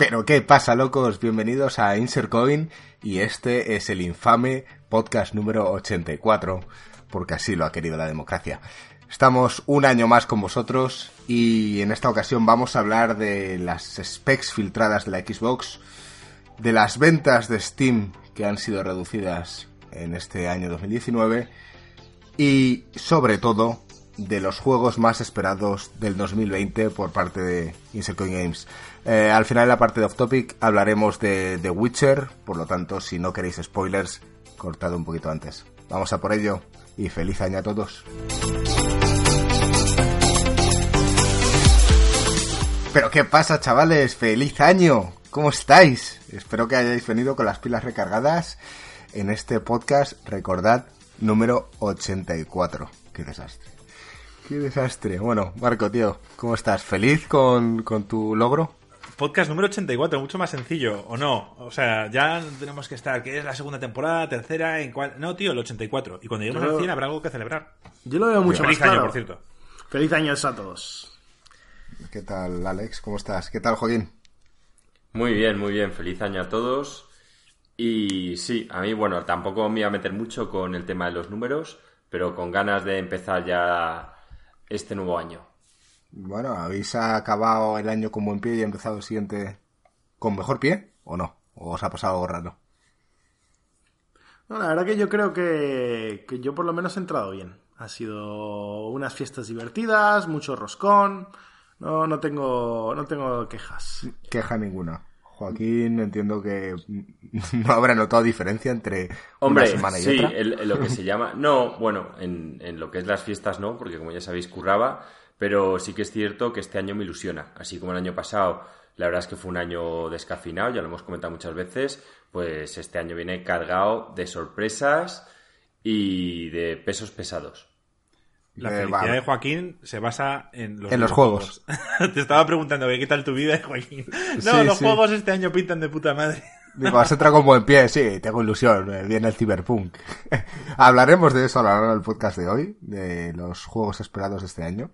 Pero qué pasa, locos, bienvenidos a Insercoin y este es el infame podcast número 84, porque así lo ha querido la democracia. Estamos un año más con vosotros y en esta ocasión vamos a hablar de las specs filtradas de la Xbox, de las ventas de Steam que han sido reducidas en este año 2019 y sobre todo de los juegos más esperados del 2020 por parte de Insectoid Games. Eh, al final de la parte de Off Topic hablaremos de The Witcher, por lo tanto, si no queréis spoilers, cortad un poquito antes. Vamos a por ello y feliz año a todos. Pero qué pasa, chavales, feliz año. ¿Cómo estáis? Espero que hayáis venido con las pilas recargadas en este podcast, recordad, número 84. Qué desastre. Qué desastre. Bueno, Marco, tío, ¿cómo estás? ¿Feliz con, tu logro? Podcast número 84, mucho más sencillo, ¿o no? O sea, ya tenemos que estar, que es la segunda temporada, tercera, en cuál... No, tío, el 84. Y cuando lleguemos al 100 habrá algo que celebrar. Yo lo veo mucho Feliz más año, por cierto. Feliz año a todos. ¿Qué tal, Alex? ¿Cómo estás? ¿Qué tal, Joaquín? Muy bien, muy bien. Feliz año a todos. Y sí, a mí, bueno, tampoco me voy a meter mucho con el tema de los números, pero con ganas de empezar ya este nuevo año. Bueno, ¿habéis acabado el año con buen pie y empezado el siguiente con mejor pie o no? ¿O os ha pasado algo raro? No, la verdad que yo creo que, que yo por lo menos he entrado bien. Ha sido unas fiestas divertidas, mucho roscón. No, no tengo, no tengo quejas. Queja ninguna. Joaquín, entiendo que no habrá notado diferencia entre Hombre, una semana y sí, otra. En, lo que se llama. No, bueno, en, en, lo que es las fiestas no, porque como ya sabéis, curraba. Pero sí que es cierto que este año me ilusiona. Así como el año pasado, la verdad es que fue un año descafinado, ya lo hemos comentado muchas veces. Pues este año viene cargado de sorpresas y de pesos pesados. La eh, felicidad de Joaquín se basa en los, en los juegos. Te estaba preguntando, ¿qué tal tu vida, Joaquín? No, los juegos este año pintan de puta madre. Digo, has entrado con buen pie, sí, tengo ilusión, eh, viene el Cyberpunk. Hablaremos de eso a lo largo del podcast de hoy, de los juegos esperados de este año.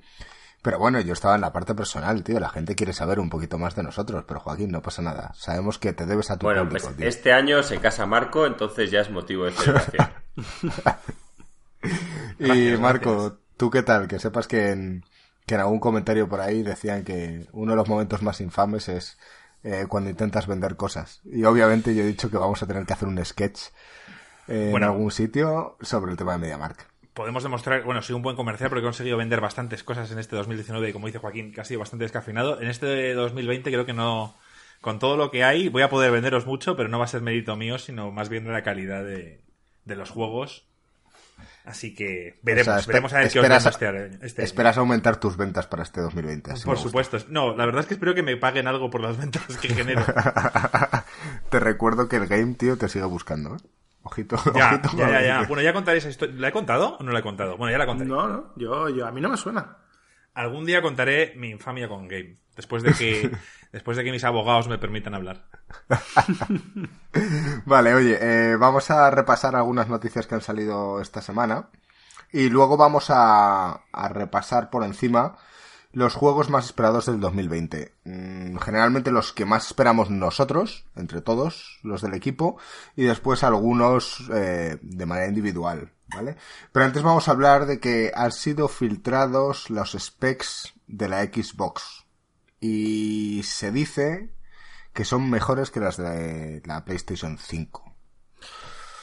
Pero bueno, yo estaba en la parte personal, tío. La gente quiere saber un poquito más de nosotros, pero Joaquín, no pasa nada. Sabemos que te debes a tu bueno, público. Pues este año se casa Marco, entonces ya es motivo de celebración. y Marco, ¿Tú qué tal? Que sepas que en, que en algún comentario por ahí decían que uno de los momentos más infames es eh, cuando intentas vender cosas. Y obviamente yo he dicho que vamos a tener que hacer un sketch eh, en algún sitio sobre el tema de MediaMark. Podemos demostrar, bueno, soy un buen comercial porque he conseguido vender bastantes cosas en este 2019 y como dice Joaquín, que ha sido bastante descafinado. En este 2020 creo que no, con todo lo que hay, voy a poder venderos mucho, pero no va a ser mérito mío, sino más bien de la calidad de, de los juegos Así que veremos, veremos a ver qué os este, este Esperas aumentar tus ventas para este 2020. Por supuesto. No, la verdad es que espero que me paguen algo por las ventas que genero. te recuerdo que el game, tío, te sigue buscando, ¿eh? Ojito, ya, ojito. Ya, ya, ya. Bueno, ya contaré esa historia. ¿La he contado o no la he contado? Bueno, ya la contaré. No, no. Yo, yo, a mí no me suena. Algún día contaré mi infamia con game. Después de que, después de que mis abogados me permitan hablar. vale, oye, eh, vamos a repasar algunas noticias que han salido esta semana. Y luego vamos a, repasar por encima los juegos más esperados del 2020. Mm, generalmente los que más esperamos nosotros, entre todos, los del equipo, y después algunos eh, de manera individual, ¿vale? Pero antes vamos a hablar de que han sido filtrados los specs de la Xbox. Y se dice que son mejores que las de la PlayStation 5.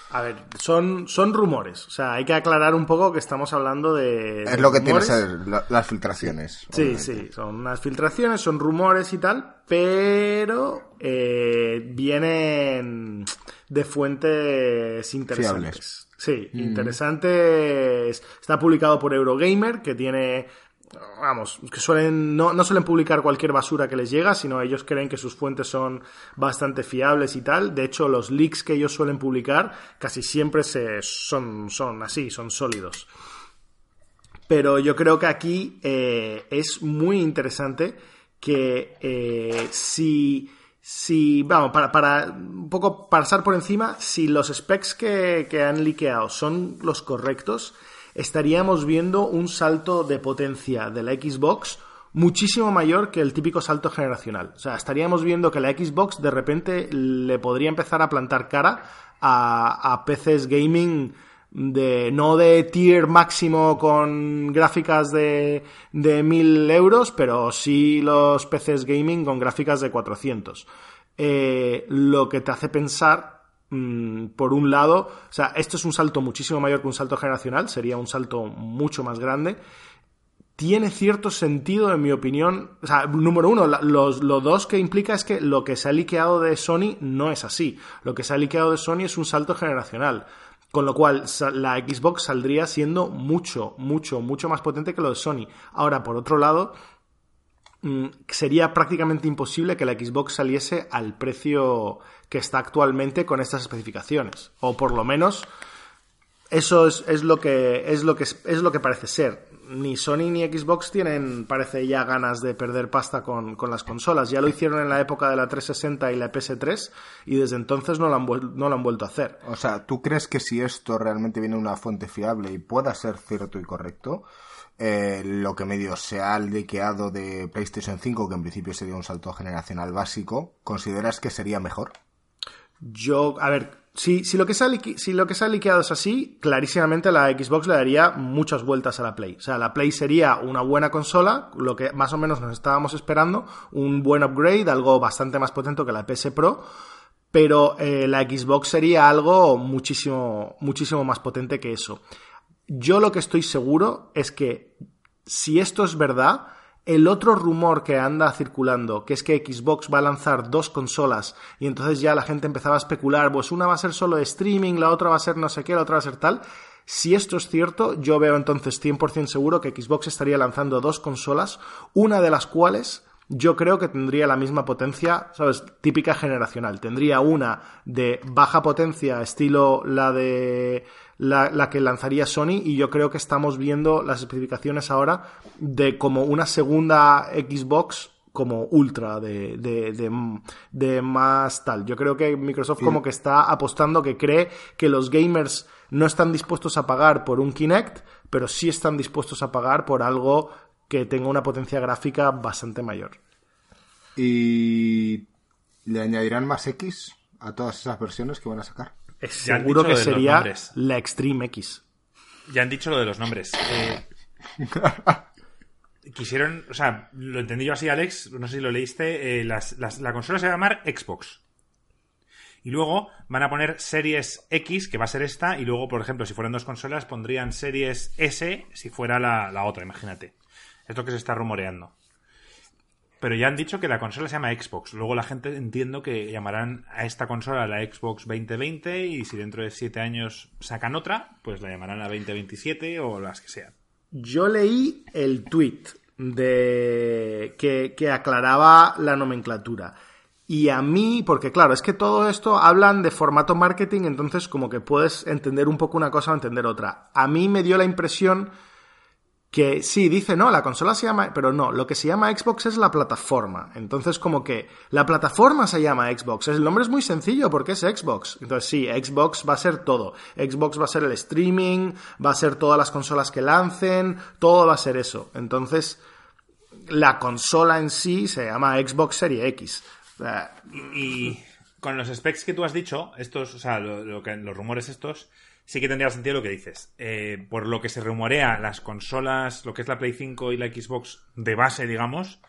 A ver, son, son rumores. O sea, hay que aclarar un poco que estamos hablando de. Es lo que tiene que ser las filtraciones. Sí, sí, son unas filtraciones, son rumores y tal, pero eh, vienen de fuentes interesantes. Sí, mm. interesantes. Está publicado por Eurogamer, que tiene vamos, que suelen, no, no, suelen publicar cualquier basura que les llega, sino ellos creen que sus fuentes son bastante fiables y tal. De hecho, los leaks que ellos suelen publicar casi siempre se, son, son así, son sólidos. Pero yo creo que aquí eh, es muy interesante que eh, si, si, vamos, para, para un poco pasar por encima, si los specs que, que han liqueado son los correctos, estaríamos viendo un salto de potencia de la Xbox muchísimo mayor que el típico salto generacional. O sea, estaríamos viendo que la Xbox de repente le podría empezar a plantar cara a, a PCs gaming de no de tier máximo con gráficas de, de 1000 euros, pero sí los PCs gaming con gráficas de 400. Eh, lo que te hace pensar, mm, por un lado, o sea, esto es un salto muchísimo mayor que un salto generacional, sería un salto mucho más grande. Tiene cierto sentido, en mi opinión. O sea, número uno, los, dos que implica es que lo que se ha liqueado de Sony no es así. Lo que se ha liqueado de Sony es un salto generacional. Con lo cual, la Xbox saldría siendo mucho, mucho, mucho más potente que lo de Sony. Ahora, por otro lado, sería prácticamente imposible que la Xbox saliese al precio que está actualmente con estas especificaciones. O por lo menos, eso es, lo, que, es, lo, que, es lo que parece ser ni Sony ni Xbox tienen, parece ya, ganas de perder pasta con, las consolas. Ya lo hicieron en la época de la 360 y la PS3 y desde entonces no lo, han no lo han vuelto a hacer. O sea, ¿tú crees que si esto realmente viene de una fuente fiable y pueda ser cierto y correcto, eh, lo que medio se ha liqueado de PlayStation 5, que en principio sería un salto generacional básico, ¿consideras que sería mejor? Yo, a ver, si, lo que se ha si lo que se ha liqueado es así, clarísimamente la Xbox le daría muchas vueltas a la Play. O sea, la Play sería una buena consola, lo que más o menos nos estábamos esperando, un buen upgrade, algo bastante más potente que la PS Pro, pero eh, la Xbox sería algo muchísimo, muchísimo más potente que eso. Yo lo que estoy seguro es que si esto es verdad, el otro rumor que anda circulando, que es que Xbox va a lanzar dos consolas y entonces ya la gente empezaba a especular, pues una va a ser solo de streaming, la otra va a ser no sé qué, la otra va a ser tal. Si esto es cierto, yo veo entonces 100% seguro que Xbox estaría lanzando dos consolas, una de las cuales yo creo que tendría la misma potencia, ¿sabes? Típica generacional. Tendría una de baja potencia, estilo la de la, que lanzaría Sony, y yo creo que estamos viendo las especificaciones ahora de como una segunda Xbox como ultra de, de, más tal. Yo creo que Microsoft como que está apostando, que cree que los gamers no están dispuestos a pagar por un Kinect, pero sí están dispuestos a pagar por algo que tenga una potencia gráfica bastante mayor. ¿Y le añadirán más X a todas esas versiones que van a sacar? Seguro que sería la Extreme X. Ya han dicho lo de los nombres. Eh, quisieron, o sea, lo entendí yo así, Alex, no sé si lo leíste, eh, la consola se va a llamar Xbox. Y luego van a poner Series X, que va a ser esta, y luego, por ejemplo, si fueran dos consolas, pondrían Series S si fuera la otra, imagínate. Es lo que se está rumoreando. Pero ya han dicho que la consola se llama Xbox. Luego la gente entiendo que llamarán a esta consola la Xbox 2020 y si dentro de siete años sacan otra, pues la llamarán la 2027 o las que sean. Yo leí el tweet de que, que aclaraba la nomenclatura. Y a mí, porque claro, es que todo esto hablan de formato marketing, entonces como que puedes entender un poco una cosa o entender otra. A mí me dio la impresión que sí, dice, no, la consola se llama, pero no, lo que se llama Xbox es la plataforma. Entonces, como que la plataforma se llama Xbox. El nombre es muy sencillo porque es Xbox. Entonces, sí, Xbox va a ser todo. Xbox va a ser el streaming, va a ser todas las consolas que lancen, todo va a ser eso. Entonces, la consola en sí se llama Xbox Serie X. y, con los specs que tú has dicho, estos, o sea, lo que, los rumores estos, sí que tendría sentido lo que dices. Eh, por lo que se rumorea, las consolas, lo que es la Play 5 y la Xbox de base, digamos,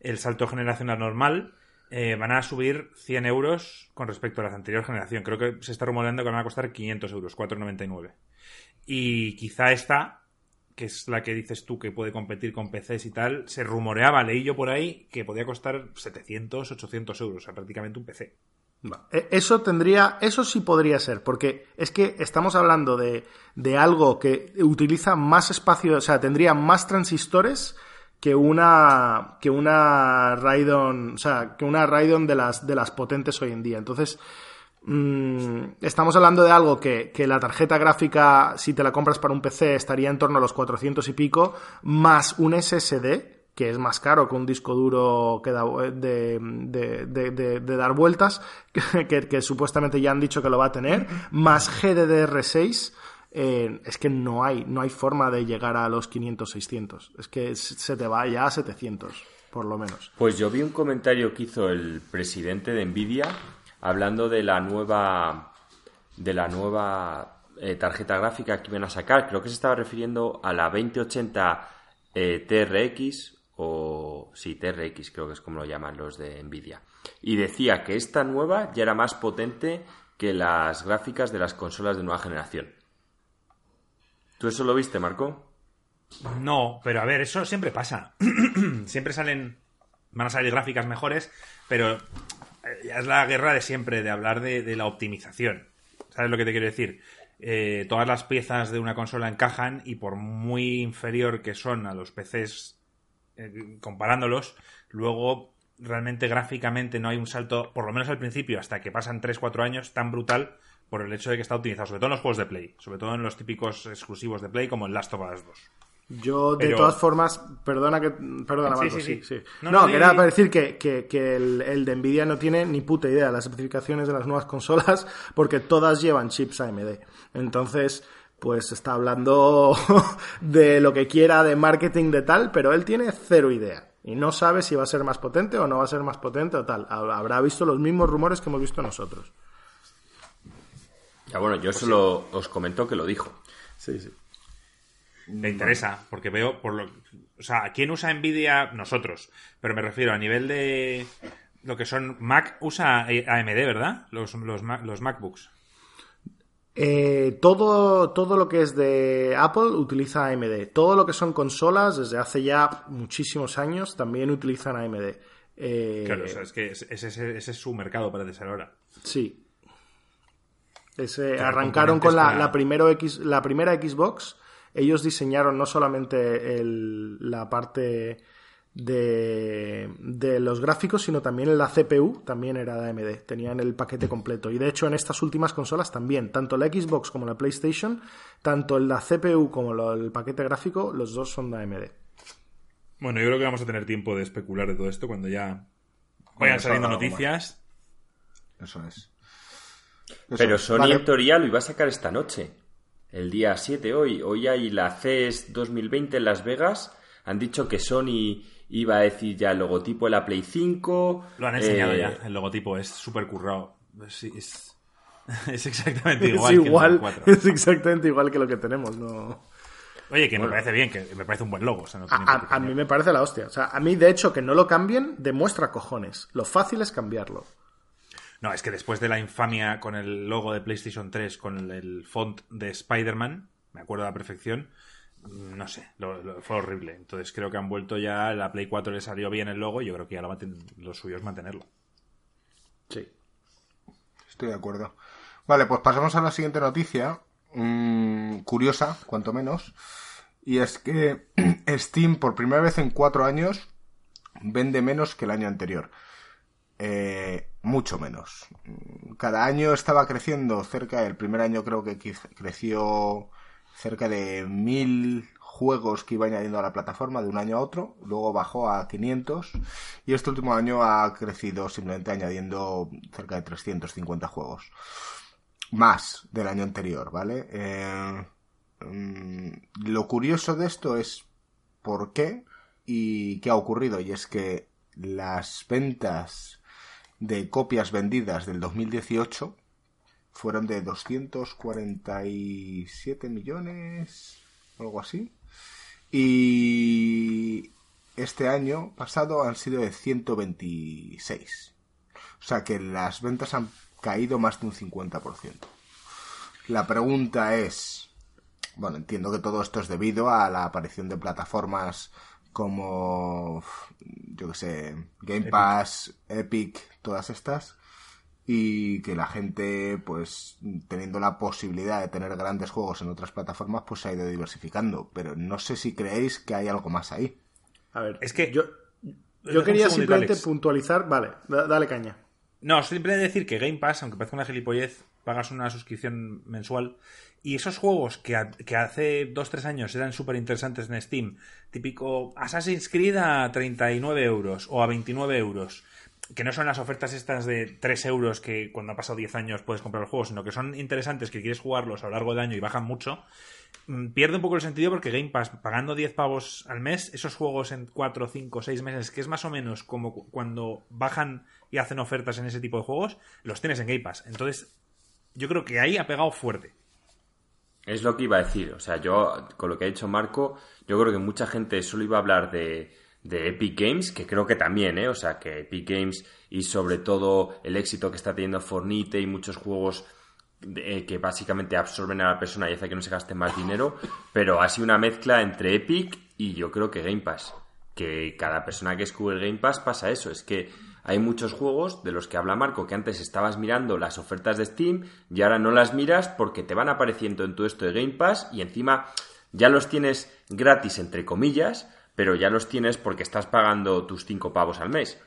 el salto generacional normal, eh, van a subir 100 euros con respecto a la anterior generación. Creo que se está rumoreando que van a costar 500 euros, 4,99. Y quizá esta, que es la que dices tú que puede competir con PCs y tal, se rumoreaba, leí yo por ahí, que podía costar 700, 800 euros, o sea, prácticamente un PC. E, eso tendría, eso sí podría ser, porque es que estamos hablando de, de, algo que utiliza más espacio, o sea, tendría más transistores que una, que una Raidon, o sea, que una Raidon de las, de las potentes hoy en día. Entonces, mm, estamos hablando de algo que, que, la tarjeta gráfica, si te la compras para un PC, estaría en torno a los 400 y pico, más un SSD, que es más caro que un disco duro que de, de, de, dar vueltas, que, supuestamente ya han dicho que lo va a tener, más GDDR6. eh, es que no hay, no hay forma de llegar a los 500, 600. Es que se te va ya a 700, por lo menos. Pues yo vi un comentario que hizo el presidente de Nvidia hablando de la nueva de la nueva eh, tarjeta gráfica que iban a sacar. Creo que se estaba refiriendo a la 2080 eh, TRX o sí, TRX creo que es como lo llaman los de Nvidia. Y decía que esta nueva ya era más potente que las gráficas de las consolas de nueva generación. ¿Tú eso lo viste, Marco? No, pero a ver, eso siempre pasa. siempre salen. Van a salir gráficas mejores, pero eh, es la guerra de siempre, de hablar de, la optimización. ¿Sabes lo que te quiero decir? Eh, todas las piezas de una consola encajan y por muy inferior que son a los PCs eh, comparándolos, luego realmente gráficamente no hay un salto, por lo menos al principio, hasta que pasan 3-4 años, tan brutal por el hecho de que está optimizado, sobre todo en los juegos de Play, sobre todo en los típicos exclusivos de Play como el Last of Us 2. Yo, de todas formas, perdona que. Perdona, Marco, sí, sí. No, quería decir que, que, el, de Nvidia no tiene ni puta idea de las especificaciones de las nuevas consolas, porque todas llevan chips AMD. Entonces, pues está hablando de lo que quiera, de marketing, de tal, pero él tiene cero idea. Y no sabe si va a ser más potente o no va a ser más potente o tal. Habrá visto los mismos rumores que hemos visto nosotros. Ya bueno, yo solo os comento que lo dijo. Sí, sí. Me interesa, porque veo por lo. O sea, ¿quién usa Nvidia? Nosotros. Pero me refiero a nivel de. Lo que son Mac usa AMD, ¿verdad? Los, los, los MacBooks. Eh, todo, todo lo que es de Apple utiliza AMD. Todo lo que son consolas, desde hace ya muchísimos años, también utilizan AMD. Eh, claro, o sea, es que ese, ese, es su mercado para ser ahora. Sí. Ese, arrancaron con la, la, primero X, la primera Xbox. Ellos diseñaron no solamente la parte de, los gráficos, sino también la CPU, también era de AMD, tenían el paquete completo. Y de hecho en estas últimas consolas también, tanto la Xbox como la PlayStation, tanto la CPU como el paquete gráfico, los dos son de AMD. Bueno, yo creo que vamos a tener tiempo de especular de todo esto cuando ya vayan saliendo noticias. Eso es. Pero Sony en teoría lo iba a sacar esta noche. El día 7 hoy. Hoy hay la CES 2020 en Las Vegas. Han dicho que Sony iba a decir ya el logotipo de la Play 5. Lo han enseñado ya, eh, el logotipo es súper currado. Es, exactamente igual, es igual que Es exactamente igual que lo que tenemos, no... Oye, que me parece bien, que me parece un buen logo. a, mí me parece la hostia. O sea, a mí, de hecho, que no lo cambien demuestra cojones. Lo fácil es cambiarlo. No, es que después de la infamia con el logo de PlayStation 3, con el font de Spider-Man, me acuerdo a la perfección, no sé, fue horrible. Entonces creo que han vuelto ya, la Play 4 le salió bien el logo y yo creo que ya lo, lo suyo es mantenerlo. Sí. Estoy de acuerdo. Vale, pues pasamos a la siguiente noticia, mm, curiosa, cuanto menos, y es que Steam por primera vez en cuatro años vende menos que el año anterior. Eh, mucho menos. Cada año estaba creciendo cerca, el primer año creo que creció cerca de mil juegos que iba añadiendo a la plataforma de un año a otro, luego bajó a 500 y este último año ha crecido simplemente añadiendo cerca de 350 juegos. Más del año anterior, ¿vale? Eh, mm, lo curioso de esto es por qué y qué ha ocurrido y es que las ventas de copias vendidas del 2018 fueron de 247 millones, algo así. Y este año pasado han sido de 126. O sea que las ventas han caído más de un 50%. La pregunta es, bueno, entiendo que todo esto es debido a la aparición de plataformas como, yo que sé, Game Pass, Epic todas estas, y que la gente, pues, teniendo la posibilidad de tener grandes juegos en otras plataformas, pues se ha ido diversificando. Pero no sé si creéis que hay algo más ahí. A ver, es que yo, yo quería simplemente puntualizar. Vale, dale caña. No, simplemente decir que Game Pass, aunque parezca una gilipollez, pagas una suscripción mensual y esos juegos que, que hace 2-3 años eran súper interesantes en Steam, típico Assassin's Creed a 39 euros o a 29 euros, que no son las ofertas estas de 3 euros que cuando ha pasado 10 años puedes comprar el juego, sino que son interesantes, que quieres jugarlos a lo largo del año y bajan mucho, mm, pierde un poco el sentido porque Game Pass, pagando 10 pavos al mes, esos juegos en 4, 5, 6 meses, que es más o menos como cuando bajan y hacen ofertas en ese tipo de juegos, los tienes en Game Pass. Entonces, yo creo que ahí ha pegado fuerte. Es lo que iba a decir. O sea, yo, con lo que ha dicho Marco, yo creo que mucha gente solo iba a hablar de de Epic Games, que creo que también, ¿eh? O sea, que Epic Games y sobre todo el éxito que está teniendo Fornite y muchos juegos eh, que básicamente absorben a la persona y hace que no se gaste más dinero, pero ha sido una mezcla entre Epic y yo creo que Game Pass. Que cada persona que escuche el Game Pass pasa eso, es que hay muchos juegos de los que habla Marco que antes estabas mirando las ofertas de Steam y ahora no las miras porque te van apareciendo en todo esto de Game Pass y encima ya los tienes gratis entre comillas pero ya los tienes porque estás pagando tus 5 pavos al mes.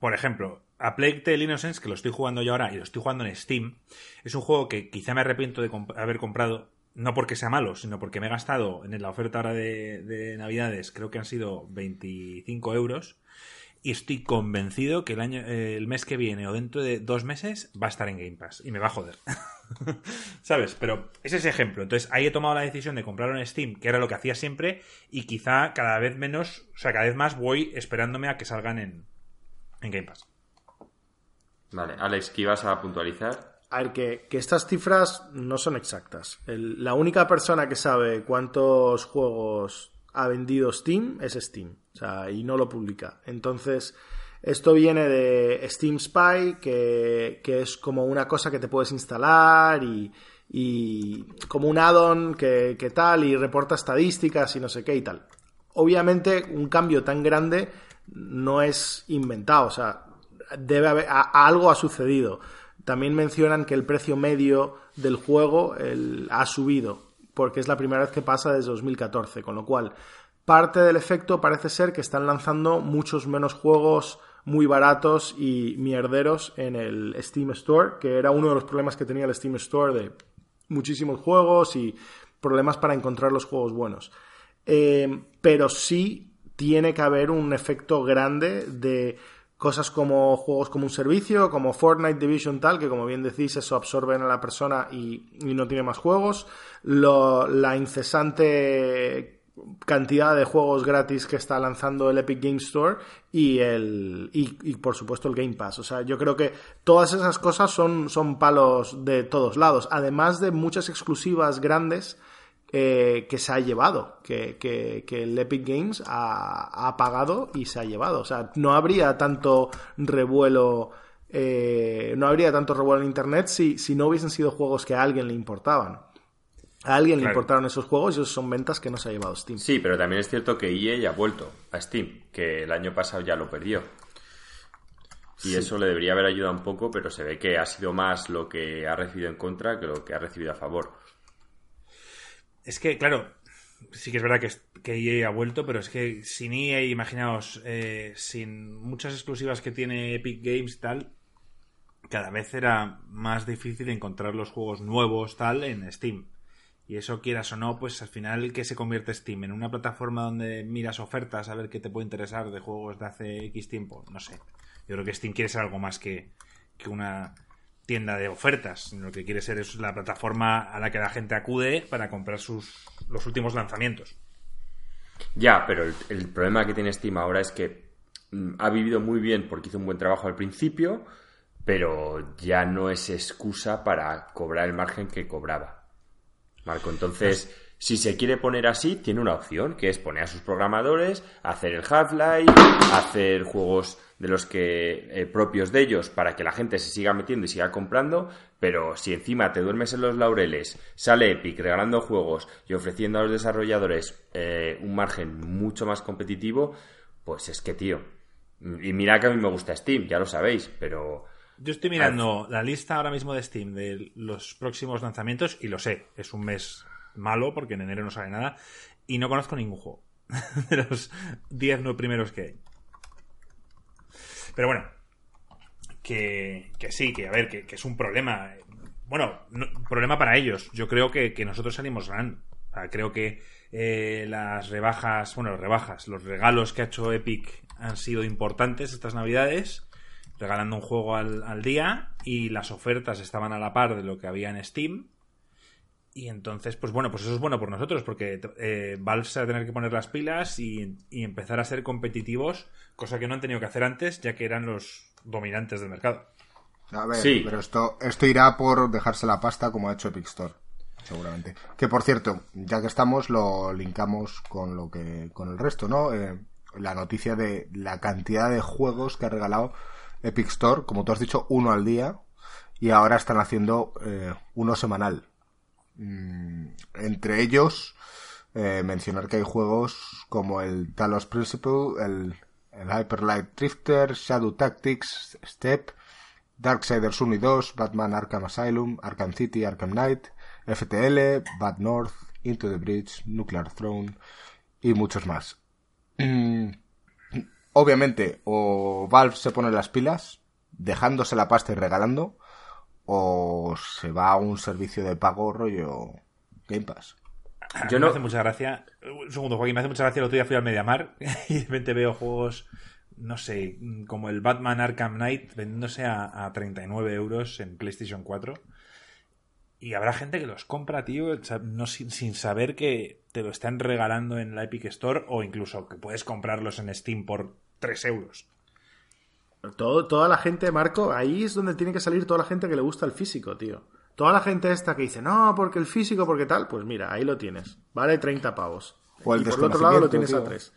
Por ejemplo, A Plague Tale Innocence, que lo estoy jugando yo ahora y lo estoy jugando en Steam, es un juego que quizá me arrepiento de haber comprado, no porque sea malo, sino porque me he gastado en la oferta ahora de, de Navidades, creo que han sido 25 euros, y estoy convencido que el año eh, el mes que viene o dentro de dos meses va a estar en Game Pass y me va a joder. ¿Sabes? Pero es ese ejemplo. Entonces ahí he tomado la decisión de comprarlo en Steam, que era lo que hacía siempre, y quizá cada vez menos, o sea, cada vez más voy esperándome a que salgan en, en Game Pass. Vale, Alex, ¿qué ibas a puntualizar? A ver, que, estas cifras no son exactas. la única persona que sabe cuántos juegos ha vendido Steam es Steam. O sea, y no lo publica. Entonces, esto viene de Steam Spy, que, es como una cosa que te puedes instalar y, como un add-on que, tal, y reporta estadísticas y no sé qué y tal. Obviamente, un cambio tan grande no es inventado, o sea, debe haber, algo ha sucedido. También mencionan que el precio medio del juego ha subido, porque es la primera vez que pasa desde 2014, con lo cual parte del efecto parece ser que están lanzando muchos menos juegos muy baratos y mierderos en el Steam Store, que era uno de los problemas que tenía el Steam Store de muchísimos juegos y problemas para encontrar los juegos buenos. Eh, pero sí tiene que haber un efecto grande de cosas como juegos como un servicio, como Fortnite Division tal, que como bien decís, eso absorben a la persona y, no tiene más juegos. la incesante cantidad de juegos gratis que está lanzando el Epic Game Store y el y, por supuesto el Game Pass. O sea, yo creo que todas esas cosas son, son palos de todos lados, además de muchas exclusivas grandes eh, que se ha llevado, que, el Epic Games ha, pagado y se ha llevado. O sea, no habría tanto revuelo. Eh, no habría tanto revuelo en internet si, si no hubiesen sido juegos que a alguien le importaban. A alguien le importaron esos juegos y esos son ventas que no se ha llevado Steam. Sí, pero también es cierto que EA ya ha vuelto a Steam, que el año pasado ya lo perdió. Y eso le debería haber ayudado un poco, pero se ve que ha sido más lo que ha recibido en contra que lo que ha recibido a favor. Es que, claro, sí que es verdad que, que EA ha vuelto, pero es que sin EA, imaginaos, eh, sin muchas exclusivas que tiene Epic Games tal, cada vez era más difícil encontrar los juegos nuevos tal en Steam. Y eso quieras o no, pues al final que se convierte Steam en una plataforma donde miras ofertas a ver qué te puede interesar de juegos de hace X tiempo, no sé. Yo creo que Steam quiere ser algo más que, una tienda de ofertas. Lo que quiere ser es la plataforma a la que la gente acude para comprar sus los últimos lanzamientos. Ya, pero el, el problema que tiene Steam ahora es que mm, ha vivido muy bien porque hizo un buen trabajo al principio, pero ya no es excusa para cobrar el margen que cobraba. Marco, entonces, si se quiere poner así, tiene una opción, que es poner a sus programadores, hacer el Half-Life, hacer juegos de los que eh, propios de ellos para que la gente se siga metiendo y siga comprando, pero si encima te duermes en los laureles, sale Epic regalando juegos y ofreciendo a los desarrolladores eh, un margen mucho más competitivo, pues es que, tío, y mira que a mí me gusta Steam, ya lo sabéis, pero yo estoy mirando la lista ahora mismo de Steam de los próximos lanzamientos y lo sé, es un mes malo porque en enero no sale nada y no conozco ningún juego de los 10 no primeros que hay. Pero bueno, que, sí, que a ver, que, es un problema. Bueno, problema para ellos. Yo creo que, nosotros salimos ganando. creo que eh, las rebajas, bueno, rebajas, los regalos que ha hecho Epic han sido importantes estas navidades, regalando un juego al, día y las ofertas estaban a la par de lo que había en Steam. Y entonces, pues bueno, pues eso es bueno por nosotros, porque eh, Valve se va a tener que poner las pilas y, empezar a ser competitivos, cosa que no han tenido que hacer antes, ya que eran los dominantes del mercado. A ver, sí. pero esto, esto irá por dejarse la pasta como ha hecho Epic Store seguramente. Que por cierto, ya que estamos, lo linkamos con lo que, con el resto, ¿no? Eh, la noticia de la cantidad de juegos que ha regalado Epic Store, como tú has dicho, uno al día, y ahora están haciendo eh, uno semanal. Mm, entre ellos, eh, mencionar que hay juegos como el Talos Principle, el, el Hyper Light Drifter, Shadow Tactics, Step, Darksiders 1 y 2, Batman Arkham Asylum, Arkham City, Arkham Knight, FTL, Bad North, Into the Bridge, Nuclear Throne y muchos más. Mm, obviamente, o Valve se pone las pilas, dejándose la pasta y regalando, o se va a un servicio de pago rollo Game Pass. Yo no... Me hace mucha gracia. Un segundo, Joaquín, me hace mucha gracia. El otro día fui al Mediamar y de repente veo juegos, no sé, como el Batman Arkham Knight vendiéndose a, a 39 euros en PlayStation 4. Y habrá gente que los compra, tío, no, sin, saber que te lo están regalando en la Epic Store o incluso que puedes comprarlos en Steam por 3 euros. Todo, toda la gente, Marco, ahí es donde tiene que salir toda la gente que le gusta el físico, tío. Toda la gente esta que dice, no, porque el físico, porque tal, pues mira, ahí lo tienes. Vale 30 pavos. O el y por el otro lado lo tienes a 3.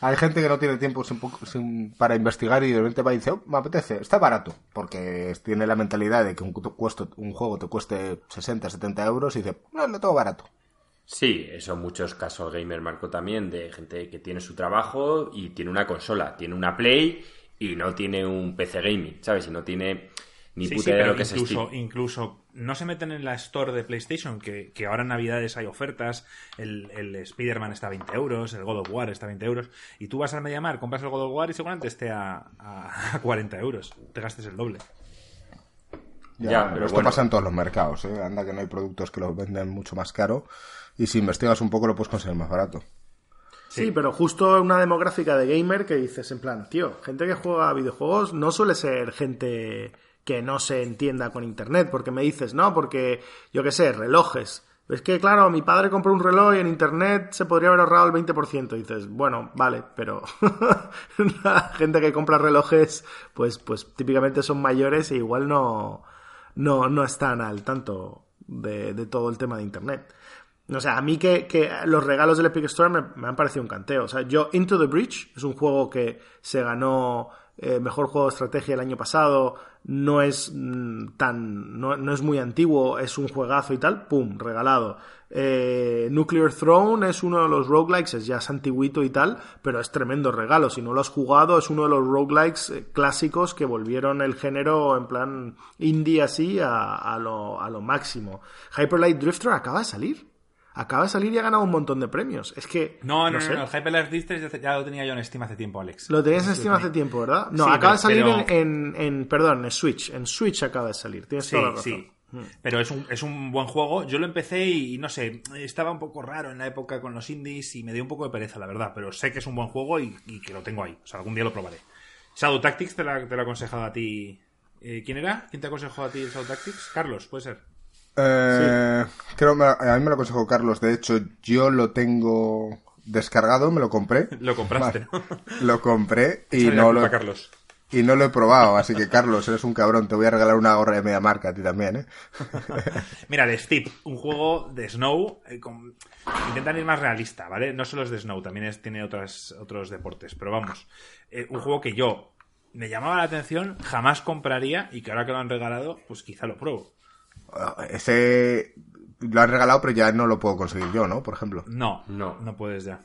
Hay gente que no tiene tiempo para investigar y de repente va y dice, oh, me apetece, está barato, porque tiene la mentalidad de que un, un juego te cueste 60, 70 euros y dice, no, lo tengo barato. Sí, eso muchos casos gamer marco también, de gente que tiene su trabajo y tiene una consola, tiene una Play y no tiene un PC gaming, ¿sabes? Y no tiene ni puta idea de lo que incluso, Incluso no se meten en la store de PlayStation, que, ahora en Navidades hay ofertas, el, el Spider-Man está a 20 euros, el God of War está a 20 euros, y tú vas al Mediamar, compras el God of War y seguramente esté a, a 40 euros, te gastes el doble. Ya, pero esto pasa en todos los mercados, ¿eh? Anda que no hay productos que los venden mucho más caro y si investigas un poco lo puedes conseguir más barato. Sí, pero justo una demográfica de gamer que dices en plan, tío, gente que juega videojuegos no suele ser gente que no se entienda con Internet, porque me dices, no, porque yo qué sé, relojes. Es que, claro, mi padre compró un reloj y en Internet se podría haber ahorrado el 20%. Y dices, bueno, vale, pero la gente que compra relojes, pues, pues típicamente son mayores e igual no, no, no están al tanto de, de todo el tema de Internet. O sea, a mí que, que los regalos del Epic Store me, me, han parecido un canteo. O sea, yo Into the Bridge es un juego que se ganó eh, mejor juego de estrategia el año pasado, no es mm, tan, no, es muy antiguo, es un juegazo y tal, pum, regalado. Eh, Nuclear Throne es uno de los roguelikes, es ya es antiguito y tal, pero es tremendo regalo. Si no lo has jugado, es uno de los roguelikes eh, clásicos que volvieron el género en plan indie así a, a, lo, a lo máximo. Hyper Light Drifter acaba de salir acaba de salir y ha ganado un montón de premios. Es que. No, no, no, no, el Hyper Light ya lo tenía yo en Steam hace tiempo, Alex. Lo tenías en Steam hace tiempo, ¿verdad? No, acaba de salir en, en, Perdón, en Switch. En Switch acaba de salir. Tienes toda la razón. Sí. Mm. Pero es un, es un buen juego. Yo lo empecé y, no sé, estaba un poco raro en la época con los indies y me dio un poco de pereza, la verdad. Pero sé que es un buen juego y, que lo tengo ahí. O sea, algún día lo probaré. Shadow Tactics te lo ha aconsejado a ti. Eh, ¿Quién era? ¿Quién te aconsejó a ti el Shadow Tactics? Carlos, puede ser. Eh, creo a mí me lo aconsejó Carlos. De hecho, yo lo tengo descargado, me lo compré. Lo compraste, Lo compré y no lo, Carlos. y no lo he probado. Así que, Carlos, eres un cabrón. Te voy a regalar una gorra de media marca a ti también, ¿eh? Mira, de Steep, un juego de Snow. Eh, intentan ir más realista, ¿vale? No solo es de Snow, también tiene otras, otros deportes. Pero vamos, eh, un juego que yo me llamaba la atención, jamás compraría y que ahora que lo han regalado, pues quizá lo pruebo. Ese lo han regalado, pero ya no lo puedo conseguir yo, ¿no? Por ejemplo. No, no, no puedes ya.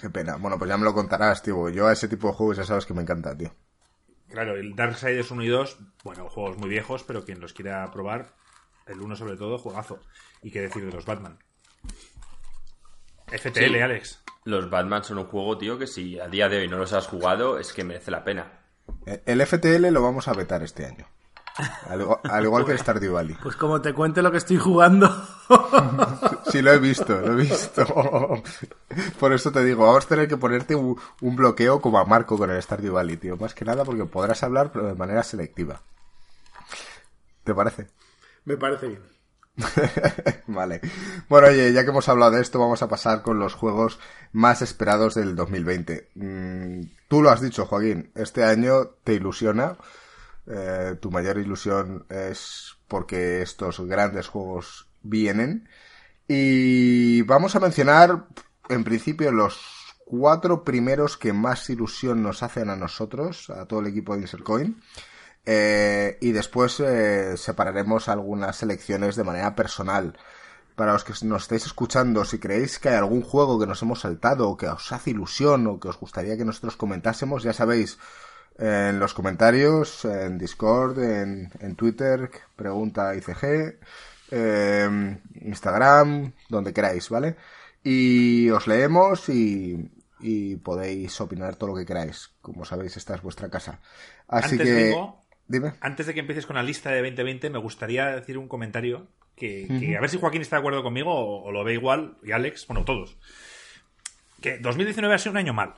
Qué pena. Bueno, pues ya me lo contarás, tío. Yo a ese tipo de juegos ya sabes que me encanta, tío. Claro, el Darksiders 1 y 2, bueno, juegos muy viejos, pero quien los quiera probar, el 1 sobre todo, juegazo. Y qué decir de los Batman. FTL, Alex. Los Batman son un juego, tío, que si a día de hoy no los has jugado, es que merece la pena. El FTL lo vamos a vetar este año. Al, igual, que el Stardew Valley. Pues como te cuente lo que estoy jugando. Sí, lo he visto, lo he visto. Por eso te digo, vamos a tener que ponerte un, bloqueo como a Marco con el Stardew Valley, tío. Más que nada porque podrás hablar, pero de manera selectiva. ¿Te parece? Me parece bien. vale. Bueno, oye, ya que hemos hablado de esto, vamos a pasar con los juegos más esperados del 2020. Mm, tú lo has dicho, Joaquín, este año te ilusiona. Eh, tu mayor ilusión es porque estos grandes juegos vienen. Y vamos a mencionar, en principio, los cuatro primeros que más ilusión nos hacen a nosotros, a todo el equipo de Insercoin. Eh, y después eh, separaremos algunas selecciones de manera personal. Para los que nos estáis escuchando, si creéis que hay algún juego que nos hemos saltado o que os hace ilusión o que os gustaría que nosotros comentásemos, ya sabéis, en los comentarios, en Discord, en, en Twitter, pregunta ICG, eh, Instagram, donde queráis, ¿vale? Y os leemos y, y podéis opinar todo lo que queráis. Como sabéis, esta es vuestra casa. Así que... Antes de que empieces con la lista de 2020, me gustaría decir un comentario que, a ver si Joaquín está de acuerdo conmigo o, lo ve igual, y Alex, bueno, todos. Que 2019 ha sido un año mal,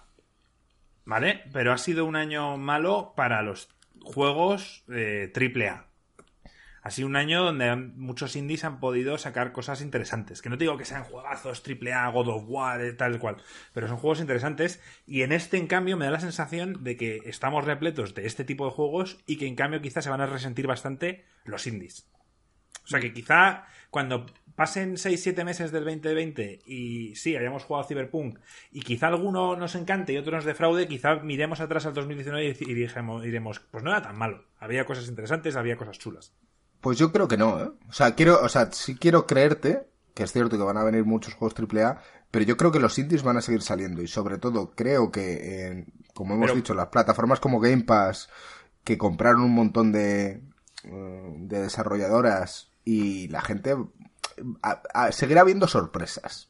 ¿vale? Pero ha sido un año malo para los juegos eh, AAA ha sido un año donde muchos indies han podido sacar cosas interesantes. Que no te digo que sean juegazos AAA, God of War, eh, tal cual, pero son juegos interesantes. Y en este, en cambio, me da la sensación de que estamos repletos de este tipo de juegos y que, en cambio, quizás se van a resentir bastante los indies. O sea que quizá cuando pasen 6-7 meses del 2020 y sí, hayamos jugado Cyberpunk y quizá alguno nos encante y otro nos defraude, quizá miremos atrás al 2019 y diremos, pues no era tan malo. Había cosas interesantes, había cosas chulas. Pues yo creo que no, ¿eh? O sea, quiero, o sea, sí quiero creerte que es cierto que van a venir muchos juegos AAA, pero yo creo que los indies van a seguir saliendo y sobre todo creo que, como hemos dicho, las plataformas como Game Pass, que compraron un montón de, eh, de desarrolladoras y la gente seguirá viendo sorpresas.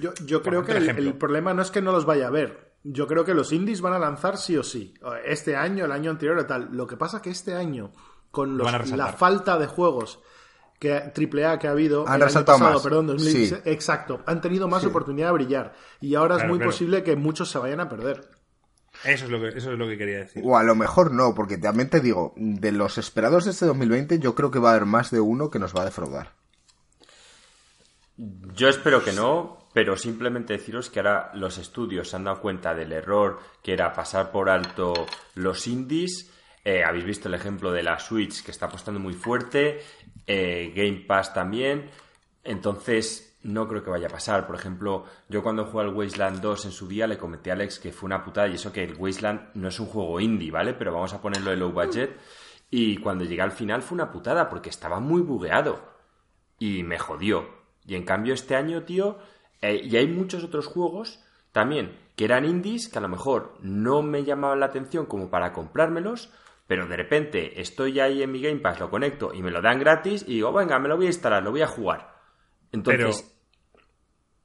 Yo, yo creo que el, problema no es que no los vaya a ver. Yo creo que los indies van a lanzar sí o sí. Este año, el año anterior y tal. Lo que pasa que este año con la falta de juegos que AAA que ha habido han resaltado más. perdón, exacto, han tenido más oportunidad de brillar y ahora es muy posible que muchos se vayan a perder. Eso es, lo que, eso es lo que quería decir. O a lo mejor no, porque también te digo, de los esperados de este 2020, yo creo que va a haber más de uno que nos va a defraudar. Yo espero que no, pero simplemente deciros que ahora los estudios se han dado cuenta del error que era pasar por alto los indies eh, habéis visto el ejemplo de la Switch que está apostando muy fuerte, eh, Game Pass también. Entonces, no creo que vaya a pasar. Por ejemplo, yo cuando jugué al Wasteland 2 en su día le comenté a Alex que fue una putada y eso que el Wasteland no es un juego indie, ¿vale? Pero vamos a ponerlo de low budget. Y cuando llegué al final fue una putada porque estaba muy bugueado. Y me jodió. Y en cambio este año, tío, eh, y hay muchos otros juegos también que eran indies que a lo mejor no me llamaban la atención como para comprármelos, pero de repente estoy ahí en mi Game Pass, lo conecto y me lo dan gratis y digo, venga, me lo voy a instalar, lo voy a jugar. Entonces,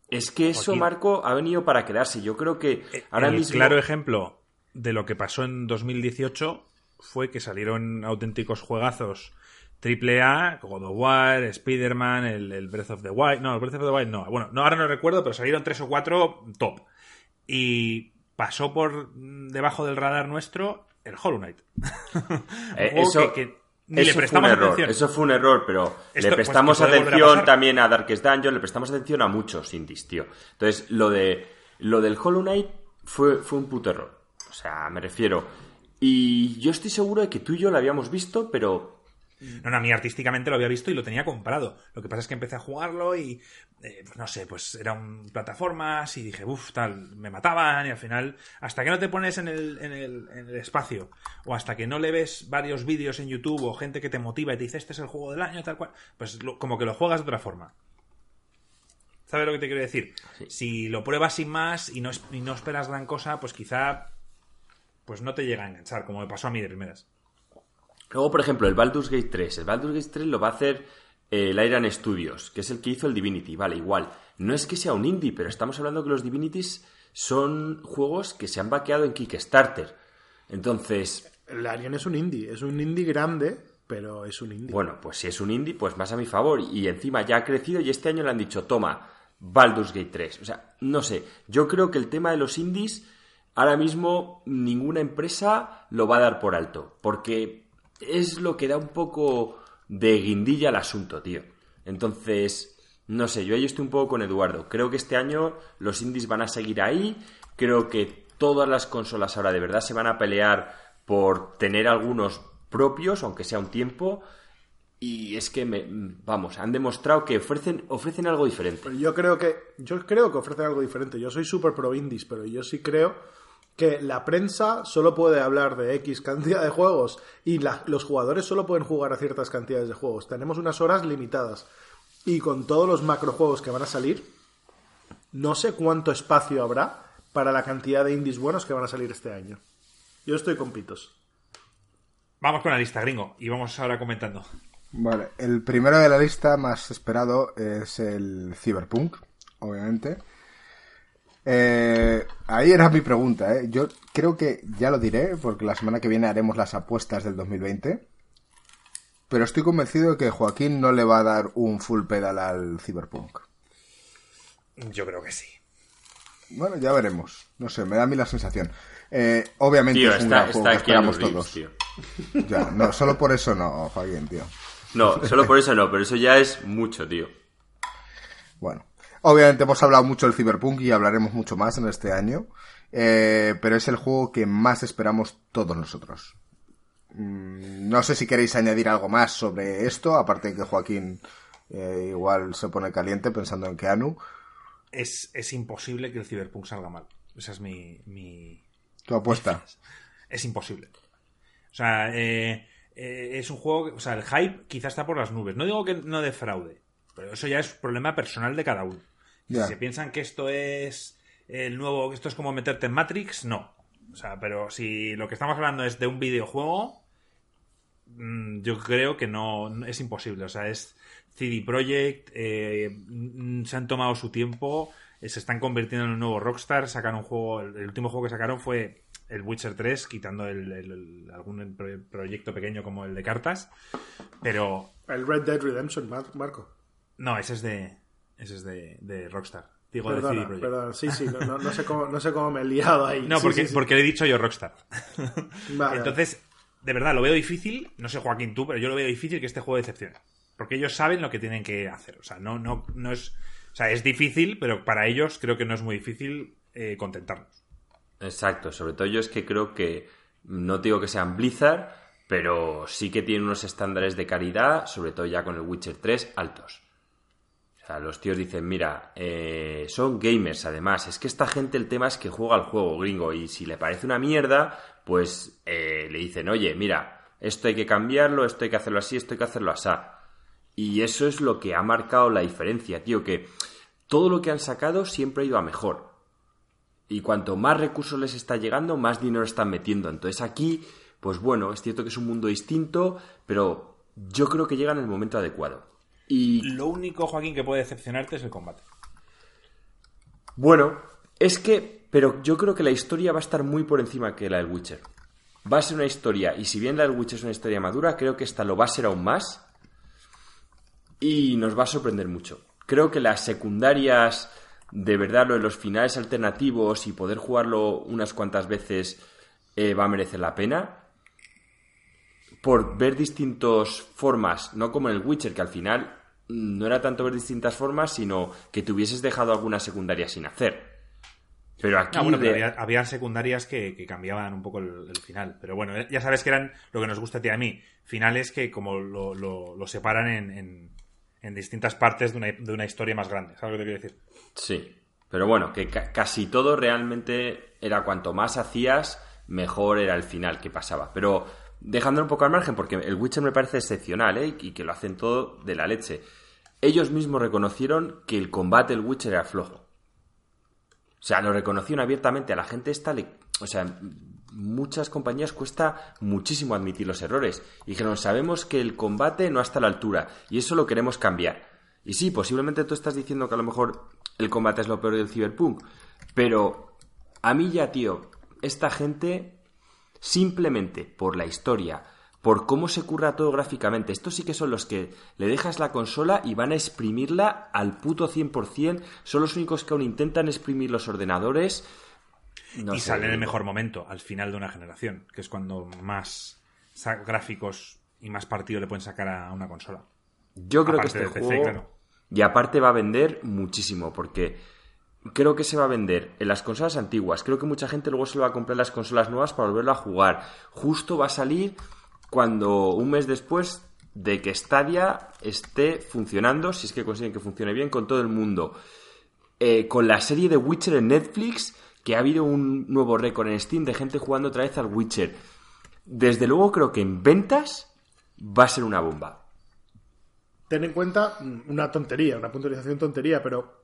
es que eso, Marco, ha venido para quedarse. Yo creo que eh, ahora el claro ejemplo de lo que pasó en 2018 fue que salieron auténticos juegazos triple A, God of War, Spider-Man, el, Breath of the Wild. No, el Breath of the Wild no. Bueno, no, ahora no recuerdo, pero salieron tres o cuatro top. Y pasó por debajo del radar nuestro el Hollow Knight. Eh, eso, fue un error, Eso fue un error, pero le pues, prestamos atención también a Darkest Dungeon, le prestamos atención a muchos indies, tío. Entonces, lo de lo del Hollow Knight fue, fue un puto error. O sea, me refiero. Y yo estoy seguro de que tú y yo lo habíamos visto, pero no, no, a mí artísticamente lo había visto y lo tenía comprado. Lo que pasa es que empecé a jugarlo y, eh, pues no sé, pues eran plataformas y dije, uff, tal, me mataban y al final, hasta que no te pones en el, en el, en el espacio o hasta que no le ves varios vídeos en YouTube o gente que te motiva y te dice, este es el juego del año, tal cual, pues como que lo juegas de otra forma. ¿Sabes lo que te quiero decir? Si lo pruebas sin más y no, y no esperas gran cosa, pues quizá pues no te llega a enganchar, como me pasó a mí de primeras. Luego, por ejemplo, el Baldur's Gate 3. El Baldur's Gate 3 lo va a hacer eh, el Iron Studios, que es el que hizo el Divinity. Vale, igual. No es que sea un indie, pero estamos hablando que los Divinities son juegos que se han vaqueado en Kickstarter. Entonces. El Iron es un indie, es un indie grande pero es un indie. Bueno, pues si es un indie, pues más a mi favor. Y encima ya ha crecido y este año le han dicho, toma, Baldur's Gate 3. O sea, no sé, yo creo que el tema de los indies, ahora mismo ninguna empresa lo va a dar por alto, porque es lo que da un poco de guindilla al asunto, tío. Entonces, no sé, yo ahí estoy un poco con Eduardo. Creo que este año los indies van a seguir ahí. Creo que todas las consolas ahora de verdad se van a pelear por tener algunos propios, aunque sea un tiempo. Y es que, me, vamos, han demostrado que ofrecen, ofrecen algo diferente. Yo creo que, yo creo que ofrecen algo diferente. Yo soy súper pro indies, pero yo sí creo que la prensa solo puede hablar de X cantidad de juegos y los jugadores solo pueden jugar a ciertas cantidades de juegos. Tenemos unas horas limitadas. Y con todos los macrojuegos que van a salir, no sé cuánto espacio habrá para la cantidad de indies buenos que van a salir este año. Yo estoy con pitos. Vamos con la lista, gringo, y vamos ahora comentando. Vale, el primero de la lista más esperado es el Cyberpunk, obviamente. Eh, ahí era mi pregunta, ¿eh? Yo creo que ya lo diré, porque la semana que viene haremos las apuestas del 2020. Pero estoy convencido de que Joaquín no le va a dar un full pedal al Cyberpunk. Yo creo que sí. Bueno, ya veremos. No sé, me da a mí la sensación. Eh, obviamente es un gran juego que esperamos todos. Ya, no, solo por eso no, Joaquín, tío. No, solo por eso no, pero eso ya es mucho, tío. Bueno, obviamente hemos hablado mucho del Cyberpunk y hablaremos mucho más en este año, eh, pero es el juego que más esperamos todos nosotros. Mm, no sé si queréis añadir algo más sobre esto, aparte de que Joaquín eh, igual se pone caliente pensando en Keanu. Es, es imposible que el Cyberpunk salga mal. Esa es mi... mi... ¿Tu apuesta? Es imposible. O sea, eh, eh, es un juego, o sea, el hype quizás está por las nubes. No digo que no defraude, pero eso ya es problema personal de cada uno. Si se piensan que esto es el nuevo, que esto es como meterte en Matrix, no. O sea, pero si lo que estamos hablando es de un videojuego, mm, yo creo que no, es imposible. O sea, es CD Projekt, eh, se han tomado su tiempo, eh, se están convirtiendo en un nuevo Rockstar, sacaron un juego, el último juego que sacaron fue el Witcher 3, quitando el, algún proyecto pequeño como el de cartas. Pero. El Red Dead Redemption, Marco. No, ese es de. Ese es de, Rockstar. Digo de CD Projekt. sí, sí, no, sé cómo, no sé cómo me he liado ahí. No, porque, porque le he dicho yo Rockstar. Entonces, de verdad, lo veo difícil. No sé, Joaquín, tú, pero yo lo veo difícil que este juego decepcione. Porque ellos saben lo que tienen que hacer. O sea, no, no, no es. O sea, es difícil, pero para ellos creo que no es muy difícil eh, contentarnos. Exacto, sobre todo yo es que creo que, no digo que sean Blizzard, pero sí que tienen unos estándares de calidad, sobre todo ya con el Witcher 3, altos. Sea, los tíos dicen, mira, eh, son gamers además, es que esta gente el tema es que juega al juego gringo y si le parece una mierda, pues eh, le dicen, oye, mira, esto hay que cambiarlo, esto hay que hacerlo así, esto hay que hacerlo así. Y eso es lo que ha marcado la diferencia, tío, que todo lo que han sacado siempre ha ido a mejor. Y cuanto más recursos les está llegando, más dinero están metiendo. Entonces aquí, pues bueno, es cierto que es un mundo distinto, pero yo creo que llega en el momento adecuado. Y lo único, Joaquín, que puede decepcionarte es el combate. Bueno, es que, pero yo creo que la historia va a estar muy por encima que la del Witcher. Va a ser una historia, y si bien la del Witcher es una historia madura, creo que esta lo va a ser aún más. Y nos va a sorprender mucho. Creo que las secundarias de verdad lo de los finales alternativos y poder jugarlo unas cuantas veces eh, va a merecer la pena. Por ver distintas formas, no como en el Witcher, que al final no era tanto ver distintas formas, sino que te hubieses dejado alguna secundaria sin hacer. Pero aquí. Ah, había, secundarias que, cambiaban un poco el, final. Pero bueno, ya sabes que eran lo que nos gusta a ti a mí. Finales que como lo, separan en, en, distintas partes de una, de una historia más grande. ¿Sabes lo que te quiero decir? Sí, pero bueno, que casi todo realmente era cuanto más hacías, mejor era el final que pasaba. Pero dejándolo un poco al margen, porque el Witcher me parece excepcional, ¿eh? Y que lo hacen todo de la leche. Ellos mismos reconocieron que el combate del Witcher era flojo. O sea, lo reconocieron abiertamente. A la gente esta le... O sea, muchas compañías cuesta muchísimo admitir los errores. Y dijeron, sabemos que el combate no está a la altura y eso lo queremos cambiar. Y sí, posiblemente tú estás diciendo que a lo mejor el combate es lo peor del Cyberpunk. Pero a mí ya, tío, esta gente, simplemente por la historia, por cómo se curra todo gráficamente. Estos sí que son los que le dejas la consola y van a exprimirla al puto 100%. Son los únicos que aún intentan exprimir los ordenadores. y sale en el mejor momento, al final de una generación, que es cuando más gráficos y más partido le pueden sacar a una consola. Yo creo que este juego... Y aparte va a vender muchísimo, porque creo que se va a vender en las consolas antiguas. Creo que mucha gente luego se lo va a comprar en las consolas nuevas para volverlo a jugar. Justo va a salir cuando un mes después de que Stadia esté funcionando, si es que consiguen que funcione bien, con todo el mundo. Eh, con la serie de Witcher en Netflix, que ha habido un nuevo récord en Steam de gente jugando otra vez al Witcher. Desde luego creo que en ventas va a ser una bomba. Ten en cuenta una tontería, una puntualización tontería, pero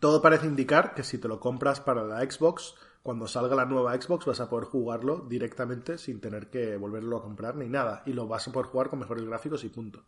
todo parece indicar que si te lo compras para la Xbox, cuando salga la nueva Xbox vas a poder jugarlo directamente sin tener que volverlo a comprar ni nada. Y lo vas a poder jugar con mejores gráficos y punto.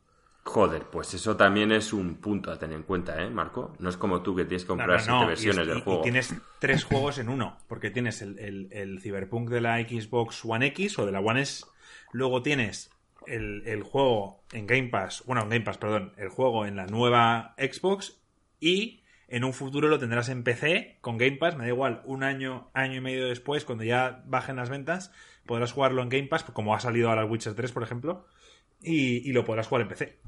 Joder, pues eso también es un punto a tener en cuenta, ¿eh, Marco? No es como tú que tienes que comprar siete versiones del juego. Y tienes tres juegos en uno, porque tienes el, el, Cyberpunk de la Xbox One X o de la One S, luego tienes el, el, juego en Game Pass, bueno, en Game Pass, perdón, el juego en la nueva Xbox y en un futuro lo tendrás en PC con Game Pass, me da igual, un año, año y medio después, cuando ya bajen las ventas, podrás jugarlo en Game Pass, como ha salido ahora el Witcher 3, por ejemplo, y, lo podrás jugar en PC.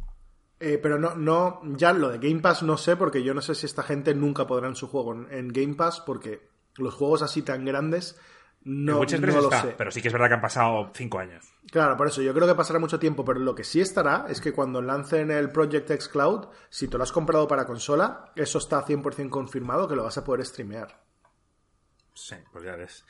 Eh, pero no, no, ya lo de Game Pass no sé, porque yo no sé si esta gente nunca podrá en su juego en Game Pass, porque los juegos así tan grandes no, lo sé. Pero sí que es verdad que han pasado cinco años. Claro, por eso yo creo que pasará mucho tiempo, pero lo que sí estará es que cuando lancen el Project X Cloud, si te lo has comprado para consola, eso está 100% confirmado que lo vas a poder streamear. Sí, pues ya ves.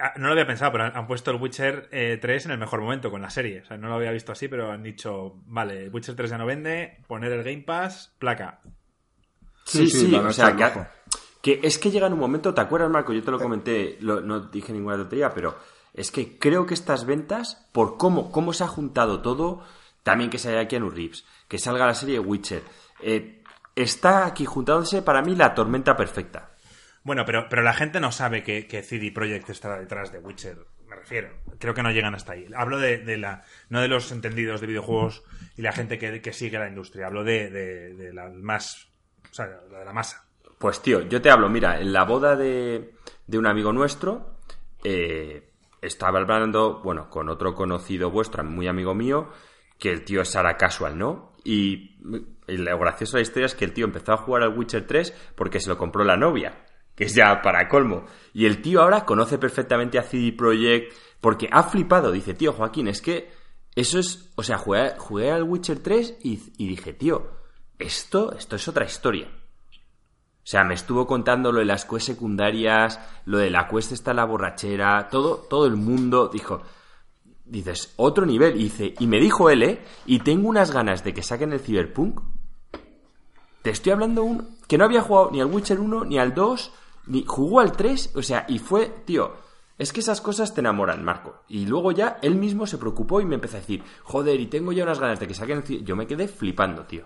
Ah, no lo había pensado, pero han puesto el Witcher 3 eh, en el mejor momento con la serie. O sea, no lo había visto así, pero han dicho, vale, Witcher 3 ya no vende, poner el Game Pass, placa. Sí, sí, o sea, que es que llega en un momento, ¿te acuerdas, Marco? Yo te lo comenté, no dije ninguna tontería, pero es que creo que estas ventas, por cómo, cómo se ha juntado todo, también que se haya Keanu Reeves, que salga la serie Witcher, eh, está aquí juntándose para mí la tormenta perfecta. Bueno, pero, pero la gente no sabe que, que CD Projekt está detrás de Witcher, me refiero. Creo que no llegan hasta ahí. Hablo de, la, no de los entendidos de videojuegos y la gente que, sigue la industria. Hablo de, de, la más, o sea, de la masa. Pues tío, yo te hablo, mira, en la boda de, de un amigo nuestro, eh, estaba hablando, bueno, con otro conocido vuestro, muy amigo mío, que el tío es Sara Casual, ¿no? Y, lo gracioso de la historia es que el tío empezó a jugar al Witcher 3 porque se lo compró la novia, que es ya para colmo. Y el tío ahora conoce perfectamente a CD Projekt porque ha flipado. Dice, tío, Joaquín, es que eso es, o sea, jugué, al Witcher 3 y, y dije, tío, esto, esto es otra historia. O sea, me estuvo contando lo de las quests secundarias, lo de la cuesta está la borrachera, todo, todo el mundo dijo, dices, otro nivel. Y dice, y me dijo él, ¿eh? Y tengo unas ganas de que saquen el Cyberpunk. Te estoy hablando un que no había jugado ni al Witcher 1, ni al 2, ni jugó al 3, o sea, y fue, tío, es que esas cosas te enamoran, Marco. Y luego ya él mismo se preocupó y me empezó a decir, joder, y tengo ya unas ganas de que saquen el Yo me quedé flipando, tío.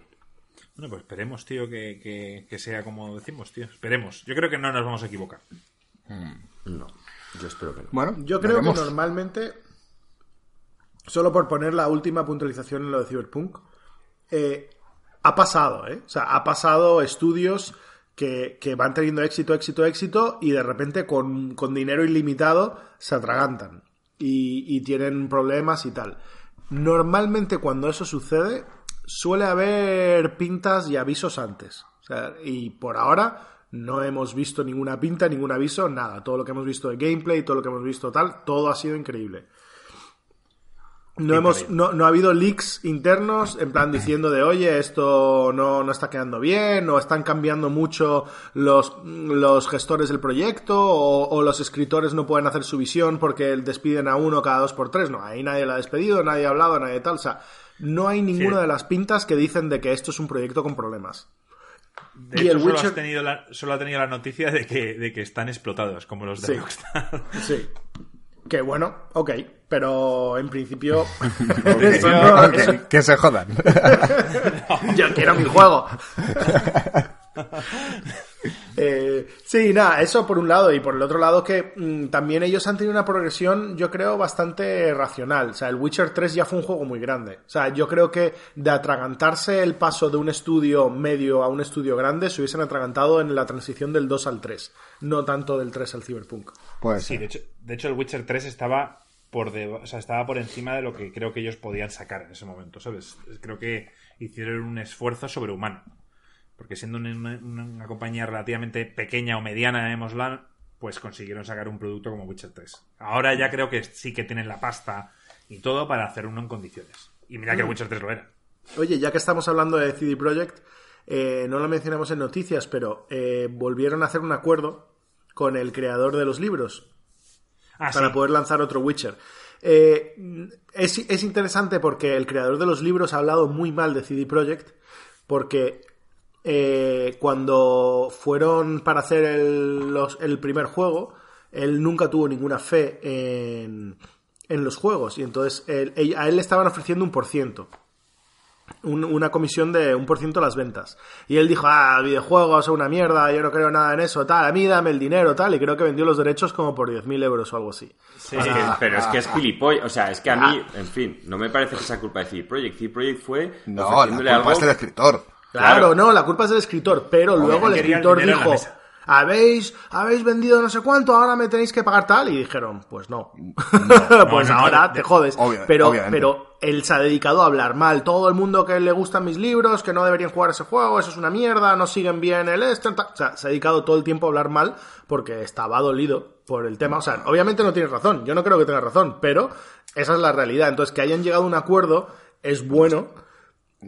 Bueno, pues esperemos, tío, que, sea como decimos, tío. Esperemos. Yo creo que no nos vamos a equivocar. Hmm. No, yo espero que no. Bueno, yo creo que normalmente, solo por poner la última puntualización en lo de Cyberpunk, eh, ha pasado, ¿eh? O sea, ha pasado estudios que, van teniendo éxito, éxito, éxito y de repente con, dinero ilimitado se atragantan y, y tienen problemas y tal. Normalmente cuando eso sucede, suele haber pintas y avisos antes. y por ahora no hemos visto ninguna pinta, ningún aviso, nada. Todo lo que hemos visto de gameplay, todo lo que hemos visto tal, todo ha sido increíble. No, hemos, no, ha habido leaks internos en plan diciendo de oye, esto no, no está quedando bien, o están cambiando mucho los, los gestores del proyecto, o, los escritores no pueden hacer su visión porque despiden a uno cada dos por tres. No, ahí nadie lo ha despedido, nadie ha hablado, nadie tal. O sea, no hay ninguna de las pintas que dicen de que esto es un proyecto con problemas. y el solo, Witcher... tenido la, solo ha tenido la noticia de que, de que están explotados, como los de Rockstar. Sí. Que bueno, ok, pero en principio. que, se jodan. Yo quiero mi juego. Eh, Sí, nada, eso por un lado. Y por el otro lado que mm, también ellos han tenido una progresión, yo creo, bastante racional. O sea, el Witcher 3 ya fue un juego muy grande. O sea, yo creo que de atragantarse el paso de un estudio medio a un estudio grande, se hubiesen atragantado en la transición del 2 al 3. No tanto del 3 al Cyberpunk. Pues sí, de hecho, de hecho el Witcher 3 estaba por o sea, estaba por encima de lo que creo que ellos podían sacar en ese momento, ¿sabes? Creo que hicieron un esfuerzo sobrehumano porque siendo una, compañía relativamente pequeña o mediana, llamémosla, pues consiguieron sacar un producto como Witcher 3. Ahora ya creo que sí que tienen la pasta y todo para hacer uno en condiciones. Y mira que mm. Witcher 3 lo era. Oye, ya que estamos hablando de CD Projekt, eh, no lo mencionamos en noticias, pero eh, volvieron a hacer un acuerdo con el creador de los libros ah, para poder lanzar otro Witcher. Eh, es, es, interesante porque el creador de los libros ha hablado muy mal de CD Projekt porque eh, cuando fueron para hacer el, primer juego, él nunca tuvo ninguna fe en, los juegos y entonces a él le estaban ofreciendo un por ciento. una comisión de un por ciento las ventas. Y él dijo, ah, videojuegos son una mierda, yo no creo nada en eso, tal, a mí dame el dinero, tal, y creo que vendió los derechos como por 10.000 euros o algo así. pero es que es gilipollas, o sea, es que a mí, en fin, no me parece que sea culpa de CD Projekt. CD Projekt fue... No, la culpa es del escritor. Claro, no, la culpa es del escritor, pero luego el escritor dijo, habéis, habéis vendido no sé cuánto, ahora me tenéis que pagar tal, y dijeron, pues no, pues ahora te jodes. pero, pero él se ha dedicado a hablar mal. Todo el mundo que le gustan mis libros, que no deberían jugar ese juego, eso es una mierda, no siguen bien el este. O sea, se ha dedicado todo el tiempo a hablar mal porque estaba dolido por el tema. O sea, obviamente no tienes razón, yo no creo que tenga razón, pero esa es la realidad. Entonces, que hayan llegado a un acuerdo es bueno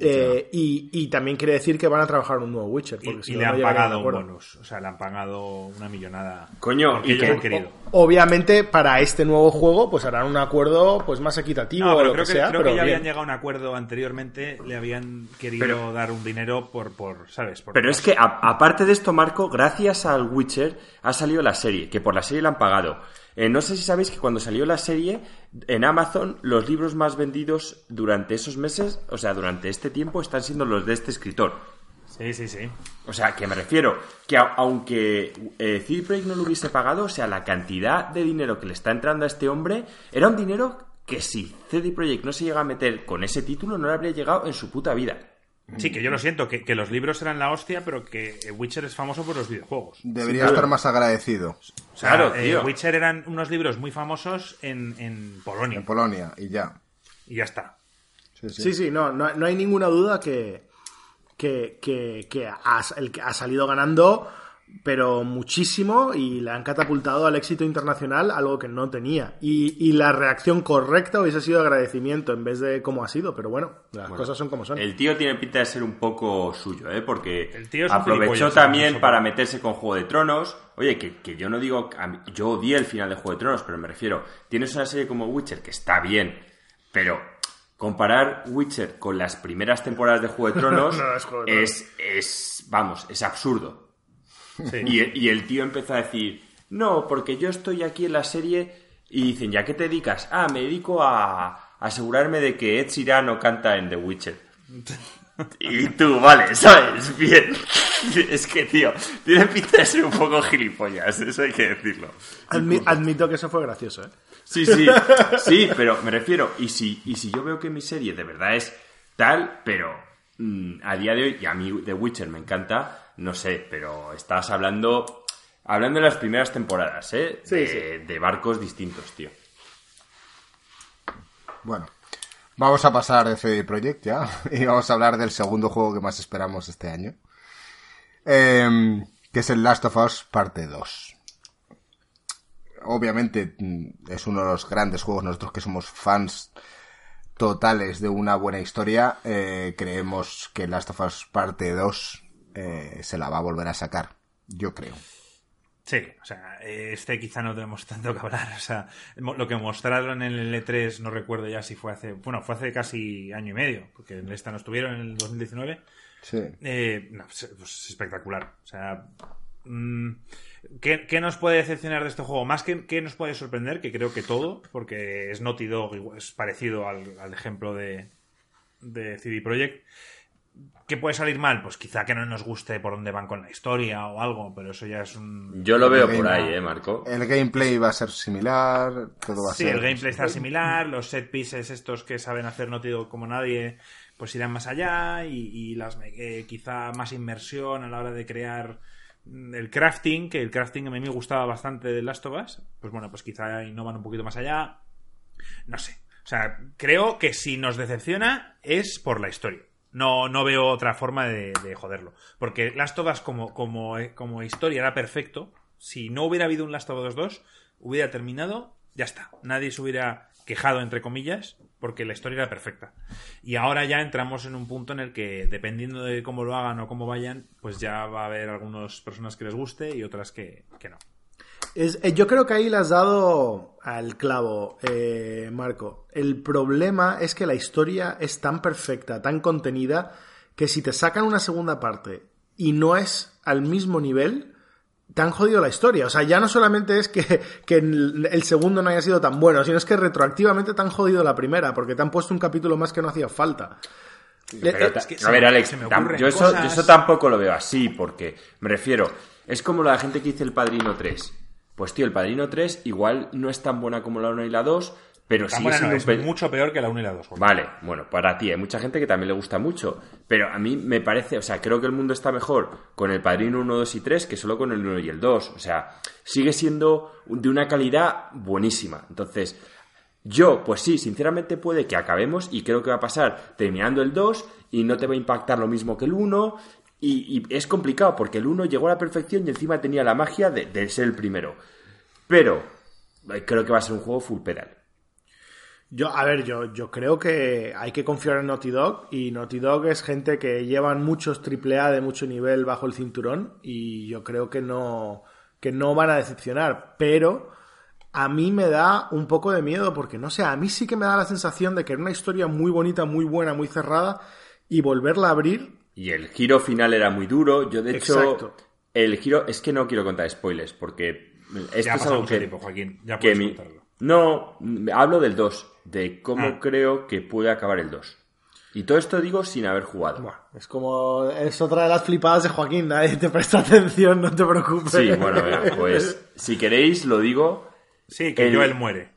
eh, y, también quiere decir que van a trabajar un nuevo Witcher. y, le han pagado un bonus. O sea, le han pagado una millonada. Coño, y que, querido. Obviamente, para este nuevo juego, pues harán un acuerdo pues más equitativo o lo que, sea. Creo que ya habían llegado a un acuerdo anteriormente, le habían querido dar un dinero por, por ¿sabes? pero es que, aparte de esto, Marco, gracias al Witcher ha salido la serie, que por la serie le han pagado. Eh, no sé si sabéis que cuando salió la serie, en Amazon los libros más vendidos durante esos meses, o sea, durante este tiempo, están siendo los de este escritor. Sí, sí, sí. O sea, que me refiero que aunque eh, Break no lo hubiese pagado, o sea, la cantidad de dinero que le está entrando a este hombre era un dinero que si CD Projekt no se llega a meter con ese título, no le habría llegado en su puta vida. Sí, que yo lo siento, que, los libros eran la hostia, pero que Witcher es famoso por los videojuegos. Debería estar más agradecido. claro, eh, Witcher eran unos libros muy famosos en, Polonia. En Polonia, y ya. Y ya está. Sí, sí, no, no, hay ninguna duda que, que, que, el ha salido ganando pero muchísimo y le han catapultado al éxito internacional algo que no tenía. Y, la reacción correcta hubiese sido agradecimiento en vez de como ha sido, pero bueno, las cosas son como son. El tío tiene pinta de ser un poco suyo, ¿eh? porque aprovechó también para meterse con Juego de Tronos. Oye, que, yo no digo, yo odié el final de Juego de Tronos, pero me refiero, tienes una serie como Witcher que está bien, pero comparar Witcher con las primeras temporadas de Juego de Tronos, es, es, vamos, es absurdo. Y, el tío empezó a decir, no, porque yo estoy aquí en la serie y dicen, ¿ya qué te dedicas? Ah, me dedico a asegurarme de que Ed Sheeran no canta en The Witcher. Y tú, vale, ¿sabes? Bien. Es que, tío, tiene pinta de ser un poco gilipollas, eso hay que decirlo. admito que eso fue gracioso, ¿eh? Sí, sí, sí, pero me refiero, y si, y si yo veo que mi serie de verdad es tal, pero mm, a día de hoy, y a mí The Witcher me encanta, no sé, pero estás hablando hablando de las primeras temporadas, ¿eh? Sí, de, barcos distintos, tío. Bueno, vamos a pasar de CD Projekt ya y vamos a hablar del segundo juego que más esperamos este año, em, que es el Last of Us Parte 2. Obviamente mm, es uno de los grandes juegos, nosotros que somos fans totales de una buena historia, eh, creemos que Last of Us Parte 2 eh, se la va a volver a sacar, yo creo. Sí, o sea, este quizá no tenemos tanto que hablar. O sea, lo que mostraron en el E3, no recuerdo ya si fue hace. Bueno, fue hace casi año y medio, porque en esta no estuvieron en el 2019. Sí. Eh, pues espectacular. O sea, mm, ¿qué, nos puede decepcionar de este juego? Más que qué nos puede sorprender, que creo que todo, porque es Naughty Dog, es parecido al, ejemplo de, de CD Projekt. ¿Qué puede salir mal? Pues quizá que no nos guste por dónde van con la historia o algo, pero eso ya es un... Yo lo veo por ahí, ¿eh, Marco? El gameplay va a ser similar, todo va a sí, ser... el gameplay está similar, los set pieces estos que saben hacer no digo como nadie, pues irán más allá y, las eh, quizá más inmersión a la hora de crear el crafting, que el crafting a mí me gustaba bastante de Last of Us, pues bueno, pues quizá innovan un poquito más allá, no sé. O sea, creo que si nos decepciona es por la historia. No, no veo otra forma de, joderlo. Porque Last of Us como, como, eh, como historia era perfecto. Si no hubiera habido un Last of Us 2, hubiera terminado, ya está. Nadie se hubiera quejado, entre comillas, porque la historia era perfecta. Y ahora ya entramos en un punto en el que, dependiendo de cómo lo hagan o cómo vayan, pues ya va a haber algunas personas que les guste y otras que, no. Eh, yo creo que ahí le has dado al clavo, eh, Marco. El problema es que la historia es tan perfecta, tan contenida, que si te sacan una segunda parte y no es al mismo nivel, te han jodido la historia. O sea, ya no solamente es que, el segundo no haya sido tan bueno, sino es que retroactivamente te han jodido la primera, porque te han puesto un capítulo más que no hacía falta. Eh, a ver, Alex, yo eso, yo eso tampoco lo veo así, porque me refiero, es como la gente que dice El Padrino 3 pues tío, el Padrino 3 igual no es tan buena como la 1 y la 2, pero sí es mucho peor que la 1 y la 2. Vale, bueno, para ti hay mucha gente que también le gusta mucho, pero a mí me parece, o sea, creo que el mundo está mejor con el Padrino 1, 2 y 3 que solo con el 1 y el 2, o sea, sigue siendo de una calidad buenísima. Entonces, yo, pues sí, sinceramente puede que acabemos y creo que va a pasar terminando el 2 y no te va a impactar lo mismo que el 1 y, es complicado porque el 1 llegó a la perfección y encima tenía la magia de, ser el primero. Pero eh, creo que va a ser un juego full pedal. Yo, a ver, yo, yo creo que hay que confiar en Naughty Dog y Naughty Dog es gente que llevan muchos AAA de mucho nivel bajo el cinturón y yo creo que no, que no van a decepcionar, pero a mí me da un poco de miedo porque no sé, a mí sí que me da la sensación de que era una historia muy bonita, muy buena, muy cerrada y volverla a abrir y el giro final era muy duro. Yo, de hecho, el giro. Es que no quiero contar spoilers, porque. Esto es algo que. Joaquín. Ya puedes No, hablo del 2, de cómo ah. creo que puede acabar el 2. Y todo esto digo sin haber jugado. es como. Es otra de las flipadas de Joaquín, nadie te presta atención, no te preocupes. Sí, bueno, pues si queréis lo digo. Sí, que Joel muere.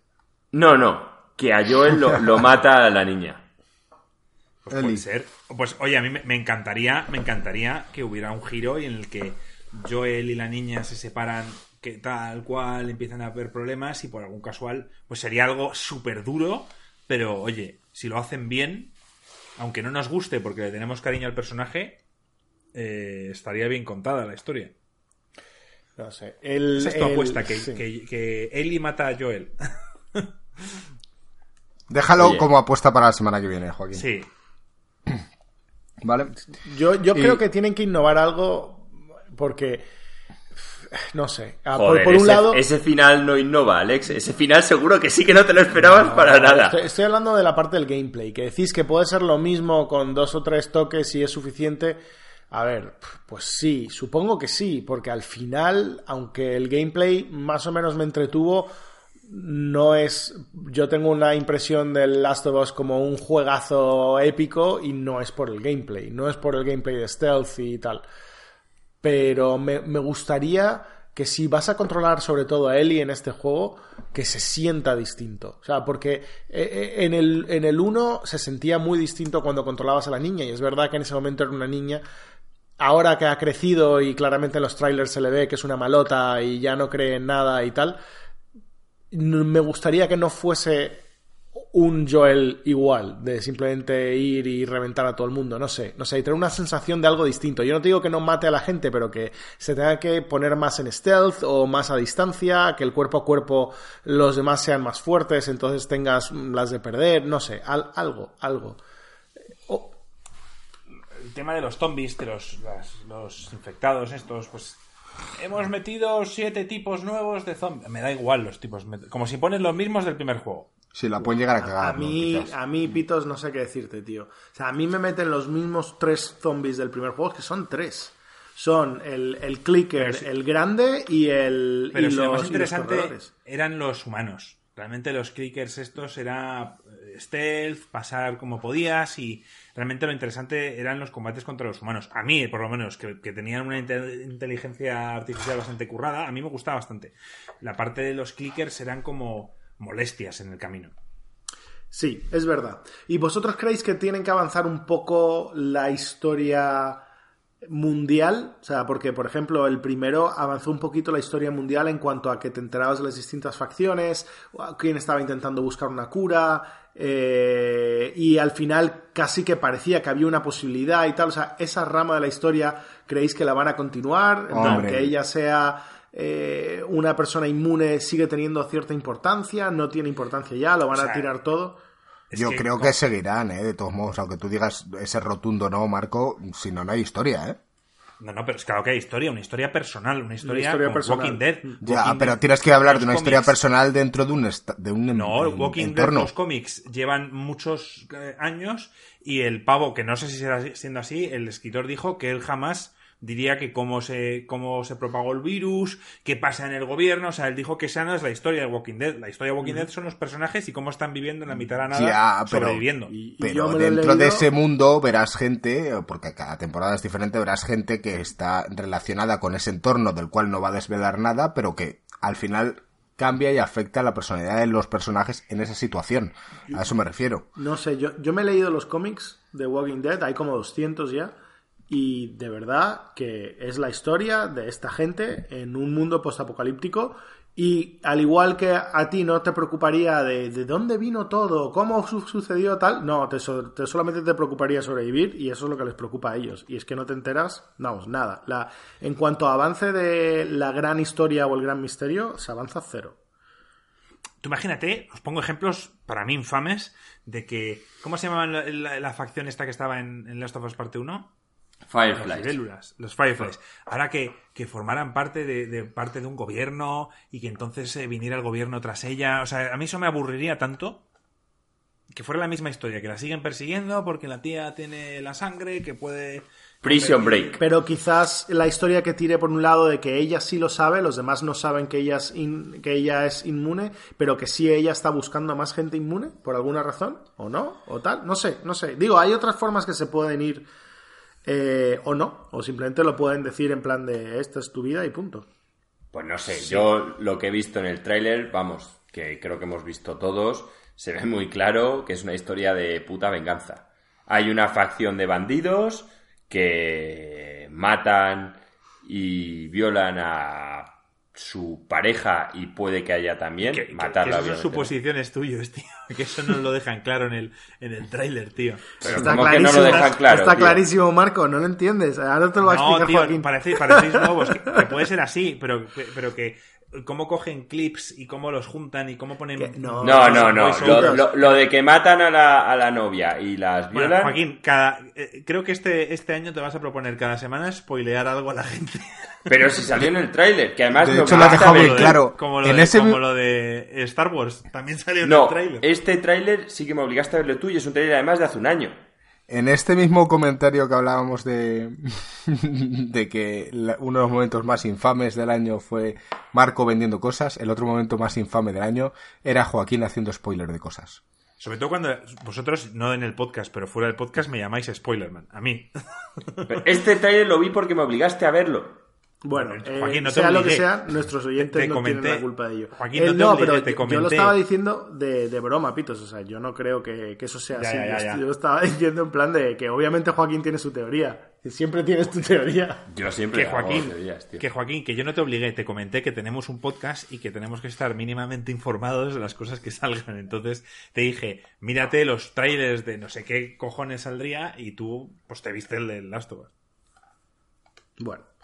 No, no, que a Joel lo, lo mata a la niña. Pues puede ser. Pues oye, a mí me encantaría, me encantaría que hubiera un giro y en el que Joel y la niña se separan que tal cual empiezan a haber problemas y por algún casual pues sería algo súper duro pero oye si lo hacen bien aunque no nos guste porque le tenemos cariño al personaje eh, estaría bien contada la historia. No sé esa es tu apuesta que, que, Ellie mata a Joel. Déjalo como apuesta para la semana que viene Joaquín. Sí. ¿Vale? Yo, yo creo que tienen que innovar algo porque no sé. Ah, por, un ese, lado. Ese final no innova, Alex. Ese final seguro que sí que no te lo esperabas para nada. Estoy, hablando de la parte del gameplay. Que decís que puede ser lo mismo con dos o tres toques y es suficiente. A ver, pues sí, supongo que sí, porque al final, aunque el gameplay más o menos me entretuvo, no es. Yo tengo una impresión del Last of Us como un juegazo épico y no es por el gameplay, no es por el gameplay de stealth y tal. Pero me, gustaría que si vas a controlar sobre todo a Ellie en este juego, que se sienta distinto. O sea, porque eh, eh, en el, en el 1 se sentía muy distinto cuando controlabas a la niña, y es verdad que en ese momento era una niña. Ahora que ha crecido y claramente en los trailers se le ve que es una malota y ya no cree en nada y tal, me gustaría que no fuese un Joel igual, de simplemente ir y reventar a todo el mundo, no sé, no sé, y tener una sensación de algo distinto. Yo no te digo que no mate a la gente, pero que se tenga que poner más en stealth o más a distancia, que el cuerpo a cuerpo los demás sean más fuertes, entonces tengas las de perder, no sé, algo, algo. El tema de los zombies, de los, los infectados estos, pues Hemos metido siete tipos nuevos de zombies. Me da igual los tipos. Como si pones los mismos del primer juego. Sí, la pueden llegar a cagar. A, mí, a mí, Pitos, no sé qué decirte, tío. O sea, a mí me meten los mismos tres zombies del primer juego, que son tres. Son el, el clicker, el grande y el. Pero lo más interesante eran los humanos. Realmente los clickers estos era stealth, pasar como podías y realmente lo interesante eran los combates contra los humanos. A mí, por lo menos, que, tenían una inteligencia artificial bastante currada, a mí me gustaba bastante. La parte de los clickers eran como molestias en el camino. Sí, es verdad. ¿Y vosotros creéis que tienen que avanzar un poco la historia mundial, o sea, porque por ejemplo el primero avanzó un poquito la historia mundial en cuanto a que te enterabas de las distintas facciones, quién estaba intentando buscar una cura, eh, y al final casi que parecía que había una posibilidad y tal, o sea, esa rama de la historia, ¿creéis que la van a continuar? Aunque ella sea eh, una persona inmune, sigue teniendo cierta importancia, no tiene importancia ya, lo van a tirar todo. Yo creo que seguirán, ¿eh? De todos modos, aunque tú digas ese rotundo no, Marco, si no, no hay historia, ¿eh? No, no, pero es claro que hay historia, una historia personal, una historia, Walking Dead. Ya, pero tienes que hablar de una historia personal dentro de un, de un No, Walking Dead, los cómics llevan muchos eh, años y el pavo, que no sé si será siendo así, el escritor dijo que él jamás diría que cómo se, cómo se propagó el virus, qué pasa en el gobierno. O sea, él dijo que esa no es la historia de Walking Dead. La historia de Walking Dead son los personajes y cómo están viviendo en la mitad de la nada sobreviviendo. Pero, dentro de ese mundo verás gente, porque cada temporada es diferente, verás gente que está relacionada con ese entorno del cual no va a desvelar nada, pero que al final cambia y afecta a la personalidad de los personajes en esa situación. A eso me refiero. No sé, yo, yo me he leído los cómics de Walking Dead, hay como 200 ya. Y de verdad que es la historia de esta gente en un mundo postapocalíptico. Y al igual que a ti no te preocuparía de, de dónde vino todo, cómo sucedió tal, no, te, solamente te preocuparía sobrevivir y eso es lo que les preocupa a ellos. Y es que no te enteras, vamos, nada. En cuanto avance de la gran historia o el gran misterio, se avanza cero. Tú imagínate, os pongo ejemplos para mí infames de que. ¿Cómo se llamaba la, facción esta que estaba en, en Last of Us Parte 1? Fireflies. los Fireflies. Ahora que, que formaran parte de, parte de un gobierno y que entonces eh, viniera el gobierno tras ella. O sea, a mí eso me aburriría tanto que fuera la misma historia, que la siguen persiguiendo porque la tía tiene la sangre, que puede... Prison Break. Pero quizás la historia que tire por un lado de que ella sí lo sabe, los demás no saben que ella es, que ella es inmune, pero que sí ella está buscando a más gente inmune, por alguna razón, o no, o tal, no sé, no sé. Digo, hay otras formas que se pueden ir eh, o no, o simplemente lo pueden decir en plan de esta es tu vida y punto. Pues no sé, yo lo que he visto en el tráiler, vamos, que creo que hemos visto todos, se ve muy claro que es una historia de puta venganza. Hay una facción de bandidos que matan y violan a su pareja y puede que haya también que, matarla. Que, son suposiciones tuyas, tío. Que eso no lo dejan claro en el, en el tráiler, tío. Pero está que no lo dejan claro. Está clarísimo, Marco, no lo entiendes. Ahora te lo va a explicar tío, Joaquín. Parecéis, parecéis nuevos, que, puede ser así, pero, pero que cómo cogen clips y cómo los juntan y cómo ponen... No, no, no. no. Lo, de que matan a la, a la novia y las violan... Joaquín, cada, eh, creo que este, este año te vas a proponer cada semana spoilear algo a la gente. Pero si salió en el tráiler, que además... De hecho, lo ha dejado bien claro. Como lo, de, como lo de Star Wars, también salió en el tráiler. este tráiler sí que me obligaste a verlo tú y es un tráiler además de hace un año. En este mismo comentario que hablábamos de, de que uno de los momentos más infames del año fue Marco vendiendo cosas, el otro momento más infame del año era Joaquín haciendo spoiler de cosas. Sobre todo cuando vosotros, no en el podcast, pero fuera del podcast, me llamáis Spoilerman. A mí. Este trailer lo vi porque me obligaste a verlo. Bueno, Joaquín, no sea lo que sea, nuestros oyentes no tienen la culpa de ello. Joaquín, no, no pero yo lo estaba diciendo de, de, broma, Pitos. O sea, yo no creo que, que eso sea así. yo, estaba diciendo en plan de que obviamente Joaquín tiene su teoría. Siempre tienes tu teoría. Yo siempre que Joaquín, Que Joaquín, que yo no te obligué, te comenté que tenemos un podcast y que tenemos que estar mínimamente informados de las cosas que salgan. Entonces te dije, mírate los trailers de no sé qué cojones saldría y tú, pues te viste el de Last of Us. Bueno.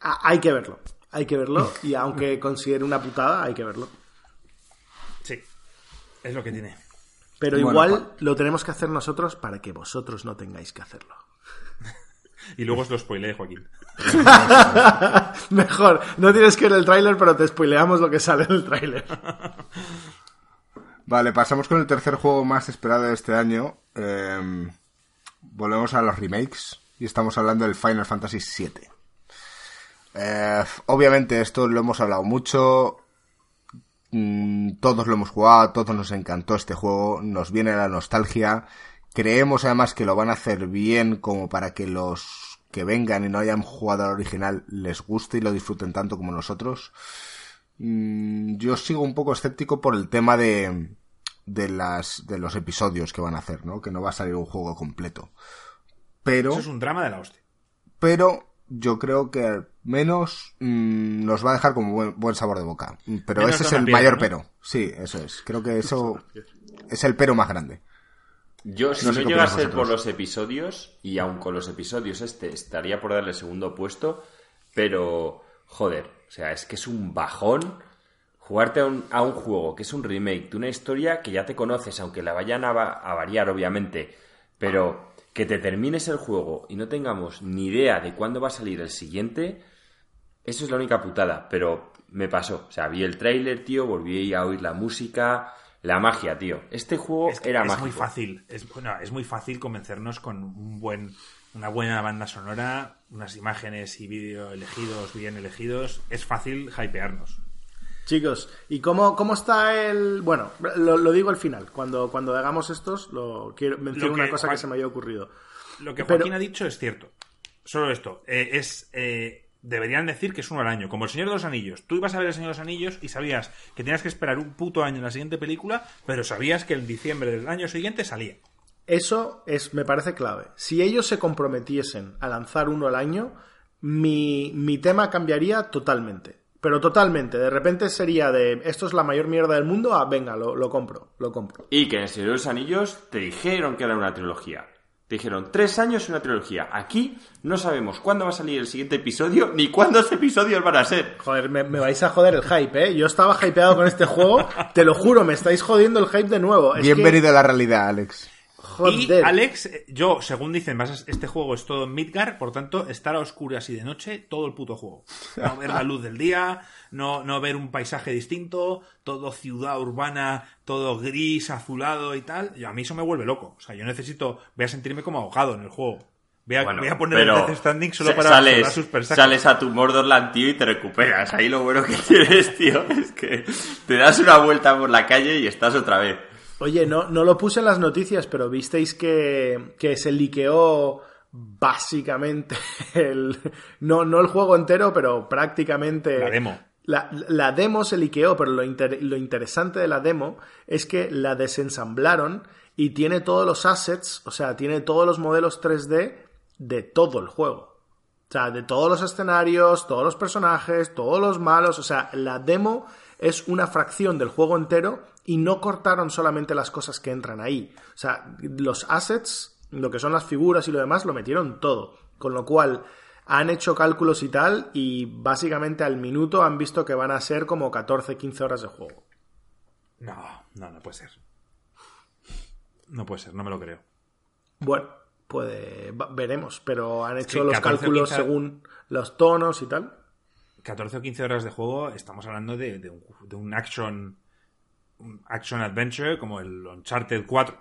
Ah, hay que verlo. Hay que verlo. Y aunque considere una putada, hay que verlo. Sí. Es lo que tiene. Pero igual lo tenemos que hacer nosotros para que vosotros no tengáis que hacerlo. y luego os lo spoileé, Joaquín. Mejor. No tienes que ver el tráiler, pero te spoileamos lo que sale en el tráiler. Vale, pasamos con el tercer juego más esperado de este año. Em, volvemos a los remakes. Y estamos hablando del Final Fantasy VII. Eh, obviamente esto lo hemos hablado mucho. mm, todos lo hemos jugado, todos nos encantó este juego, nos viene la nostalgia. Creemos además que lo van a hacer bien como para que los que vengan y no hayan jugado al original les guste y lo disfruten tanto como nosotros. Mm, yo sigo un poco escéptico por el tema de, de las de los episodios que van a hacer, ¿no? Que no va a salir un juego completo. Pero Eso es un drama de la hostia. pero yo creo que al menos mm, nos va a dejar como buen, buen sabor de boca. Pero Menos ese es el piedra, mayor ¿no? pero. Sí, eso es. Creo que eso es el pero más grande. Yo, si No no, llega a ser por los episodios, y aun con los episodios este, estaría por darle segundo puesto, pero, joder, o sea, es que es un bajón jugarte a un, a un juego que es un remake de una historia que ya te conoces, aunque la vayan a, va- a variar, obviamente, pero que te termines el juego y no tengamos ni idea de cuándo va a salir el siguiente, eso es la única putada, pero me pasó. O sea, vi el tráiler, tío, volví a oír la música, la magia, tío. Este juego Es, que era es mágico. muy fácil. Es, bueno, es muy fácil convencernos con un buen, una buena banda sonora, unas imágenes y vídeo elegidos, bien elegidos. Es fácil hypearnos. Chicos, ¿y cómo, cómo está el...? Bueno, lo, lo digo al final. Cuando, cuando hagamos estos, lo quiero mencionar una cosa que se me había ocurrido. Lo que Pero- Joaquín ha dicho es cierto. Solo esto. Eh, es eh, Deberían decir que es uno al año. Como el Señor de los Anillos. Tú ibas a ver el Señor de los Anillos y sabías que tenías que esperar un puto año en la siguiente película, pero sabías que en diciembre del año siguiente salía. Eso es, me parece clave. Si ellos se comprometiesen a lanzar uno al año, mi, mi tema cambiaría totalmente. Pero totalmente. De repente sería de esto es la mayor mierda del mundo, ah, venga, lo, lo compro, lo compro. Y que en el Señor de los Anillos te dijeron que era una trilogía. Te dijeron tres años una trilogía. Aquí no sabemos cuándo va a salir el siguiente episodio ni cuántos episodios van a ser. Joder, me, me vais a joder el hype, ¿eh? Yo estaba hypeado con este juego, te lo juro, me estáis jodiendo el hype de nuevo. Es que- Bienvenido a la realidad, Alex. Y. Alex, yo, según dicen, vas a- este juego es todo en Midgar, por tanto, estar a oscuras y de noche todo el puto juego. No ver la luz del día, no, no ver un paisaje distinto, todo ciudad urbana, todo gris, azulado y tal. Y a mí eso me vuelve loco. O sea, yo necesito, voy a sentirme como ahogado en el juego. Voy a, Bueno, voy a poner el Death Standing solo para sales, sus persacos. sales a tu Mordorland, tío, y te recuperas. Ahí lo bueno que tienes, tío, es que te das una vuelta por la calle y estás otra vez. Oye, no, no lo puse en las noticias, pero visteis que, que se liqueó básicamente el. No, no el juego entero, pero prácticamente. La demo. La, la demo se liqueó, pero lo, inter- lo interesante de la demo es que la desensamblaron y tiene todos los assets, o sea, tiene todos los modelos 3D de todo el juego. O sea, de todos los escenarios, todos los personajes, todos los malos. O sea, la demo es una fracción del juego entero y no cortaron solamente las cosas que entran ahí. O sea, los assets, lo que son las figuras y lo demás, lo metieron todo. Con lo cual, han hecho cálculos y tal y básicamente al minuto han visto que van a ser como 14, 15 horas de juego. No, no, no puede ser. No puede ser, no me lo creo. Bueno, puede, veremos, pero han hecho los 14 o cálculos 15 según los tonos y tal. 14 o 15 horas de juego, estamos hablando de, de un, de un action action adventure como el Uncharted 4.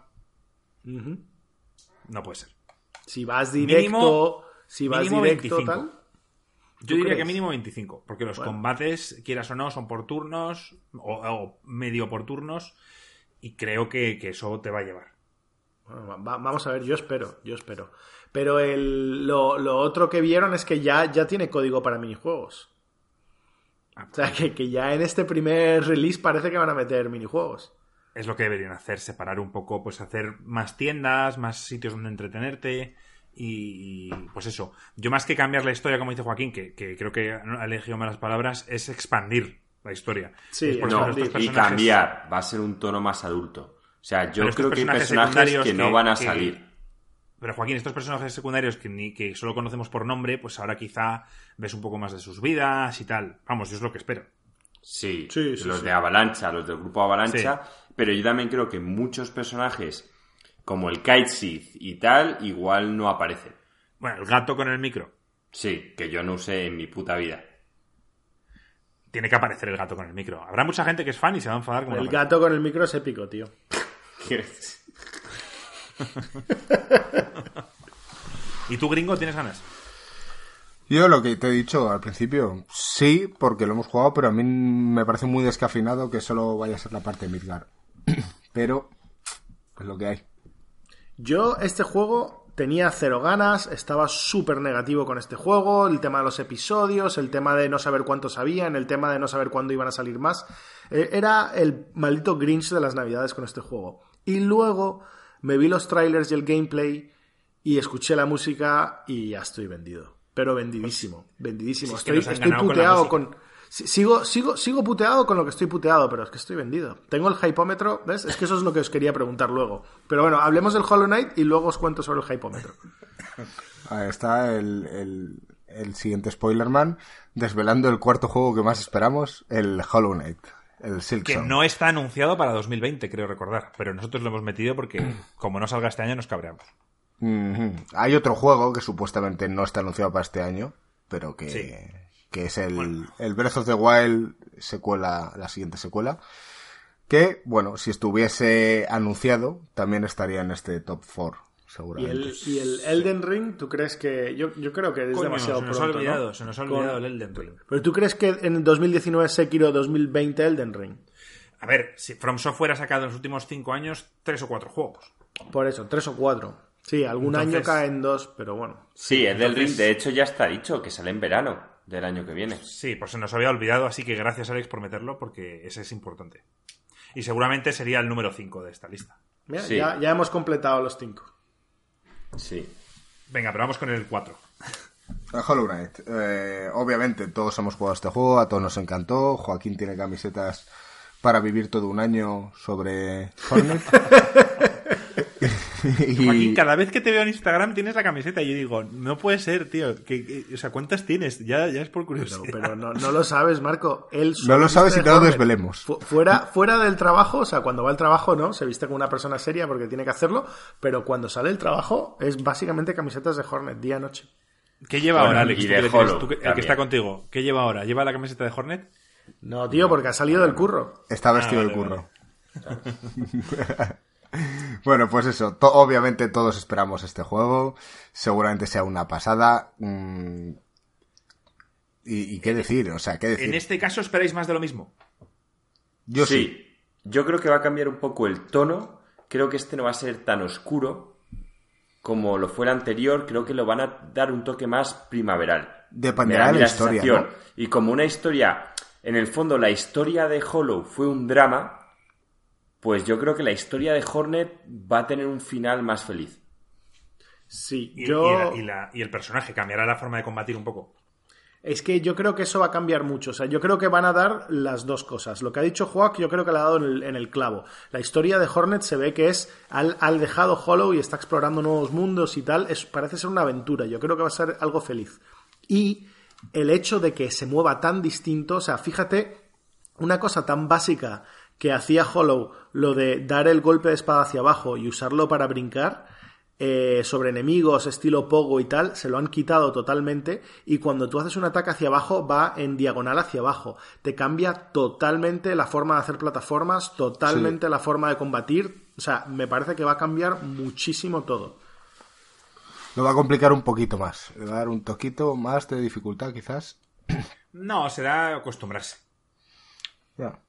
Ujú. No puede ser. Si vas directo, Mínimo- si vas mínimo directo 25. tal. Yo ¿Tú diría crees? que mínimo 25, porque los Bueno. combates, quieras o no, son por turnos o, o medio por turnos y creo que, que eso te va a llevar. Bueno, va- vamos a ver, yo espero, yo espero. Pero el, lo, lo otro que vieron es que ya, ya tiene código para minijuegos. Ah, O sea, que, que ya en este primer release parece que van a meter minijuegos. Es lo que deberían hacer, separar un poco, pues hacer más tiendas, más sitios donde entretenerte y, y, pues eso. Yo más que cambiar la historia, como dice Joaquín, que, que creo que ha elegido malas palabras, es expandir la historia. Sí, Es por no, ejemplo, Y cambiar, va a ser un tono más adulto. O sea, yo creo que hay personajes que no que- van a que- salir. Pero Joaquín, estos personajes secundarios que, ni, que solo conocemos por nombre, pues ahora quizá ves un poco más de sus vidas y tal. Vamos, yo es lo que espero. Sí, Sí, sí, los sí. de Avalancha, los del grupo Avalancha, pero yo también creo que muchos personajes como el Kite Sith y tal, igual no aparecen. Bueno, el gato con el micro. Sí, que yo no usé en mi puta vida. Tiene que aparecer el gato con el micro. Habrá mucha gente que es fan y se va a enfadar como El gato con el micro es épico, tío. ¿Y tú, gringo, tienes ganas? Yo lo que te he dicho al principio, sí, porque lo hemos jugado, pero a mí me parece muy descafinado que solo vaya a ser la parte de Midgar. pero es lo que hay. Yo este juego tenía cero ganas, estaba súper negativo con este juego, el tema de los episodios, el tema de no saber cuántos habían, el tema de no saber cuándo iban a salir más. Eh, era el maldito Grinch de las navidades con este juego. Y luego me vi los trailers y el gameplay y escuché la música y ya estoy vendido pero vendidísimo, vendidísimo. estoy, puteado con, Sigo, sigo, sigo puteado con lo que estoy puteado, pero es que estoy vendido. Tengo el hypómetro, ¿ves? Es que eso es lo que os quería preguntar luego. Pero bueno, hablemos del Hollow Knight y luego os cuento sobre el hypómetro. Ahí está el, el, siguiente Spoilerman, desvelando el cuarto juego que más esperamos, el Hollow Knight. El Silk que no está anunciado para 2020, creo recordar, pero nosotros lo hemos metido porque como no salga este año nos cabreamos. Hay otro juego que supuestamente no está anunciado para este año, pero que, que es el, el Breath of the Wild secuela, la siguiente secuela. Que, bueno, si estuviese anunciado, también estaría en este top 4, seguramente. ¿Y el, Elden Ring, tú crees que.? Yo, yo creo que es demasiado se nos pronto. Ha olvidado, Se nos ha olvidado el Elden Ring. ¿Pero tú crees que en 2019 Sekiro, 2020 Elden Ring? A ver, si From Software ha sacado en los últimos 5 años 3 o 4 juegos. Por eso, 3 o 4. Sí, algún año caen dos, pero bueno. Sí, el del Ring, de hecho, ya está dicho, que sale en verano del año que viene. Sí, pues se nos había olvidado, así que gracias Alex por meterlo, porque ese es importante. Y seguramente sería el número 5 de esta lista. Mira, ya, ya, hemos completado los 5. Sí. Venga, pero vamos con el 4. Hollow Knight. Eh, obviamente todos hemos jugado este juego, a todos nos encantó. Joaquín tiene camisetas para vivir todo un año sobre Joaquín, cada vez que te veo en Instagram tienes la camiseta y yo digo, no puede ser, tío. o sea, ¿cuántas tienes? Ya, ya es por curiosidad. Pero, no, lo sabes, Marco. Él no lo sabes y te lo desvelemos. fuera, fuera del trabajo, o sea, cuando va al trabajo, ¿no? Se viste como una persona seria porque tiene que hacerlo, pero cuando sale el trabajo es básicamente camisetas de Hornet, día-noche. ¿Qué lleva ahora, Alex? el que está contigo. ¿Qué lleva ahora? ¿Lleva la camiseta de Hornet? No, tío, porque ha salido del curro. Está vestido ah, del curro. Bueno, pues eso, obviamente todos esperamos este juego, seguramente sea una pasada. Mm, y, qué decir? O sea, ¿qué decir? En este caso esperáis más de lo mismo. Yo sí. Yo creo que va a cambiar un poco el tono. Creo que este no va a ser tan oscuro como lo fue el anterior. Creo que lo van a dar un toque más primaveral. Dependerá de la historia. Y como una historia, en el fondo, la historia de Hollow fue un drama pues yo creo que la historia de Hornet va a tener un final más feliz. Sí, y, yo... y, el personaje cambiará la forma de combatir un poco. Es que yo creo que eso va a cambiar mucho. O sea, yo creo que van a dar las dos cosas. Lo que ha dicho Joaquín, yo creo que le ha dado en el, clavo. La historia de Hornet se ve que es al, al, dejado Hollow y está explorando nuevos mundos y tal. Es, parece ser una aventura. Yo creo que va a ser algo feliz. Y el hecho de que se mueva tan distinto, o sea, fíjate, una cosa tan básica que hacía Hollow lo de dar el golpe de espada hacia abajo y usarlo para brincar eh, sobre enemigos estilo Pogo y tal, se lo han quitado totalmente y cuando tú haces un ataque hacia abajo va en diagonal hacia abajo. Te cambia totalmente la forma de hacer plataformas, totalmente la forma de combatir. O sea, me parece que va a cambiar muchísimo todo. Lo va a complicar un poquito más. Le va a dar un toquito más de dificultad quizás. No, será acostumbrarse. Ya.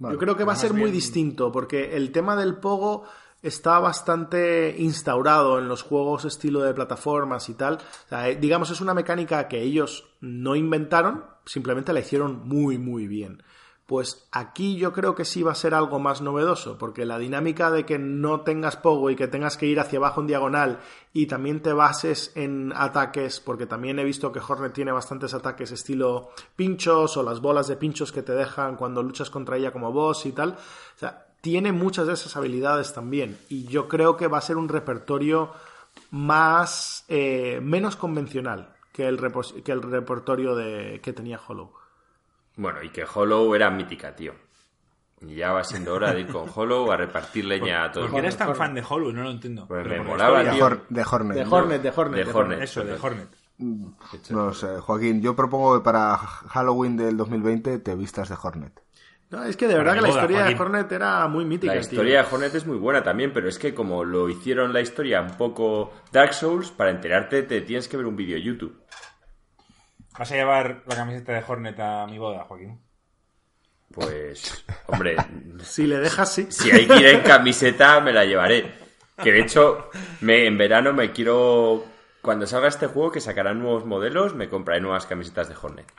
Yo creo que va a ser muy distinto, porque el tema del pogo está bastante instaurado en los juegos estilo de plataformas y tal. Eh, digamos, es una mecánica que ellos no inventaron, simplemente la hicieron muy, muy bien. Pues aquí yo creo que sí va a ser algo más novedoso, porque la dinámica de que no tengas pogo y que tengas que ir hacia abajo en diagonal y también te bases en ataques, porque también he visto que Hornet tiene bastantes ataques estilo pinchos o las bolas de pinchos que te dejan cuando luchas contra ella como boss y tal. O sea, tiene muchas de esas habilidades también y yo creo que va a ser un repertorio más eh, menos convencional que el, que el repertorio de, que tenía Hollow. Bueno, y que Hollow era mítica, tío. Y ya va siendo hora de ir con Hollow a repartir leña a todos. ¿Por qué eres tan fan de Hollow? No lo entiendo. Pues me molaba, tío. De, Hornet. De Hornet, de Hornet. De Hornet. Eso, de Hornet. Mm, no sé, Joaquín, yo propongo que para Halloween del 2020 te vistas de Hornet. No, es que de verdad que la historia de Hornet era muy mítica. La historia de Hornet es muy buena también, pero es que como lo hicieron la historia un poco Dark Souls, para enterarte te tienes que ver un vídeo de YouTube. ¿Vas a llevar la camiseta de Hornet a mi boda, Joaquín? Pues, hombre, Si le dejas, sí. si hay que ir en camiseta, me la llevaré. Que de hecho, me, en verano me quiero. Cuando salga este juego, que sacarán nuevos modelos, me compraré nuevas camisetas de Hornet.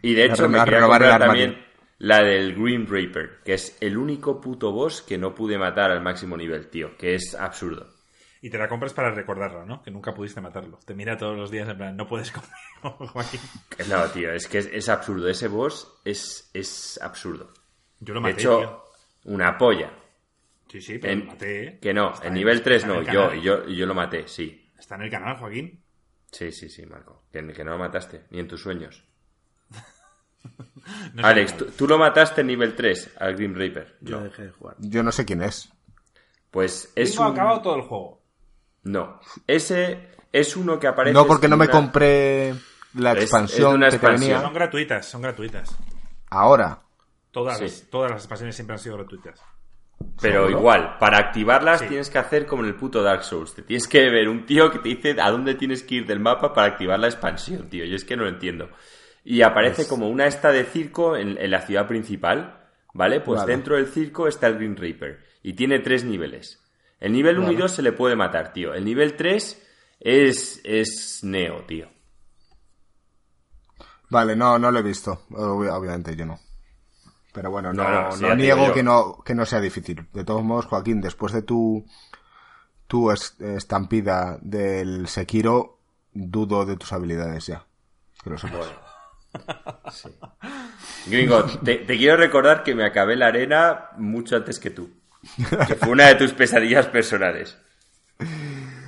Y de hecho, me el comprar también la del Green Reaper, que es el único puto boss que no pude matar al máximo nivel, tío. Que es absurdo. Y te la compras para recordarlo, ¿no? Que nunca pudiste matarlo. Te mira todos los días en plan, no puedes comer, Joaquín. No, tío, es que es, es absurdo. Ese boss es, es absurdo. Yo lo De maté, hecho, tío. una polla. Sí, sí, pero En- lo maté, ¿eh? Que no, Está en en- nivel 3 está en no, yo, yo, yo lo maté, sí. Está en el canal, Joaquín. Sí, sí, sí, Marco. Que, que no lo mataste, ni en tus sueños. No Alex, tú lo mataste en nivel 3 al Grim Reaper. Yo No. dejé de jugar. Yo no sé quién es. Pues es Tengo un... acabado todo el juego. No. Ese es uno que aparece... No, porque no me compré la Es- es expansión una que te expansión. venía. Son gratuitas, son gratuitas. Ahora. Todas, Sí. todas las expansiones siempre han sido gratuitas. Pero ¿Seguro? igual, para activarlas Sí. tienes que hacer como en el puto Dark Souls. Te tienes que ver un tío que te dice a dónde tienes que ir del mapa para activar la expansión, tío. Yo es que no lo entiendo. Y aparece como una esta de circo en, en la ciudad principal, ¿vale? Pues Vale. dentro del circo está el Green Reaper. Y tiene tres niveles. El nivel 1 y 2 se le puede matar, tío. El nivel 3 es, es Neo, tío. Vale, no, no lo he visto. Ob- Obviamente yo no. Pero bueno, no, sí, niego que no, que no sea difícil. De todos modos, Joaquín, después de tu, tu es- estampida del Sekiro, dudo de tus habilidades ya. Que lo sepas. Sí. Gringo, te, te quiero recordar que me acabé la arena mucho antes que tú. Que fue una de tus pesadillas personales.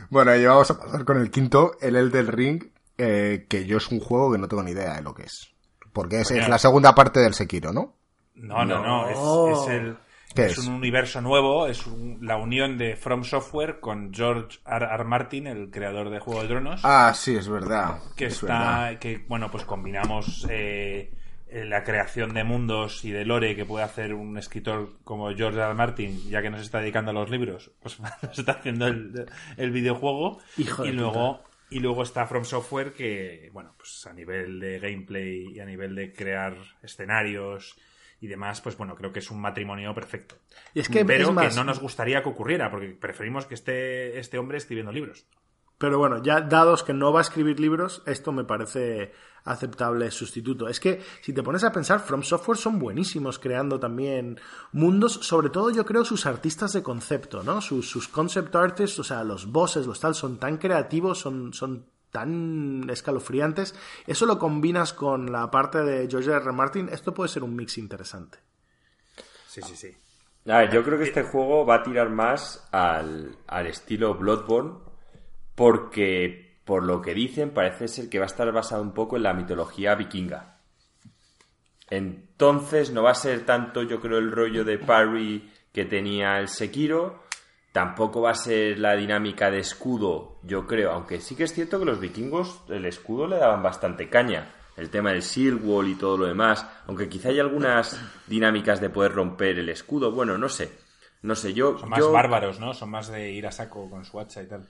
Bueno, y vamos a pasar con el quinto, el Elden Ring, eh, que yo es un juego que no tengo ni idea de lo que es. Porque es, es la segunda parte del Sekiro, ¿no? No, no, no. Es, No. es el. ¿Qué es, es? un universo nuevo, es un- la unión de From Software con George R. R. Martin, el creador de Juego de Tronos, Ah, sí, es verdad. que es está, verdad. que bueno, pues combinamos eh, la creación de mundos y de lore que puede hacer un escritor como George R. Martin, ya que nos está dedicando a los libros, pues nos está haciendo el, el videojuego Hijo de y luego y luego está From Software que bueno, pues a nivel de gameplay y a nivel de crear escenarios y demás, pues bueno, creo que es un matrimonio perfecto. Y es que Pero es más, que no nos gustaría que ocurriera, porque preferimos que esté este hombre escribiendo libros. Pero bueno, ya dados que no va a escribir libros, esto me parece aceptable sustituto. Es que si te pones a pensar, From Software son buenísimos creando también mundos, sobre todo yo creo sus artistas de concepto, ¿no? Sus, sus concept artists, o sea, los bosses, los tal, son tan creativos, son, son tan escalofriantes. Eso lo combinas con la parte de George R. R. Martin, esto puede ser un mix interesante. Sí, sí, sí. A ver, yo creo que este juego va a tirar más al, al estilo Bloodborne porque, por lo que dicen, parece ser que va a estar basado un poco en la mitología vikinga. Entonces no va a ser tanto, yo creo, el rollo de parry que tenía el Sekiro. Tampoco va a ser la dinámica de escudo, yo creo. Aunque sí que es cierto que los vikingos el escudo le daban bastante caña. El tema del Shield Wall y todo lo demás. Aunque quizá hay algunas dinámicas de poder romper el escudo. Bueno, no sé. No sé, yo... Son más yo- bárbaros, ¿no? Son más de ir a saco con su hacha y tal.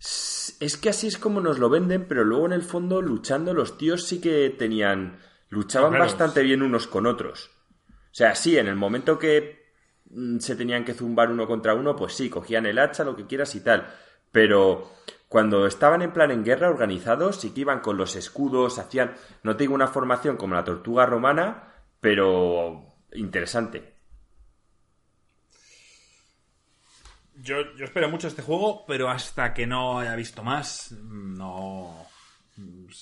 Es que así es como nos lo venden, pero luego en el fondo luchando los tíos sí que tenían... Luchaban Claro. bastante bien unos con otros. O sea, sí, en el momento que mm, se tenían que zumbar uno contra uno, pues sí, cogían el hacha, lo que quieras y tal. Pero cuando estaban en plan en guerra organizados, sí que iban con los escudos, hacían, no te digo una formación como la tortuga romana, pero interesante. Yo, yo espero mucho este juego, pero hasta que no haya visto más, no.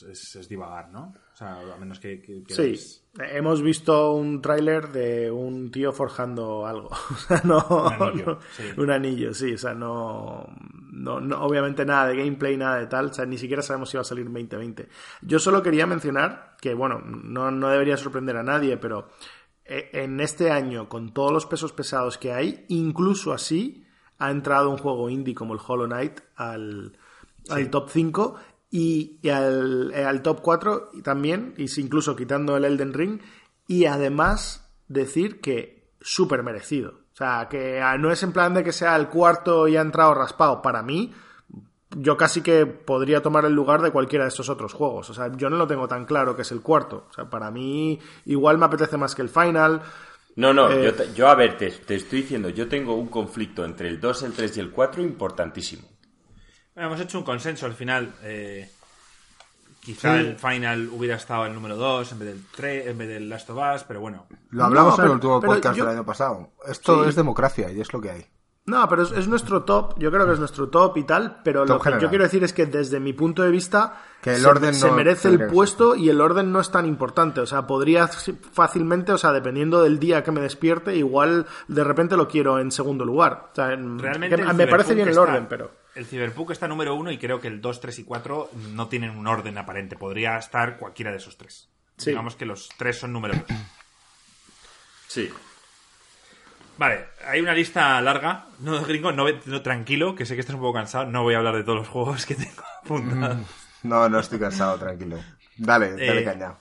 Es, es divagar, ¿no? O sea, a menos que. que- que Sí, hemos visto un tráiler de un tío forjando algo. O sea, no, Un anillo, no- sí. un anillo, sí. O sea, no, no, no- obviamente nada de gameplay, nada de tal. O sea, ni siquiera sabemos si va a salir en 2020. Yo solo quería mencionar que, bueno, no, no debería sorprender a nadie, pero eh, en este año, con todos los pesos pesados que hay, incluso así, ha entrado un juego indie como el Hollow Knight al, al top 5 y, y al, eh, al top 4 también, y incluso quitando el Elden Ring, y además decir que súper merecido. O sea, que ah, no es en plan de que sea el cuarto y ha entrado raspado. Para mí, yo casi que podría tomar el lugar de cualquiera de estos otros juegos. O sea, yo no lo tengo tan claro que es el cuarto. O sea, para mí igual me apetece más que el final. No, no, yo, yo, a ver, te, te, estoy diciendo, yo tengo un conflicto entre el 2, el 3 y el 4 importantísimo. hemos hecho un consenso al final. Eh, Quizá el final hubiera estado el número 2 en vez del 3, en vez del Last of Us, pero bueno. Lo hablamos en el último podcast del año pasado. Esto es democracia y es lo que hay. No, pero es, nuestro top, yo creo que es nuestro top y tal, pero lo que yo quiero decir es que desde mi punto de vista que el se, orden se merece el puesto y el orden no es tan importante, o sea, podría fácilmente, o sea, dependiendo del día que me despierte, igual de repente lo quiero en segundo lugar. O sea, Realmente me parece bien el orden, pero el Cyberpunk está número uno y creo que el 2, 3 y 4 no tienen un orden aparente. Podría estar cualquiera de esos tres. Digamos que los tres son número 2. Sí. Vale, hay una lista larga. No, gringo, no, tranquilo, que sé que estás un poco cansado. No voy a hablar de todos los juegos que tengo apuntados. Mm, no, no estoy cansado, tranquilo. Dale, dale eh, caña.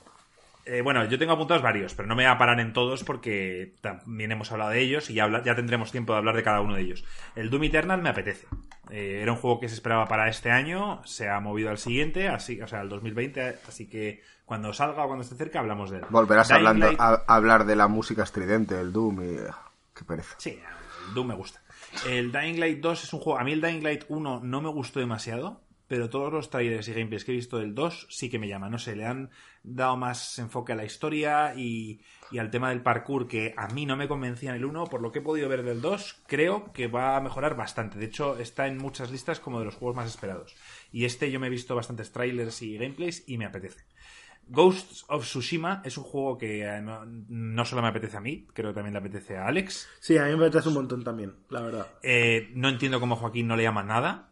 Eh, bueno, yo tengo apuntados varios, pero no me voy a parar en todos porque también hemos hablado de ellos y ya, ya tendremos tiempo de hablar de cada uno de ellos. El Doom Eternal me apetece. Eh, era un juego que se esperaba para este año, se ha movido al siguiente, así, o sea, al 2020, así que cuando salga o cuando esté cerca hablamos de él. Volverás hablando, a, hablar de la música estridente, el Doom y... Qué pereza. Sí, el Doom me gusta. El Dying Light 2 es un juego... A mí el Dying Light 1 no me gustó demasiado pero todos los trailers y gameplays que he visto del 2 sí que me llaman. No sé, le han dado más enfoque a la historia y, al tema del parkour que a mí no me convencía en el 1. Por lo que he podido ver del 2, creo que va a mejorar bastante. De hecho, está en muchas listas como de los juegos más esperados. Y este yo me he visto bastantes trailers y gameplays y me apetece. Ghosts of Tsushima es un juego que eh, no, solo me apetece a mí, creo que también le apetece a Alex. Sí, a mí me apetece un montón también, la verdad. Eh, no entiendo cómo Joaquín no le llama nada.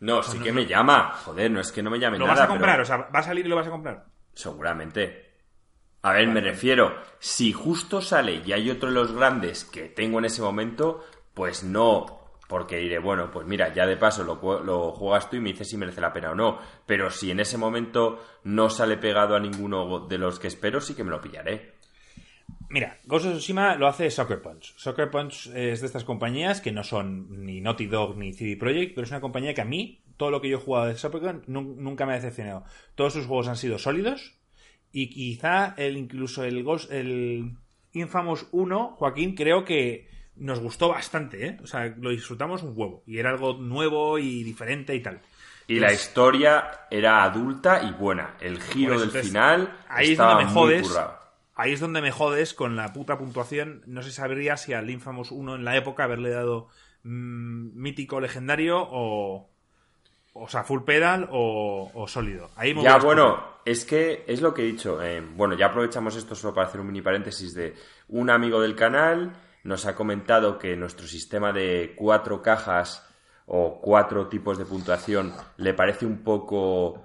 No, sí que me llama. Joder, no es que no me llame nada. ¿Lo vas a comprar? O sea, ¿va a salir y lo vas a comprar? Seguramente. A ver, me refiero, si justo sale y hay otro de los grandes que tengo en ese momento, pues no, porque diré, bueno, pues mira, ya de paso lo, lo, juegas tú y me dices si merece la pena o no. Pero si en ese momento no sale pegado a ninguno de los que espero, sí que me lo pillaré. Mira, Ghost of Tsushima lo hace Soccer Punch. Soccer Punch es de estas compañías que no son ni Naughty Dog ni CD Projekt, pero es una compañía que a mí, todo lo que yo he jugado de Soccer Punch nunca me ha decepcionado. Todos sus juegos han sido sólidos y quizá el, incluso el, Ghost, el Infamous 1, Joaquín, creo que nos gustó bastante, ¿eh? O sea, lo disfrutamos un huevo y era algo nuevo y diferente y tal. Y la historia era adulta y buena. El giro del final ahí estaba es donde me jodes, Ahí es donde me jodes con la puta puntuación. No se sabría si al Infamous 1 en la época haberle dado mm, mítico legendario o. O sea, full pedal o, sólido. Ahí ya, bueno, es que es lo que he dicho. Eh, bueno, ya aprovechamos esto solo para hacer un mini paréntesis de un amigo del canal nos ha comentado que nuestro sistema de cuatro cajas o cuatro tipos de puntuación le parece un poco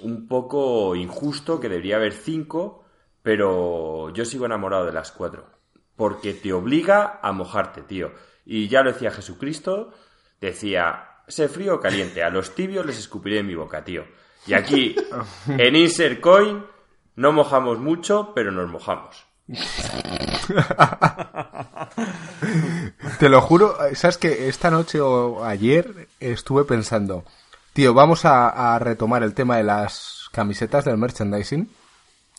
un poco injusto, que debería haber cinco pero yo sigo enamorado de las cuatro. Porque te obliga a mojarte, tío. Y ya lo decía Jesucristo, decía, sé frío o caliente, a los tibios les escupiré en mi boca, tío. Y aquí, en Insert Coin, no mojamos mucho, pero nos mojamos. Te lo juro, sabes que esta noche o ayer estuve pensando, tío, vamos a retomar el tema de las camisetas del merchandising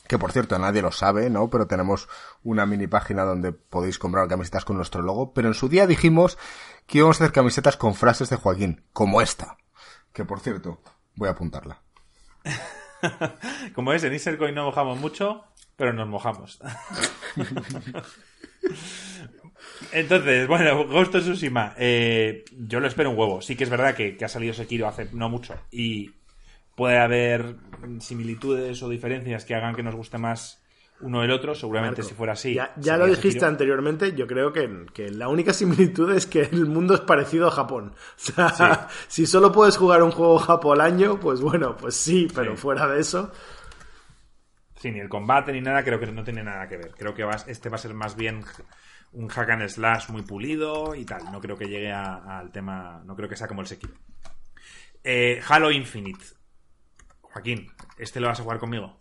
que por cierto nadie lo sabe, ¿no? Pero tenemos una mini página donde podéis comprar camisetas con nuestro logo, pero en su día dijimos que íbamos a hacer camisetas con frases de Joaquín, como esta, que por cierto, voy a apuntarla. como es, en Isercoin no mojamos mucho, pero nos mojamos. Entonces, bueno, Ghost of Tsushima, eh, yo lo espero un huevo. Sí que es verdad que, que ha salido Sekiro hace no mucho y puede haber similitudes o diferencias que hagan que nos guste más uno el otro, seguramente si fuera así. Ya, lo dijiste anteriormente, yo creo que, la única similitud es que el mundo es parecido a Japón. O sea, si solo puedes jugar un juego Japón al año, pues bueno, pues sí, pero fuera de eso. Sí, ni el combate ni nada creo que no tiene nada que ver. Creo que este va a ser más bien un hack and slash muy pulido y tal. No creo que llegue al tema, no creo que sea como el Sekiro. Eh, Halo Infinite. Joaquín, ¿este lo vas a jugar conmigo?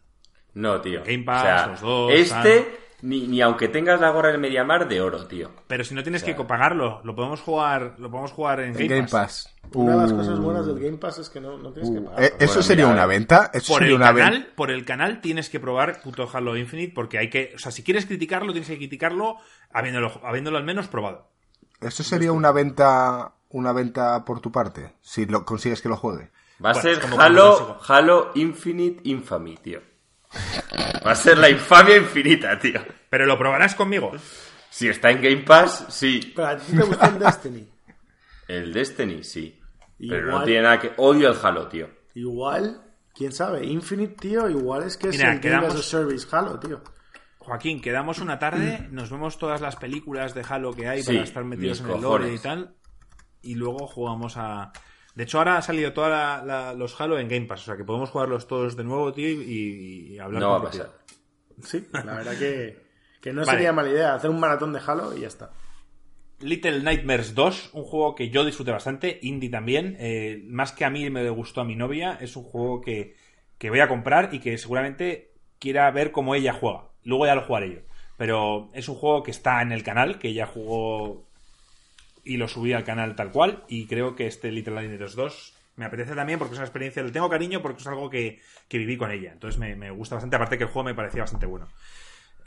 No, tío. Game Pass, los dos. Este, ni, ni aunque tengas la gorra del Mediamar de oro, tío. Pero si no tienes que pagarlo, lo podemos jugar, lo podemos jugar en Game, Game Pass. Pass. Una de las Uh. cosas buenas del Game Pass es que no, no tienes que pagar. Eh, ¿Eso Bueno, sería mira, una venta? ¿Eso Por sería el, una venta? canal, por el canal tienes que probar puto Halo Infinite porque hay que, o sea, si quieres criticarlo tienes que criticarlo habiéndolo, habiéndolo al menos probado. ¿Eso sería una venta una venta por tu parte? Si lo consigues que lo juegue. Va a Bueno, ser Halo. Halo Infinite Infamy, tío. Va a ser la infamia infinita, tío. Pero lo probarás conmigo. Si está en Game Pass, sí. Pero a ti te gusta el Destiny. El Destiny, sí. Pero no tiene nada que... Odio el Halo, tío. Igual, quién sabe, Infinite, tío, igual es que es Mira, el Game quedamos- as a Service Halo, tío. Joaquín, quedamos una tarde, nos vemos todas las películas de Halo que hay Sí, para estar metidos en el lore y tal. Y luego jugamos a. De hecho, ahora han salido todos los Halo en Game Pass, o sea que podemos jugarlos todos de nuevo, tío, y, y hablar No va con a pasar. Sí, la verdad que, que no Vale. sería mala idea hacer un maratón de Halo y ya está. Little Nightmares 2, un juego que yo disfruté bastante, indie también, eh, más que a mí me gustó a mi novia, es un juego que, que voy a comprar y que seguramente quiera ver cómo ella juega. Luego ya lo jugaré yo. Pero es un juego que está en el canal, que ella jugó y lo subí al canal tal cual, y creo que este Little Nightmares 2 me apetece también porque es una experiencia, le tengo cariño porque es algo que, que viví con ella. Entonces me, me gusta bastante, aparte que el juego me parecía bastante bueno.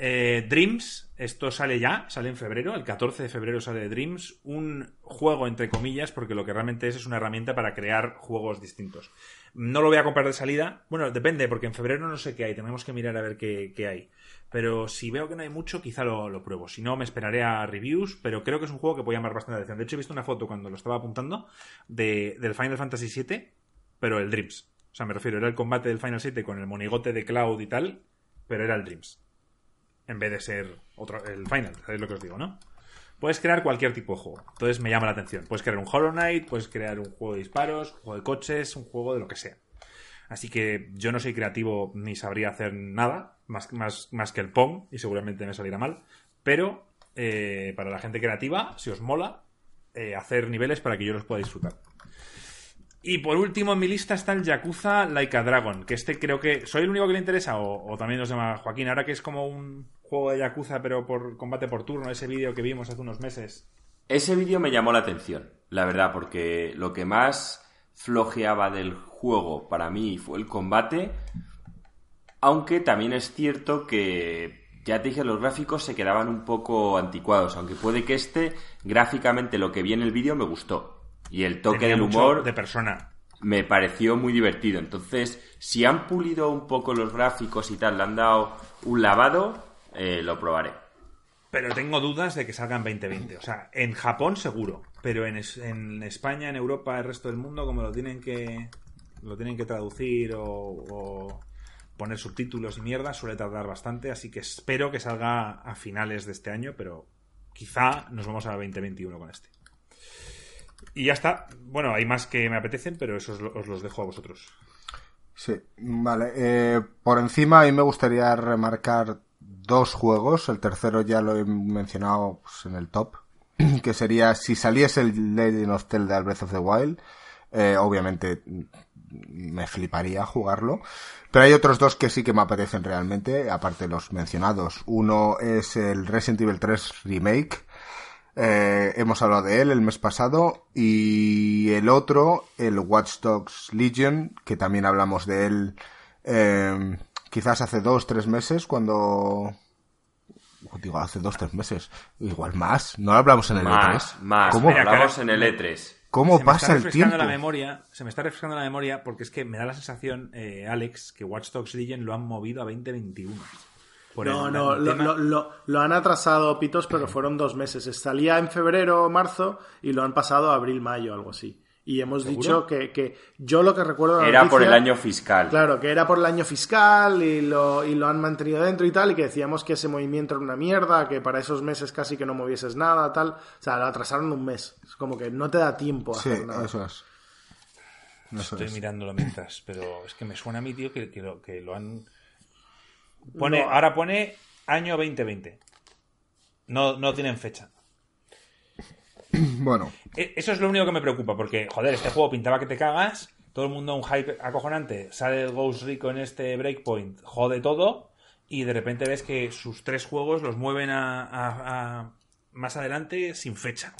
Eh, Dreams, esto sale ya, sale en febrero, el 14 de febrero sale Dreams, un juego entre comillas, porque lo que realmente es es una herramienta para crear juegos distintos. No lo voy a comprar de salida, bueno, depende, porque en febrero no sé qué hay, tenemos que mirar a ver qué, qué hay. Pero si veo que no hay mucho, quizá lo, pruebo. Si no, me esperaré a reviews, pero creo que es un juego que puede llamar bastante la atención. De hecho, he visto una foto cuando lo estaba apuntando de, del Final Fantasy VII, pero el Dreams. O sea, me refiero, era el combate del Final 7 con el monigote de Cloud y tal, pero era el Dreams en vez de ser otro, el Final, ¿sabéis lo que os digo, no? Puedes crear cualquier tipo de juego. Entonces me llama la atención. Puedes crear un Hollow Knight, puedes crear un juego de disparos, un juego de coches, un juego de lo que sea. Así que yo no soy creativo ni sabría hacer nada, más, más, más que el Pong, y seguramente me saliera mal. Pero eh, para la gente creativa, si os mola, eh, hacer niveles para que yo los pueda disfrutar. Y por último en mi lista está el Yakuza Like a Dragon, que este creo que... ¿Soy el único que le interesa o, o también os llama Joaquín? Ahora que es como un juego de Yakuza pero por combate por turno, ese vídeo que vimos hace unos meses. Ese vídeo me llamó la atención, la verdad, porque lo que más flojeaba del juego para mí fue el combate, aunque también es cierto que, ya te dije, los gráficos se quedaban un poco anticuados, aunque puede que este, gráficamente lo que vi en el vídeo me gustó. Y el toque Tenía del humor de persona. me pareció muy divertido. Entonces, si han pulido un poco los gráficos y tal, le han dado un lavado, eh, lo probaré. Pero tengo dudas de que salga en 2020. O sea, en Japón seguro, pero en, en España, en Europa, el resto del mundo, como lo tienen que lo tienen que traducir o, poner subtítulos y mierda, suele tardar bastante. Así que espero que salga a finales de este año, pero quizá nos vamos a 2021 con este. Y ya está. Bueno, hay más que me apetecen, pero esos os los dejo a vosotros. Sí, vale. Eh, por encima, a mí me gustaría remarcar dos juegos. El tercero ya lo he mencionado pues, en el top. Que sería, si saliese el Legend of Zelda Breath of the Wild, eh, obviamente mm, me fliparía jugarlo. Pero hay otros dos que sí que me apetecen realmente, aparte de los mencionados. Uno es el Resident Evil 3 Remake. Eh, hemos hablado de él el mes pasado. Y el otro, el Watch Dogs Legion, que también hablamos de él eh, quizás hace dos, tres meses, cuando... Digo, hace dos, tres meses. Igual más. No lo hablamos en el Más, E3. más. ¿Cómo, Mira, hablamos en el E E3. cómo se me pasa está el refrescando tiempo? la memoria, se me está refrescando la memoria porque es que me da la sensación, eh, Alex, que Watch Dogs Legion lo han movido a 2021. Por No, el- no, el lo, tema- lo- lo- lo han atrasado, Pitos, pero fueron dos meses. Salía en febrero o marzo y lo han pasado a abril, mayo, algo así. Y hemos ¿Seguro? dicho que, que yo lo que recuerdo Era por el noticia- año fiscal. Claro, que era por el año fiscal y lo, y lo han mantenido dentro y tal, y que decíamos que ese movimiento era una mierda, que para esos meses casi que no movieses nada, tal. O sea, lo atrasaron un mes. Es como que no te da tiempo a Sí, hacer nada. eso es. Eso Estoy es. mirándolo mientras, pero es que me suena a mí, tío, que, que lo, que lo han... Pone, No. Ahora pone año 2020. No, no tienen fecha. Bueno, E- Eso es lo único que me preocupa, porque, joder, este juego pintaba que te cagas, todo el mundo un hype acojonante, sale el Ghost Recon en este Breakpoint, jode todo, y de repente ves que sus tres juegos los mueven a, más adelante sin fecha.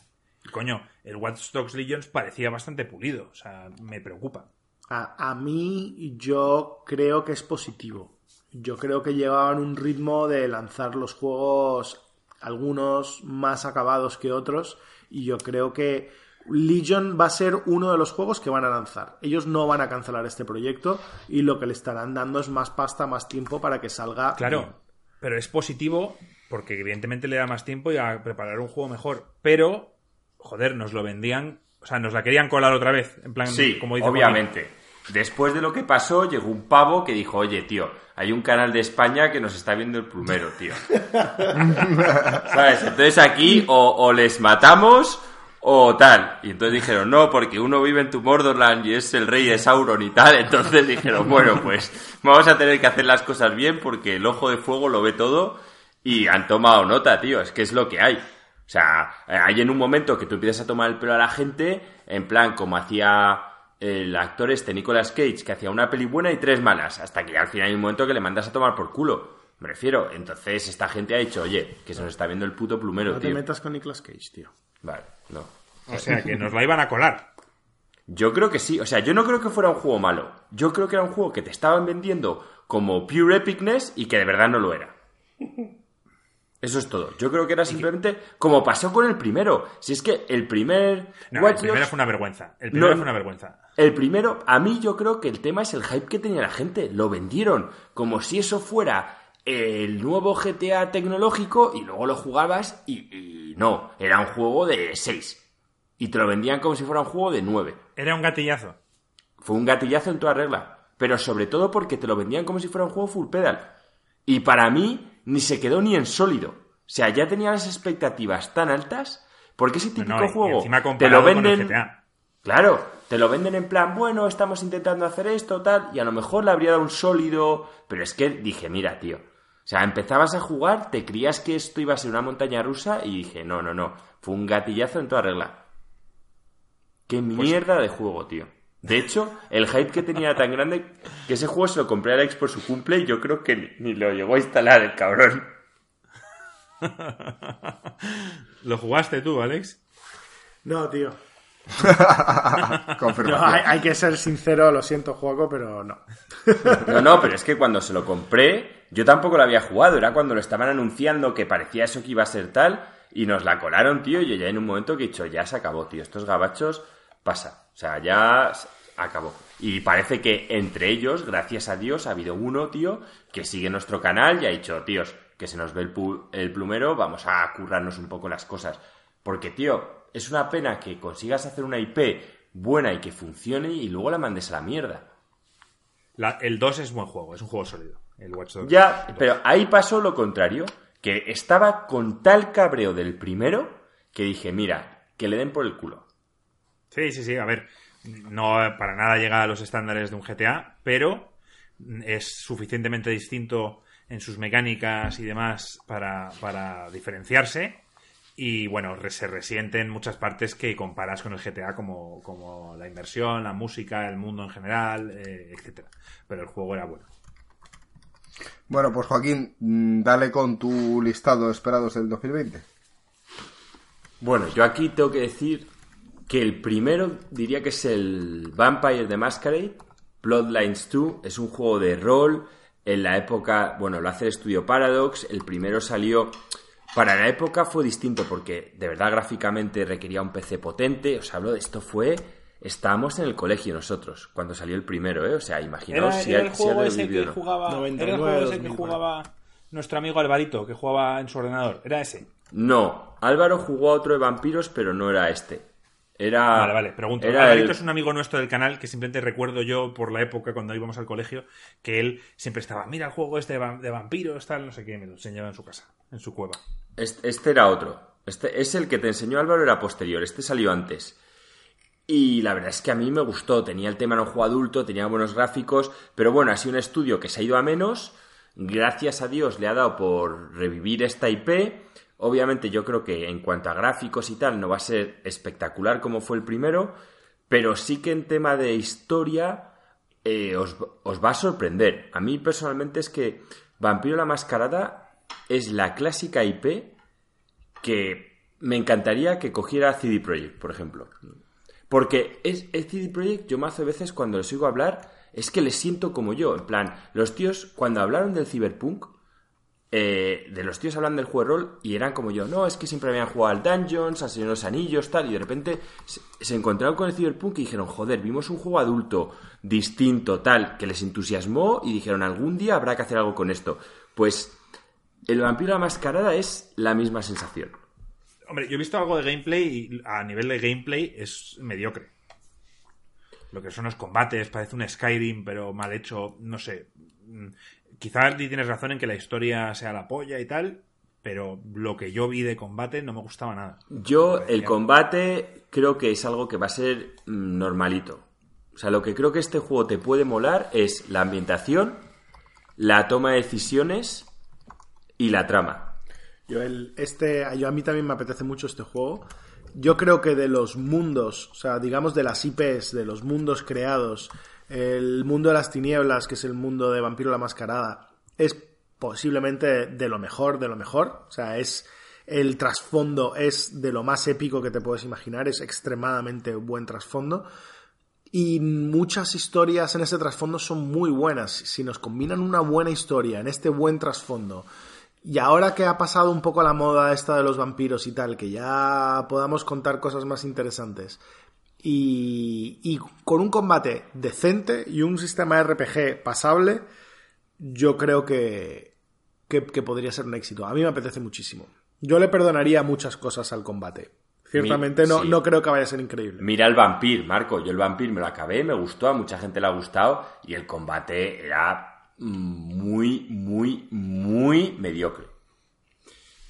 coño, el Watch Dogs Legions parecía bastante pulido, o sea, me preocupa. A, a mí yo creo que es positivo. Yo creo que llevaban un ritmo de lanzar los juegos, algunos más acabados que otros, y yo creo que Legion va a ser uno de los juegos que van a lanzar. Ellos no van a cancelar este proyecto y lo que le estarán dando es más pasta, más tiempo para que salga. Claro, pero es positivo porque evidentemente le da más tiempo y a preparar un juego mejor. Pero, joder, nos lo vendían, o sea, nos la querían colar otra vez, en plan, sí, como dice obviamente. Después de lo que pasó, llegó un pavo que dijo, oye, tío, hay un canal de España que nos está viendo el plumero, tío. ¿Sabes? Entonces aquí o les matamos o tal. Y entonces dijeron, no, porque uno vive en tu Mordorland y es el rey de Sauron y tal. Entonces dijeron, bueno, pues vamos a tener que hacer las cosas bien porque el ojo de fuego lo ve todo y han tomado nota, tío. Es que es lo que hay. O sea, hay en un momento que tú empiezas a tomar el pelo a la gente, en plan, como hacía el actor este, Nicolas Cage, que hacía una peli buena y tres malas, hasta que al final hay un momento que le mandas a tomar por culo. Me refiero, entonces esta gente ha dicho, oye, que se nos está viendo el puto plumero, tío. No te metas con Nicolas Cage, tío. Vale, no. O sea, que nos la iban a colar. Yo creo que sí. O sea, yo no creo que fuera un juego malo. Yo creo que era un juego que te estaban vendiendo como pure epicness y que de verdad no lo era. Eso es todo. Yo creo que era simplemente como pasó con el primero. Si es que el primer. No, el primero fue una vergüenza. El primero fue una vergüenza. El primero, a mí yo creo que el tema es el hype que tenía la gente. Lo vendieron como si eso fuera el nuevo GTA tecnológico y luego lo jugabas y, y no. Era un juego de 6. Y te lo vendían como si fuera un juego de 9. Era un gatillazo. Fue un gatillazo en toda regla. Pero sobre todo porque te lo vendían como si fuera un juego full pedal. Y para mí ni se quedó ni en sólido. O sea, ya tenía las expectativas tan altas. Porque ese típico juego te lo venden. Claro, te lo venden en plan, bueno, estamos intentando hacer esto, tal, y a lo mejor le habría dado un sólido. Pero es que dije, mira, tío. O sea, empezabas a jugar, te creías que esto iba a ser una montaña rusa, y dije, no, no, no. Fue un gatillazo en toda regla. Qué pues mierda de juego, tío. De hecho, el hype que tenía era tan grande que ese juego se lo compré a Alex por su cumple y yo creo que ni, lo llegó a instalar el cabrón. ¿Lo jugaste tú, Alex? No, tío. hay, que ser sincero, lo siento, juego, pero no. no, no, pero es que cuando se lo compré, yo tampoco lo había jugado. Era cuando lo estaban anunciando que parecía eso que iba a ser tal. Y nos la colaron, tío. Y yo ya en un momento que he dicho, ya se acabó, tío. Estos gabachos pasa. O sea, ya acabó. Y parece que entre ellos, gracias a Dios, ha habido uno, tío, que sigue nuestro canal y ha dicho, tíos, que se nos ve el, el plumero, vamos a currarnos un poco las cosas. Porque, tío, es una pena que consigas hacer una IP buena y que funcione y luego la mandes a la mierda. el 2 es buen juego, es un juego sólido. El Watch Dogs Ya, pero ahí pasó lo contrario, que estaba con tal cabreo del primero que dije, mira, que le den por el culo. Sí, sí, sí. A ver, no para nada llega a los estándares de un GTA, pero es suficientemente distinto en sus mecánicas y demás para, para diferenciarse. Y bueno, se resienten muchas partes que comparas con el GTA, como, como la inversión, la música, el mundo en general, eh, etcétera. Pero el juego era bueno. Bueno, pues Joaquín, mm, dale con tu listado de esperados del 2020. Bueno, yo aquí tengo que decir que el primero diría que es el Vampire the Masquerade, Bloodlines 2, es un juego de rol, en la época, bueno, lo hace el estudio Paradox, el primero salió, para la época fue distinto porque de verdad gráficamente requería un PC potente, os hablo de esto fue, estábamos en el colegio nosotros cuando salió el primero, ¿eh? O sea, imaginaos si, el juego ese que jugaba, era el juego ese que jugaba nuestro amigo Alvarito, que jugaba en su ordenador, ¿era ese? No, Álvaro jugó a otro de vampiros, pero no era este. Era, vale, vale, pregunto. Alvarito es un amigo nuestro del canal que simplemente recuerdo yo por la época cuando íbamos al colegio que él siempre estaba, mira el juego este de, vampiros, tal, no sé qué, me lo enseñaba en su casa, en su cueva. Este, este, era otro. Este es el que te enseñó Álvaro, era posterior. Este salió antes. Y la verdad es que a mí me gustó. Tenía el tema en un juego adulto, tenía buenos gráficos, pero bueno, ha sido un estudio que se ha ido a menos. Gracias a Dios le ha dado por revivir esta IP Obviamente yo creo que en cuanto a gráficos y tal no va a ser espectacular como fue el primero, pero sí que en tema de historia eh, os, va a sorprender. A mí personalmente es que Vampiro la Mascarada es la clásica IP que me encantaría que cogiera CD Projekt, por ejemplo. Porque es, CD Projekt, yo más de veces cuando les oigo hablar, es que les siento como yo. En plan, los tíos, cuando hablaron del Cyberpunk, eh, de los tíos hablan del juego de rol y eran como yo, no, es que siempre habían jugado al Dungeons, al Señor los Anillos, tal, y de repente se, encontraron con el Cyberpunk y dijeron, joder, vimos un juego adulto, distinto, tal, que les entusiasmó y dijeron, algún día habrá que hacer algo con esto. Pues el vampiro la mascarada es la misma sensación. Hombre, yo he visto algo de gameplay y a nivel de gameplay es mediocre. Lo que son los combates, parece un Skyrim, pero mal hecho, no sé. Quizás tienes razón en que la historia sea la polla y tal, pero lo que yo vi de combate no me gustaba nada. Yo, el combate, creo que es algo que va a ser mm, normalito. O sea, lo que creo que este juego te puede molar es la ambientación, la toma de decisiones y la trama. Yo, el, este, yo a mí también me apetece mucho este juego. Yo creo que de los mundos, o sea, digamos de las IPs, de los mundos creados, el mundo de las tinieblas, que es el mundo de Vampiro la Mascarada, es posiblemente de lo mejor, de lo mejor. O sea, es el trasfondo es de lo más épico que te puedes imaginar, es extremadamente buen trasfondo. Y muchas historias en ese trasfondo son muy buenas. Si nos combinan una buena historia en este buen trasfondo y ahora que ha pasado un poco la moda esta de los vampiros y tal, que ya podamos contar cosas más interesantes, y, con un combate decente y un sistema RPG pasable, yo creo que, que, podría ser un éxito. A mí me apetece muchísimo. Yo le perdonaría muchas cosas al combate. Ciertamente no, no creo que vaya a ser increíble. Mira el vampir, Marco. Yo el vampir me lo acabé, me gustó, a mucha gente le ha gustado y el combate era muy, muy, muy mediocre.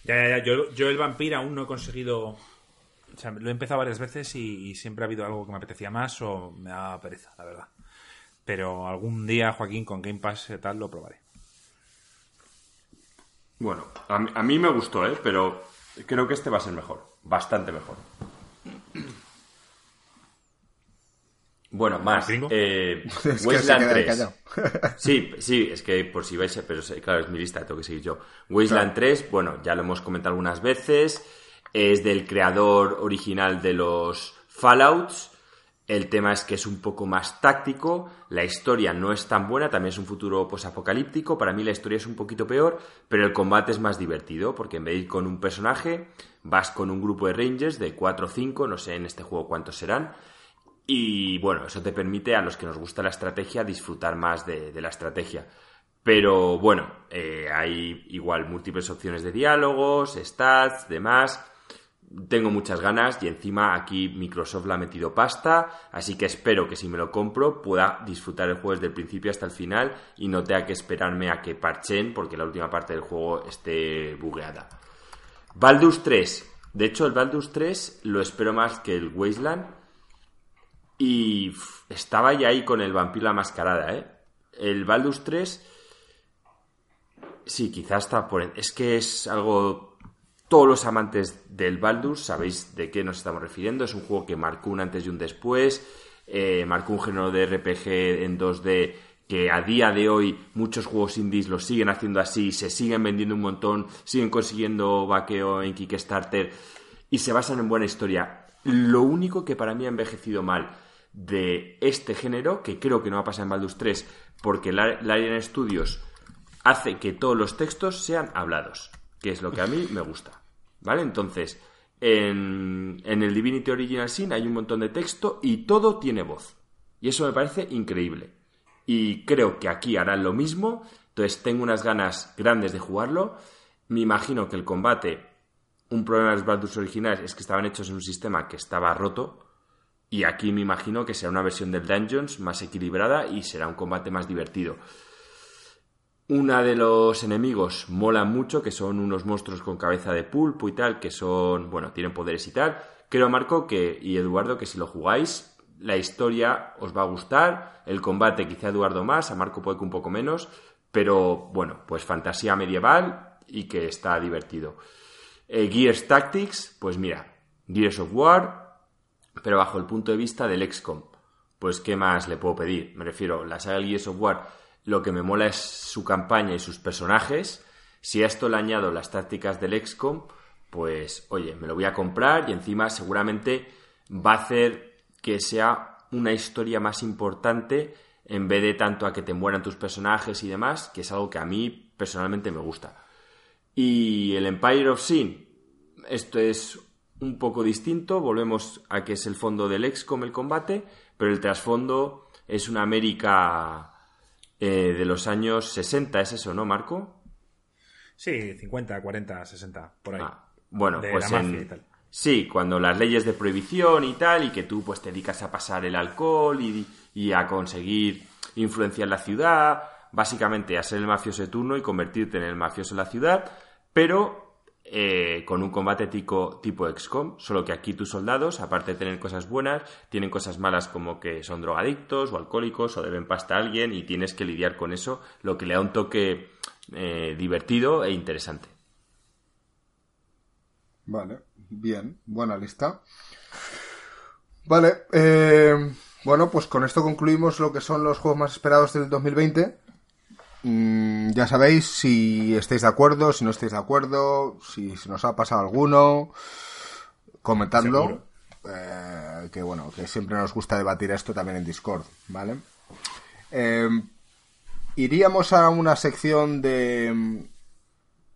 Ya, ya, ya. Yo, yo el vampiro aún no he conseguido. O sea, lo he empezado varias veces y, siempre ha habido algo que me apetecía más o me da pereza, la verdad. Pero algún día, Joaquín, con Game Pass y tal, lo probaré. Bueno, a a mí me gustó, ¿eh? Pero creo que este va a ser mejor. Bastante mejor. Bueno, más. Eh, Wasteland 3. sí, sí, es que por si vais a... Pero claro, es mi lista, tengo que seguir yo. Wasteland 3, bueno, ya lo hemos comentado algunas veces. Es del creador original de los Fallouts. El tema es que es un poco más táctico, la historia no es tan buena, también es un futuro pues apocalíptico, para mí la historia es un poquito peor, pero el combate es más divertido, porque en vez de ir con un personaje, vas con un grupo de rangers de 4 o 5, no sé en este juego cuántos serán, y bueno, eso te permite a los que nos gusta la estrategia disfrutar más de, la estrategia. Pero bueno, eh, hay igual múltiples opciones de diálogos, stats, demás. Tengo muchas ganas y encima aquí Microsoft le ha metido pasta, así que espero que si me lo compro pueda disfrutar el juego desde el principio hasta el final y no tenga que esperarme a que parchen porque la última parte del juego esté bugueada. Baldur's 3. De hecho, el Baldur's 3 lo espero más que el Wasteland y estaba ya ahí con el vampiro la mascarada, ¿eh? El Baldur's 3, sí, quizás está por... Es que es algo... Todos los amantes del Baldur's sabéis de qué nos estamos refiriendo. Es un juego que marcó un antes y un después. Eh, marcó un género de RPG en 2D que a día de hoy muchos juegos indies lo siguen haciendo así, se siguen vendiendo un montón, siguen consiguiendo vaqueo en Kickstarter y se basan en buena historia. Lo único que para mí ha envejecido mal de este género, que creo que no va a pasar en Baldur's 3, porque Larian Studios hace que todos los textos sean hablados, que es lo que a mí me gusta. ¿Vale? Entonces, en, en el Divinity Original Sin hay un montón de texto y todo tiene voz. Y eso me parece increíble. Y creo que aquí harán lo mismo. Entonces tengo unas ganas grandes de jugarlo. Me imagino que el combate, un problema de los Baldur's originales es que estaban hechos en un sistema que estaba roto y aquí me imagino que será una versión del Dungeons más equilibrada y será un combate más divertido. Una de los enemigos mola mucho, que son unos monstruos con cabeza de pulpo y tal, que son, bueno, tienen poderes y tal. Creo, Marco, que, y Eduardo, que si lo jugáis, la historia os va a gustar, el combate quizá Eduardo más, a Marco que un poco menos, pero bueno, pues fantasía medieval y que está divertido. Eh, Gears Tactics, pues mira, Gears of War, pero bajo el punto de vista del XCOM. Pues, ¿qué más le puedo pedir? Me refiero, la saga Gears of War lo que me mola es su campaña y sus personajes. Si a esto le añado las tácticas del XCOM, pues oye, me lo voy a comprar y encima seguramente va a hacer que sea una historia más importante en vez de tanto a que te mueran tus personajes y demás, que es algo que a mí personalmente me gusta. Y el Empire of Sin, esto es un poco distinto, volvemos a que es el fondo del XCOM el combate, pero el trasfondo es una América eh, de los años 60, ¿es eso, no, Marco? Sí, 50, 40, 60, por ahí. Ah, bueno, pues Sí, cuando las leyes de prohibición y tal, y que tú pues te dedicas a pasar el alcohol y, y a conseguir influenciar la ciudad, básicamente a ser el mafioso de turno y convertirte en el mafioso de la ciudad, pero eh, con un combate tipo, tipo XCOM, solo que aquí tus soldados, aparte de tener cosas buenas, tienen cosas malas como que son drogadictos o alcohólicos o deben pasta a alguien y tienes que lidiar con eso, lo que le da un toque eh, divertido e interesante. Vale, bien, buena lista. Vale, eh, bueno, pues con esto concluimos lo que son los juegos más esperados del 2020. Mm, ya sabéis si estáis de acuerdo, si no estáis de acuerdo, si se nos ha pasado alguno, comentadlo. Eh, que bueno, que siempre nos gusta debatir esto también en Discord, ¿vale? Em, iríamos a una sección de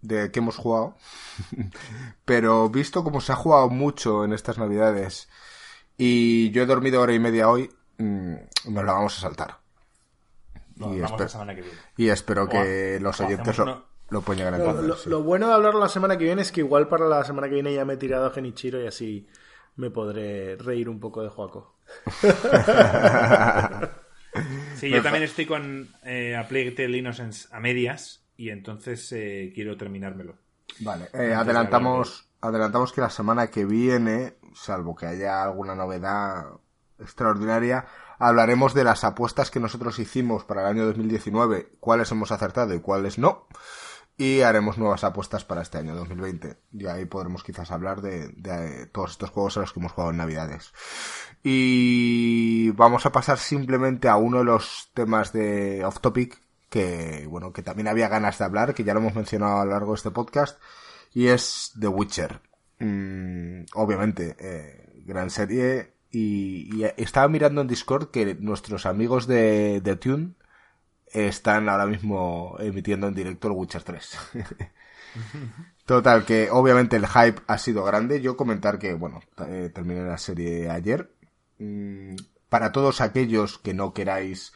de que hemos jugado, pero visto como se ha jugado mucho en estas navidades y yo he dormido hora y media hoy, mm, nos la vamos a saltar y, espero que los oyentes lo, lo puedan Lo, bueno de hablarlo la semana que viene es que igual para la semana que viene ya me he tirado a Genichiro y así me podré reír un poco de Joaco. sí, yo también estoy con eh, A Plague Innocence a medias y entonces eh, quiero terminármelo. Vale, eh, adelantamos, adelantamos que la semana que viene, salvo que haya alguna novedad extraordinaria, hablaremos de las apuestas que nosotros hicimos para el año 2019, cuáles hemos acertado y cuáles no. Y haremos nuevas apuestas para este año 2020. Y ahí podremos quizás hablar de, todos estos juegos a los que hemos jugado en Navidades. Y vamos a pasar simplemente a uno de los temas de Off Topic que, bueno, que también había ganas de hablar, que ya lo hemos mencionado a lo largo de este podcast, y es The Witcher. Mm, obviamente, eh, gran serie, y, estaba mirando en Discord que nuestros amigos de, de Tune están ahora mismo emitiendo en directo el Witcher 3. Total, que obviamente el hype ha sido grande. Yo comentar que, bueno, eh, terminé la serie ayer. Mm, para todos aquellos que no queráis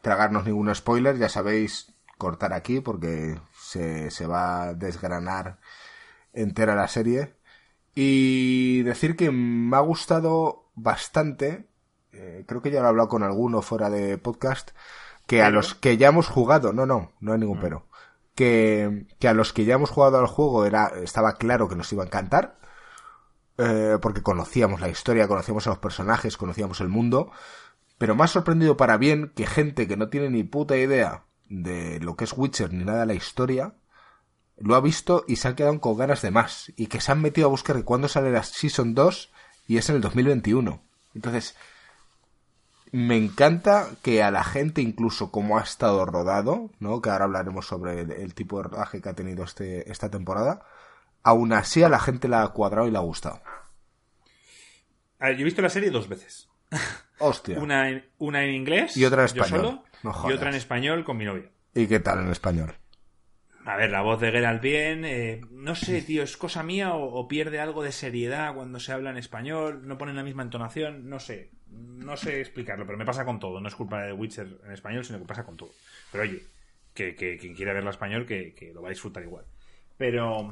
tragarnos ningún spoiler, ya sabéis cortar aquí porque se, se va a desgranar entera la serie. Y decir que me ha gustado bastante, eh, creo que ya lo he hablado con alguno fuera de podcast, que a los que ya hemos jugado, no, no, no hay ningún mm. pero, que, que a los que ya hemos jugado al juego era, estaba claro que nos iba a encantar, eh, porque conocíamos la historia, conocíamos a los personajes, conocíamos el mundo, pero más sorprendido para bien que gente que no tiene ni puta idea de lo que es Witcher ni nada de la historia, lo ha visto y se ha quedado con ganas de más, y que se han metido a buscar que cuando sale la Season 2 y es en el 2021. Entonces, me encanta que a la gente, incluso como ha estado rodado, ¿no? Que ahora hablaremos sobre el, tipo de rodaje que ha tenido este, esta temporada, aún así a la gente la ha cuadrado y le ha gustado. yo he visto la serie dos veces. Hostia. una, en, una en inglés, y otra en español. y otra en español con mi novia. ¿Y qué tal en español? A ver, la voz de Geralt bien. Eh, no sé, tío, ¿es cosa mía o, pierde algo de seriedad cuando se habla en español? ¿No ponen la misma entonación? No sé. No sé explicarlo, pero me pasa con todo. No es culpa de Witcher en español, sino que pasa con todo. Pero oye, que, quien quiera verla en español, que, lo va a disfrutar igual. Pero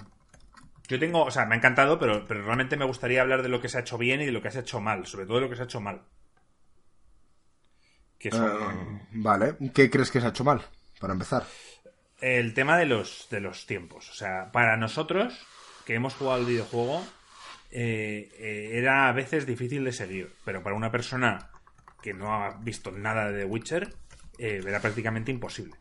yo tengo, o sea, me ha encantado, pero, pero realmente me gustaría hablar de lo que se ha hecho bien y de lo que se ha hecho mal. Sobre todo de lo que se ha hecho mal. Ah, vale. ¿Qué crees que se ha hecho mal? Para empezar el tema de los, de los tiempos. O sea, para nosotros, que hemos jugado el videojuego, eh, eh, era a veces difícil de seguir. Pero para una persona que no ha visto nada de The Witcher, eh, era prácticamente imposible.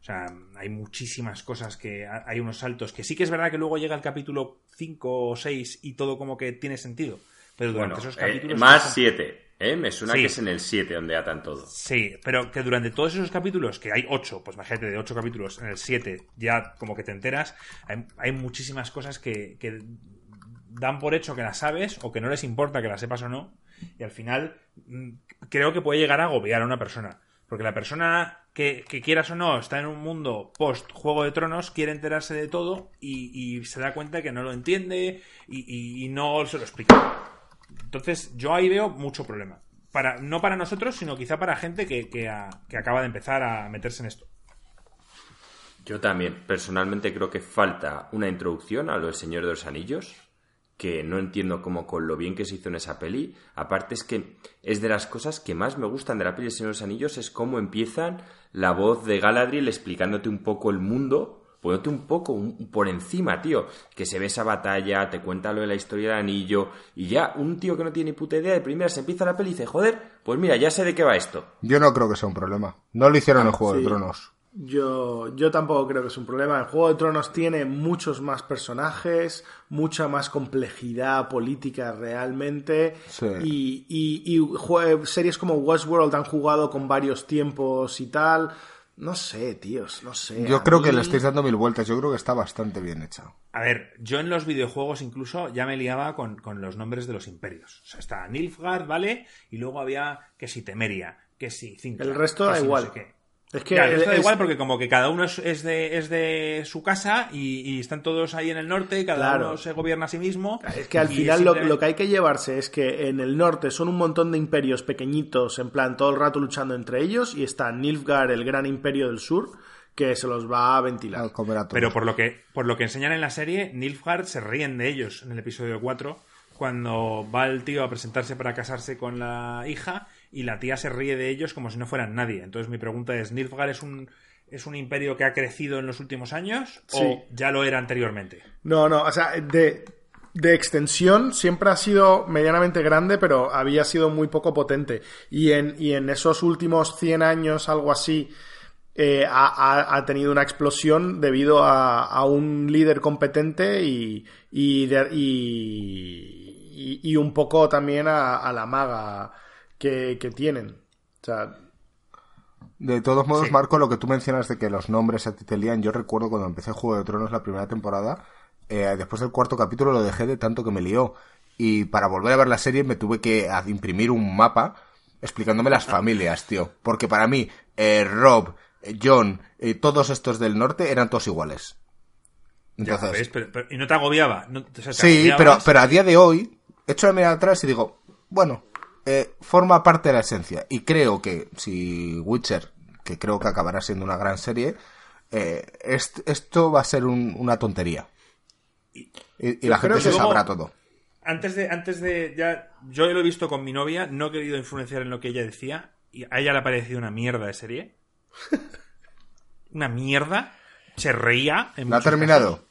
O sea, hay muchísimas cosas que hay unos saltos que sí que es verdad que luego llega el capítulo 5 o 6 y todo como que tiene sentido. Pero durante esos capítulos. más 7. ¿Eh? Me suena que es en el 7 donde atan todo. Sí, pero que durante todos esos capítulos, que hay 8, pues imagínate, de 8 capítulos, en el 7 ya como que te enteras, hay, muchísimas cosas que, que, dan por hecho que las sabes o que no les importa que las sepas o no, y al final mm, creo que puede llegar a agobiar a una persona. Porque la persona que, quieras o no está en un mundo post Juego de Tronos, quiere enterarse de todo y, se da cuenta que no lo entiende y, no se lo explica. Entonces yo ahí veo mucho problema. Para, no para nosotros, sino quizá para gente que, que acaba de empezar a meterse en esto. Yo también, personalmente creo que falta una introducción a lo del Señor de los Anillos que no entiendo cómo con lo bien que se hizo en esa peli. Aparte es que es de las cosas que más me gustan de la peli de Señor de los Anillos es cómo empiezan la voz de Galadriel explicándote un poco el mundo, poniéndote un poco por encima, tío, que se ve esa batalla, te cuenta lo de la historia del anillo y ya un tío que no tiene ni puta idea de primera se empieza la peli y dice, joder, pues mira, ya sé de qué va esto. Yo no creo que sea un problema. No lo hicieron en Juego de Tronos. Yo, yo tampoco creo que es un problema. El Juego de Tronos tiene muchos más personajes, mucha más complejidad política realmente. Y, y, series como Westworld han jugado con varios tiempos y tal. No sé, tíos, no sé. Yo creo que le estáis dando mil vueltas. Yo creo que está bastante bien hecha. A ver, yo en los videojuegos incluso ya me liaba con, los nombres de los imperios. O sea, está Nilfgaard, ¿vale? Y luego había que si Temeria, que si El resto da igual. Es que da igual porque como que cada uno es, de, es de su casa y, están todos ahí en el norte, cada uno se gobierna a sí mismo. Es que al final lo, que hay que llevarse es que en el norte son un montón de imperios pequeñitos, en plan todo el rato luchando entre ellos, y está Nilfgaard, el gran imperio del sur, que se los va a ventilar. Pero por lo que por lo que enseñan en la serie, Nilfgaard se ríen de ellos en el episodio 4 cuando va el tío a presentarse para casarse con la hija y la tía se ríe de ellos como si no fueran nadie. Entonces mi pregunta es, ¿Nilfgaard es un, es un imperio que ha crecido en los últimos años o ya lo era anteriormente? No, no, o sea, de, de extensión siempre ha sido medianamente grande, pero había sido muy poco potente. Y en, y en esos últimos 100 años, algo así, eh, ha, tenido una explosión debido a, un líder competente y, y, y, un poco también a la maga que, tienen. de todos modos, Marco, lo que tú mencionas de que los nombres a ti te lían, yo recuerdo cuando empecé Juego de Tronos la primera temporada, eh, después del cuarto capítulo lo dejé de tanto que me lió. Y para volver a ver la serie me tuve que imprimir un mapa explicándome las familias, tío. Porque para mí, eh, Rob, eh, John, y todos estos del norte eran todos iguales. Entonces, ¿Y no te agobiaba? sí, pero, pero a día de hoy, echo la mirada atrás y digo, bueno, eh, forma parte de la esencia. Y creo que si Witcher, que creo que acabará siendo una gran serie, eh, esto va a ser una tontería. Y, la gente se sabrá todo. Antes de, antes de ya, yo lo he visto con mi novia, no he querido influenciar en lo que ella decía, y a ella le ha parecido una mierda de serie. una mierda. Se reía. En ¿La ha terminado?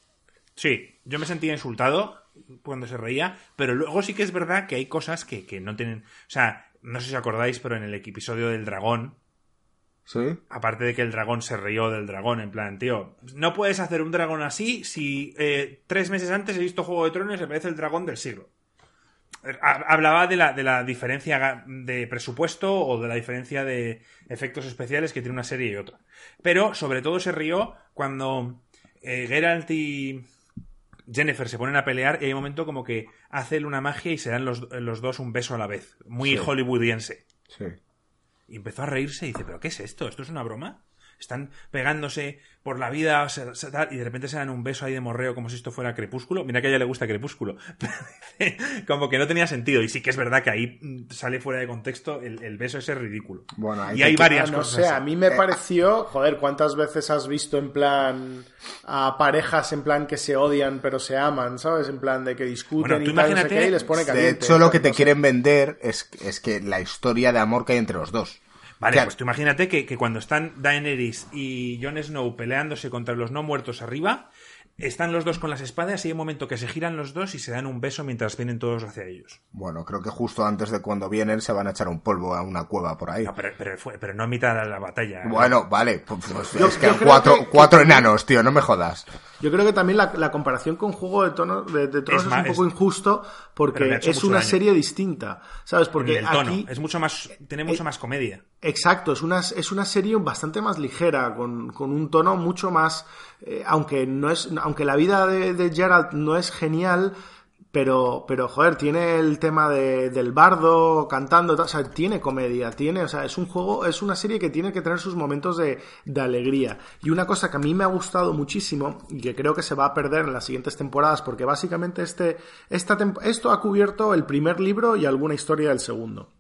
Sí, yo me sentía insultado cuando se reía, pero luego sí que es verdad que hay cosas que, no tienen. O sea, no sé si acordáis, pero en el episodio del dragón. Sí. Aparte de que el dragón se rió del dragón, en plan, tío, no puedes hacer un dragón así si eh, tres meses antes he visto Juego de Tronos y me parece el dragón del siglo. Hablaba de la, de la diferencia de presupuesto o de la diferencia de efectos especiales que tiene una serie y otra. Pero sobre todo se rió cuando eh, Geralt y, Jennifer se ponen a pelear y hay un momento como que hace una magia y se dan los, dos un beso a la vez. Muy hollywoodiense. Sí. Y empezó a reírse y dice, ¿pero qué es esto? ¿Esto es una broma? Están pegándose por la vida y de repente se dan un beso ahí de morreo como si esto fuera Crepúsculo. Mira que a ella le gusta Crepúsculo. como que no tenía sentido. Y sí que es verdad que ahí mm, sale fuera de contexto el, beso ese ridículo. Bueno, y hay varias no cosas. Sé, a mí me eh, pareció, joder, ¿cuántas veces has visto en plan a parejas en plan que se odian pero se aman, ¿sabes? En plan de que discuten y tal, no sé y les pone caliente. De hecho, lo que te quieren vender es, es que la historia de amor que hay entre los dos. Vale, pues tú imagínate que, cuando están Daenerys y Jon Snow peleándose contra los no muertos arriba, están los dos con las espadas y hay un momento que se giran los dos y se dan un beso mientras vienen todos hacia ellos. Bueno, creo que justo antes de cuando vienen se van a echar un polvo a una cueva por ahí. No, pero, pero, no a mitad de la batalla. Bueno, vale. Pues, pues, es que cuatro, cuatro enanos, tío, no me jodas. Yo creo que también la, comparación con Juego de, tono, de, Tronos es, un poco injusto porque es una serie distinta, ¿sabes? Porque el tono es mucho más, tiene mucho eh, más comedia. Exacto, es una, es una serie bastante más ligera, con, un tono mucho más, eh, aunque no es, aunque la vida de, de Gerald no es genial, pero, pero joder, tiene el tema de, del bardo cantando, o sea, tiene comedia, tiene, o sea, es un juego, es una serie que tiene que tener sus momentos de, de alegría. Y una cosa que a mí me ha gustado muchísimo y que creo que se va a perder en las siguientes temporadas, porque básicamente este, esta esto ha cubierto el primer libro y alguna historia del segundo.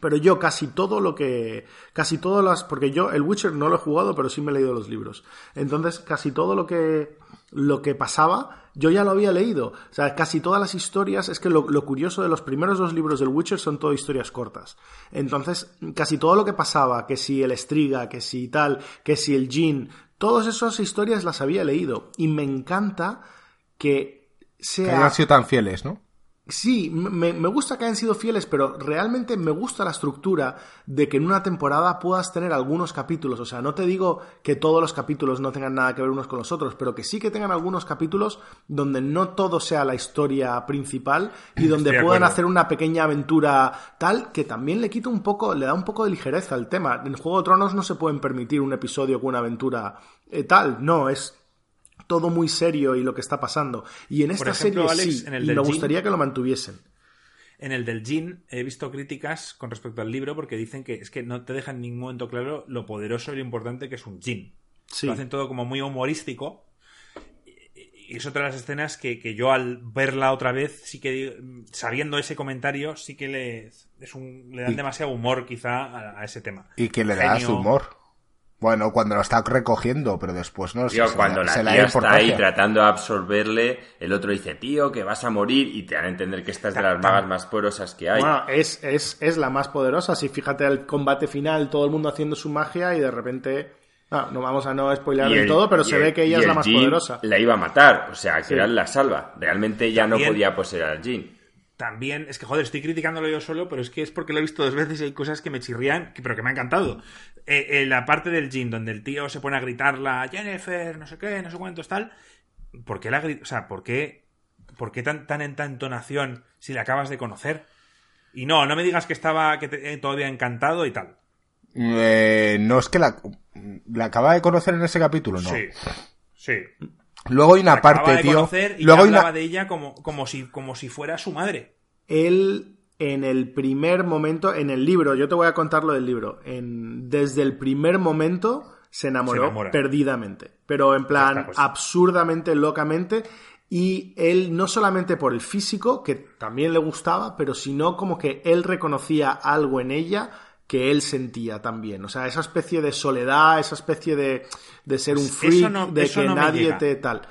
Pero yo casi todo lo que. Casi todas las. Porque yo el Witcher no lo he jugado, pero sí me he leído los libros. Entonces, casi todo lo que lo que pasaba, yo ya lo había leído. O sea, casi todas las historias, es que lo, curioso de los primeros dos libros del Witcher son todo historias cortas. Entonces, casi todo lo que pasaba, que si el Estriga, que si tal, que si el Jin, todas esas historias las había leído. Y me encanta que sea... Que hayan sido tan fieles, ¿no? Sí, me, gusta que hayan sido fieles, pero realmente me gusta la estructura de que en una temporada puedas tener algunos capítulos. O sea, no te digo que todos los capítulos no tengan nada que ver unos con los otros, pero que sí que tengan algunos capítulos donde no todo sea la historia principal y donde puedan hacer una pequeña aventura tal que también le quita un poco, le da un poco de ligereza al tema. En Juego de Tronos no se pueden permitir un episodio con una aventura eh, tal, no, es todo muy serio y lo que está pasando. Y en esta serie sí, y me gustaría que lo mantuviesen. En el del Jin he visto críticas con respecto al libro porque dicen que es que no te dejan en ningún momento claro lo poderoso y lo importante que es un Jin. Lo hacen todo como muy humorístico. Y es otra de las escenas que, yo al verla otra vez, sí que sabiendo ese comentario, sí que le, es un, le dan demasiado humor quizá a, ese tema. Y que le da su humor. Bueno, cuando lo está recogiendo, pero después no tío, cuando la tía está ahí tratando de absorberle, el otro dice, tío, que vas a morir, y te dan a entender que esta es de las magas más poderosas que hay. Bueno, es, es, es la más poderosa. Si fíjate el combate final, todo el mundo haciendo su magia, y de repente. No, no vamos a no spoiler del todo, pero se ve que ella es la más poderosa. La iba a matar, o sea, que era la salva. Realmente ya no podía poseer al Jin también, es que joder, estoy criticándolo yo solo, pero es que es porque lo he visto dos veces y hay cosas que me chirrían, pero que me ha encantado. Eh, eh, la parte del gin donde el tío se pone a gritarla, Jennifer, no sé qué, no sé cuántos, tal. ¿Por qué la O sea, ¿por qué, por qué tan, tan en tan entonación si la acabas de conocer? Y no, no me digas que estaba que te, eh, todavía encantado y tal. no es que la, la acaba de conocer en ese capítulo, ¿no? Sí. Sí. Luego hay una parte, tío. Y luego hablaba de ella como, como, si, como si fuera su madre. Él, en el primer momento, en el libro, yo te voy a contar lo del libro. En, desde el primer momento se enamoró perdidamente. Pero en plan, absurdamente, locamente. Y él, no solamente por el físico, que también le gustaba, pero sino como que él reconocía algo en ella que él sentía también. O sea, esa especie de soledad, esa especie de, de ser un freak, de que nadie te tal.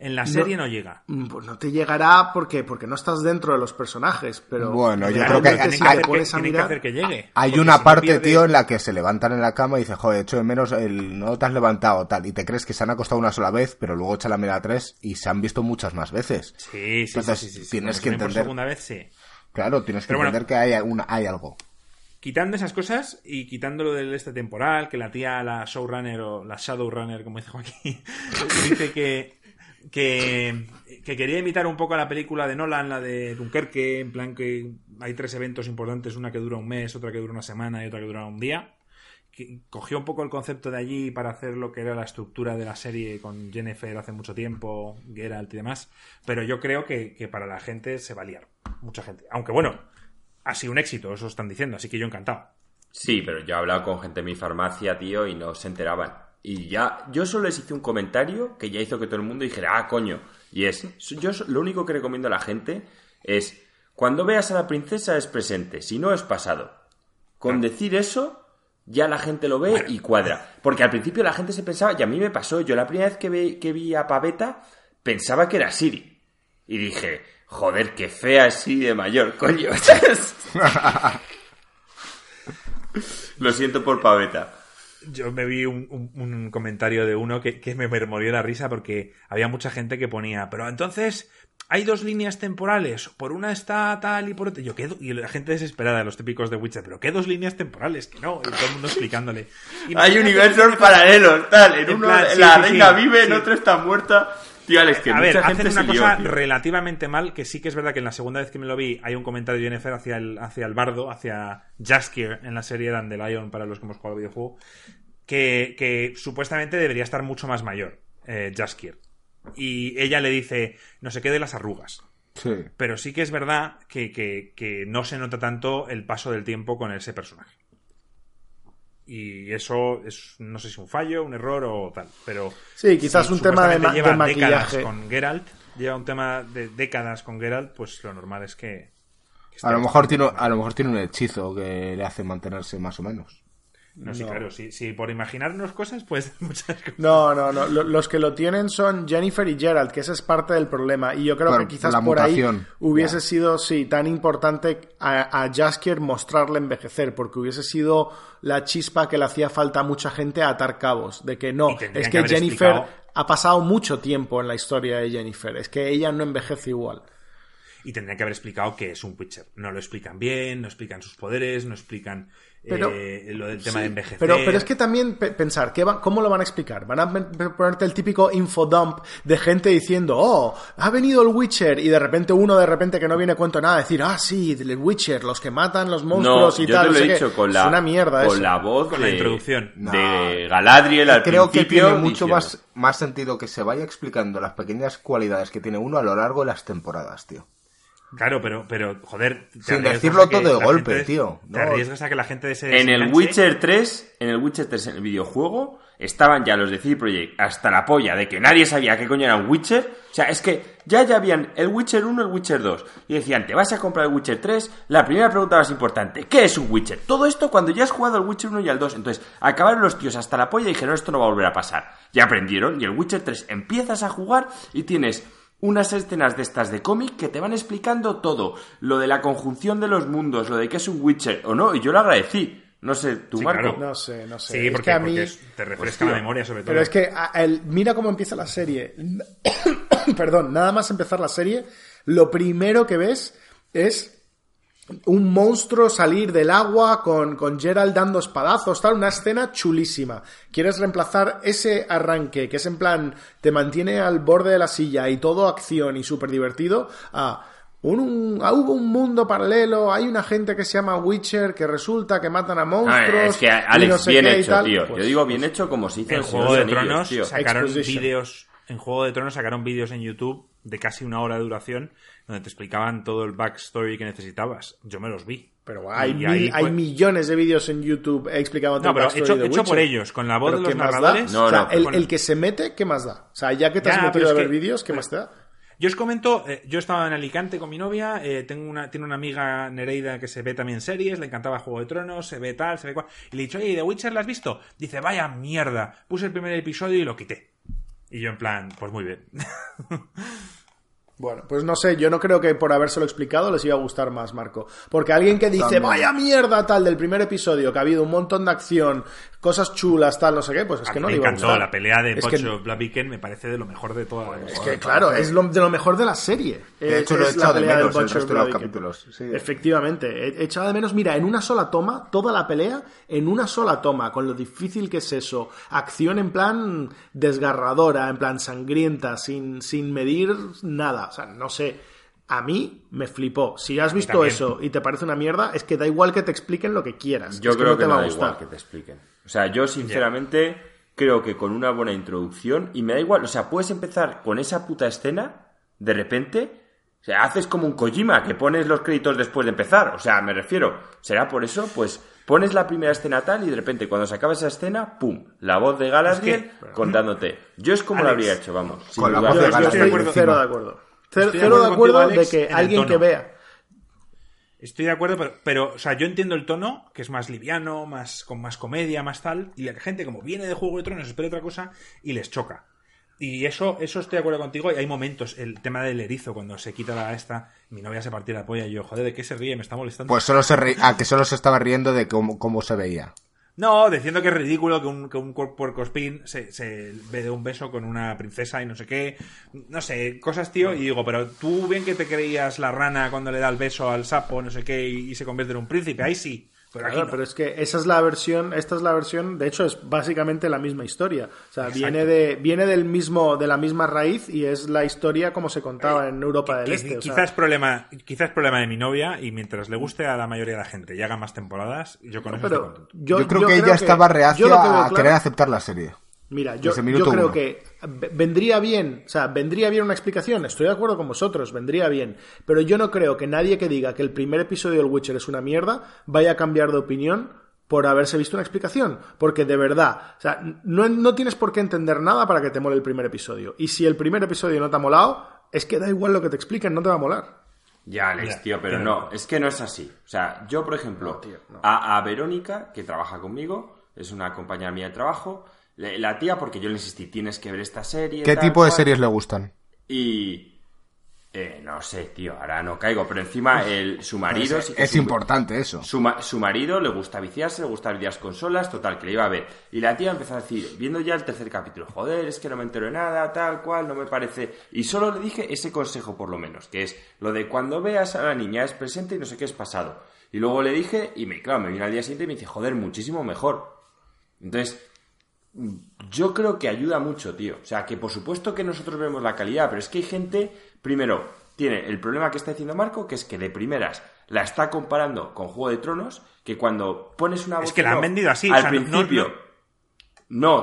En la serie no, llega. Mm, pues no te llegará porque, porque no estás dentro de los personajes, pero... Bueno, yo creo que, hay, que, llegue. Hay una parte, tío, en la que se levantan en la cama y dice, joder, hecho de menos el no te has levantado, tal, y te crees que se han acostado una sola vez, pero luego echa la media tres y se han visto muchas más veces. Sí, sí, Entonces, sí, tienes que entender... segunda vez, sí. Claro, tienes que entender que hay, una, hay algo quitando esas cosas y quitando lo del este temporal, que la tía, la showrunner o la shadowrunner, como dice Joaquín, dice que, que, quería imitar un poco a la película de Nolan, la de Dunkerque, en plan que hay tres eventos importantes, una que dura un mes, otra que dura una semana y otra que dura un día. Que cogió un poco el concepto de allí para hacer lo que era la estructura de la serie con Jennifer hace mucho tiempo, Geralt y demás. Pero yo creo que, que para la gente se valía. Mucha gente. Aunque bueno, ha sido un éxito, eso están diciendo, así que yo encantado. Sí, pero yo he hablado con gente en mi farmacia, tío, y no se enteraban. Y ya, yo solo les hice un comentario que ya hizo que todo el mundo dijera, ah, coño. Y es, yo lo único que recomiendo a la gente es, cuando veas a la princesa es presente, si no es pasado. Con decir eso, ya la gente lo ve y cuadra. Porque al principio la gente se pensaba, y a mí me pasó, yo la primera vez que vi, que vi a Paveta, pensaba que era Siri. Y dije, Joder, qué fea así de mayor, coño. Lo siento por paveta. Yo me vi un, comentario de uno que, me, me murió la risa porque había mucha gente que ponía, pero entonces hay dos líneas temporales, por una está tal y por otra. Yo, ¿qué y la gente desesperada, los típicos de Witcher, pero ¿qué dos líneas temporales? Que no, y todo el mundo explicándole. hay universos paralelos, tal, en uno la reina vive, en otro está muerta. Tío, Alex, que a mucha ver, gente hacen una se lió, cosa tío. relativamente mal, que sí que es verdad que en la segunda vez que me lo vi hay un comentario de Jennifer hacia el, hacia el bardo, hacia Jaskier en la serie Dandelion para los que hemos jugado al videojuego, que, que supuestamente debería estar mucho más mayor, eh, Jaskier. Y ella le dice, no se quede las arrugas. Sí. Pero sí que es verdad que, que- que no se nota tanto el paso del tiempo con ese personaje. Y eso es, no sé si un fallo, un error o tal. Pero Sí, quizás si un tema de, ma- lleva de maquillaje. con Geralt, lleva un tema de décadas con Geralt, pues lo normal es que. que A lo, mejor tiene, a lo mejor tiene un hechizo que le hace mantenerse más o menos. No, sí, No. claro, si, si por imaginarnos cosas, pues muchas cosas. No, no, no. Lo- Los que lo tienen son Jennifer y Gerald, que esa es parte del problema. Y yo creo que quizás por mutación, ahí hubiese sido, sí, tan importante a, a Jaskier mostrarle envejecer, porque hubiese sido la chispa que le hacía falta a mucha gente a atar cabos. De que no, es que Jennifer explicado- ha pasado mucho tiempo en la historia de Jennifer. Es que ella no envejece igual. Y tendrían que haber explicado que es un Witcher. No lo explican bien, no explican sus poderes, no explican Pero- eh, lo del tema Sí, de envejecer. Pero, pero es que también pe- pensar, ¿qué va- ¿cómo lo van a explicar? ¿Van a ponerte el típico infodump de gente diciendo, oh, ha venido el Witcher? Y de repente uno, de repente que no viene a cuento nada, decir, ah, sí, el Witcher, los que matan los No, monstruos y yo tal. te lo he qué". dicho con la, Es una mierda con eso. la voz Con de, la introducción. de Galadriel al Creo que tiene mucho diciendo- más, más sentido que se vaya explicando las pequeñas cualidades que tiene uno a lo largo de las temporadas, tío. Claro, pero, pero joder. Sin decirlo todo de golpe, gente- tío. Te arriesgas a que la gente se. En el. Witcher 3, en el Witcher 3, en el videojuego, estaban ya los de CD Projekt hasta la polla de que nadie sabía qué coño era un Witcher. O sea, es que ya ya habían el Witcher 1, el Witcher 2. Y decían, te vas a comprar el Witcher 3. La primera pregunta más importante, ¿qué es un Witcher? Todo esto cuando ya has jugado el Witcher 1 y al 2. Entonces, acabaron los tíos hasta la polla y dijeron, esto no va a volver a pasar. Ya aprendieron y el Witcher 3 empiezas a jugar y tienes unas escenas de estas de cómic que te van explicando todo. Lo de la conjunción de los mundos, lo de que es un Witcher o no. Y yo lo agradecí. No sé, tú, Sí, Marco. claro. No sé, no sé. Sí, Es porque, que a porque mí- te refresca la memoria, sobre todo. Pero es que a- el- mira cómo empieza la serie. Perdón, nada más empezar la serie, lo primero que ves es un monstruo salir del agua con, con Gerald dando espadazos, tal, una escena chulísima. Quieres reemplazar ese arranque, que es en plan, te mantiene al borde de la silla y todo acción y súper divertido, a un, un- hubo un mundo paralelo, hay una gente que se llama Witcher que resulta que matan a Ah, monstruos. es que, y Alex, no sé bien hecho, tal. tío. Pues- Yo digo bien hecho como se hizo en Juego de Anillos, Tronos tío. sacaron vídeos. En Juego de Tronos sacaron vídeos en YouTube de casi una hora de duración donde te explicaban todo el backstory que necesitabas. Yo me los vi. Pero hay, Y mil- ahí hay millones de vídeos en YouTube explicando No, pero hecho, hecho por ellos, con la voz de los narradores. No, o sea, no, el, el que se mete, ¿qué más da? O sea, ya que te Ya, has metido a ver que- vídeos, ¿qué más te da? Yo os comento, eh, yo estaba en Alicante con mi novia, eh, tengo una, tiene una amiga Nereida que se ve también series, le encantaba Juego de Tronos, se ve tal, se ve cual. Y le he dicho, oye, ¿y ¿The Witcher la has visto? Dice, vaya mierda. Puse el primer episodio y lo quité. Y yo en plan, pues muy bien. Bueno, pues no sé, yo no creo que por habérselo explicado les iba a gustar más, Marco. Porque alguien que dice, También. vaya mierda, tal, del primer episodio, que ha habido un montón de acción, cosas chulas, tal, no sé qué, pues es A que no me le iba a encantó, gustar. la pelea de Es que- Pocho Blaviken me parece de lo mejor de toda la Es que, claro, es lo, de lo mejor de la serie. De Es- hecho, lo he es la echado de menos el resto de los capítulos. Sí. Efectivamente, he echado de menos, mira, en una sola toma, toda la pelea, en una sola toma, con lo difícil que es eso, acción en plan desgarradora, en plan sangrienta, sin, sin medir nada, o sea, no sé, a mí me flipó. Si has visto también. eso y te parece una mierda, es que da igual que te expliquen lo que quieras. Yo es creo no que te no va a gustar. igual que te expliquen. O sea, yo sinceramente creo que con una buena introducción, y me da igual, o sea, puedes empezar con esa puta escena, de repente, o sea, haces como un Kojima, que pones los créditos después de empezar. O sea, me refiero, ¿será por eso? Pues pones la primera escena tal y de repente cuando se acaba esa escena, ¡pum! La voz de Galadriel contándote. Yo es como lo habría hecho, vamos. sin con la dudar. voz de Yo, yo Galadriel estoy acuerdo. cero de acuerdo. Cero, Estoy de cero de acuerdo de que alguien que vea Estoy de acuerdo, pero, pero, o sea, yo entiendo el tono, que es más liviano, más, con más comedia, más tal, y la gente como viene de Juego de Tronos espera otra cosa y les choca. Y eso, eso estoy de acuerdo contigo, y hay momentos, el tema del erizo, cuando se quita la esta, mi novia se partía la polla y yo, joder, ¿de qué se ríe? Me está molestando. Pues solo se ri- a que solo se estaba riendo de cómo, cómo se veía. No, diciendo que es ridículo que un, que un se, se ve de un beso con una princesa y no sé qué. No sé, cosas, tío. Y digo, pero tú bien que te creías la rana cuando le da el beso al sapo, no sé qué, y, y se convierte en un príncipe. Ahí sí. Pero, pero es que esa es la versión, esta es la versión, de hecho es básicamente la misma historia. O sea, viene de, viene del mismo, de la misma raíz y es la historia como se contaba en Europa del Este. Quizás problema, quizás problema de mi novia y mientras le guste a la mayoría de la gente y haga más temporadas, yo con eso pero yo, creo que ella estaba reacia a querer aceptar la serie. Mira, yo, creo que vendría bien, o sea, vendría bien una explicación, estoy de acuerdo con vosotros, vendría bien, pero yo no creo que nadie que diga que el primer episodio del Witcher es una mierda vaya a cambiar de opinión por haberse visto una explicación, porque de verdad, o sea, no, no tienes por qué entender nada para que te mole el primer episodio, y si el primer episodio no te ha molado, es que da igual lo que te expliquen, no te va a molar. Ya, Alex, tío, pero no, es que no es así. O sea, yo, por ejemplo, a, a Verónica, que trabaja conmigo, es una compañera mía de trabajo, la tía, porque yo le insistí, tienes que ver esta serie. ¿Qué tipo de series le gustan? Y. Eh, no sé, tío, ahora no caigo, pero encima el, su marido... es, importante eso. Su, su, marido le gusta viciarse, le gusta ver las consolas, total, que le iba a ver. Y la tía empezó a decir, viendo ya el tercer capítulo, joder, es que no me entero de nada, tal cual, no me parece... Y solo le dije ese consejo por lo menos, que es lo de cuando veas a la niña es presente y no sé qué es pasado. Y luego le dije, y me, claro, me vino al día siguiente y me dice, joder, muchísimo mejor. Entonces, yo creo que ayuda mucho, tío. O sea, que por supuesto que nosotros vemos la calidad, pero es que hay gente, primero, tiene el problema que está diciendo Marco, que es que de primeras la está comparando con Juego de Tronos, que cuando pones una voz... Es que la han vendido así. Al principio... No,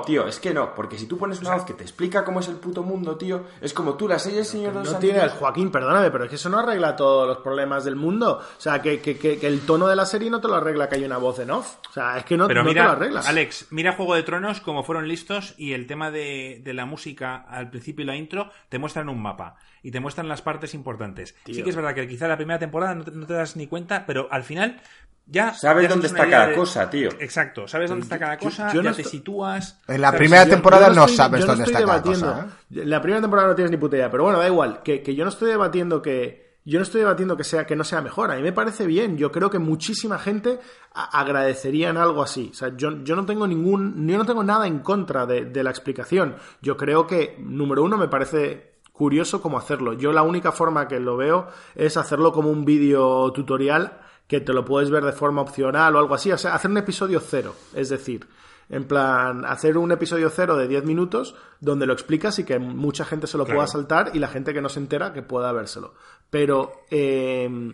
tío, es que no, porque si tú pones una voz que te explica cómo es el puto mundo, tío, es como tú la serie Señor de No tiene, Joaquín, perdóname, pero es que eso no arregla todos los problemas del mundo. O sea, que, el tono de la serie no te lo arregla que hay una voz en off. O sea, es que no, te lo arreglas. Alex, mira Juego de Tronos como fueron listos y el tema de, la música al principio y la intro te muestran un mapa y te muestran las partes importantes. Sí que es verdad que quizá la primera temporada no te das ni cuenta, pero al final ya sabes dónde está cada cosa, tío. Exacto, sabes dónde está cada cosa, ya te sitúas. En la primera temporada no, sabes dónde está cada cosa. ¿eh? En la primera temporada no tienes ni puta idea, pero bueno, da igual, que, yo no estoy debatiendo que yo no estoy debatiendo que sea que no sea mejor, a mí me parece bien, yo creo que muchísima gente agradecería en algo así. O sea, yo, yo no tengo ningún yo no tengo nada en contra de, de la explicación. Yo creo que número uno me parece curioso cómo hacerlo. Yo la única forma que lo veo es hacerlo como un vídeo tutorial que te lo puedes ver de forma opcional o algo así. O sea, hacer un episodio cero. Es decir, en plan, hacer un episodio cero de 10 minutos donde lo explicas y que mucha gente se lo pueda saltar y la gente que no se entera que pueda vérselo. Pero eh,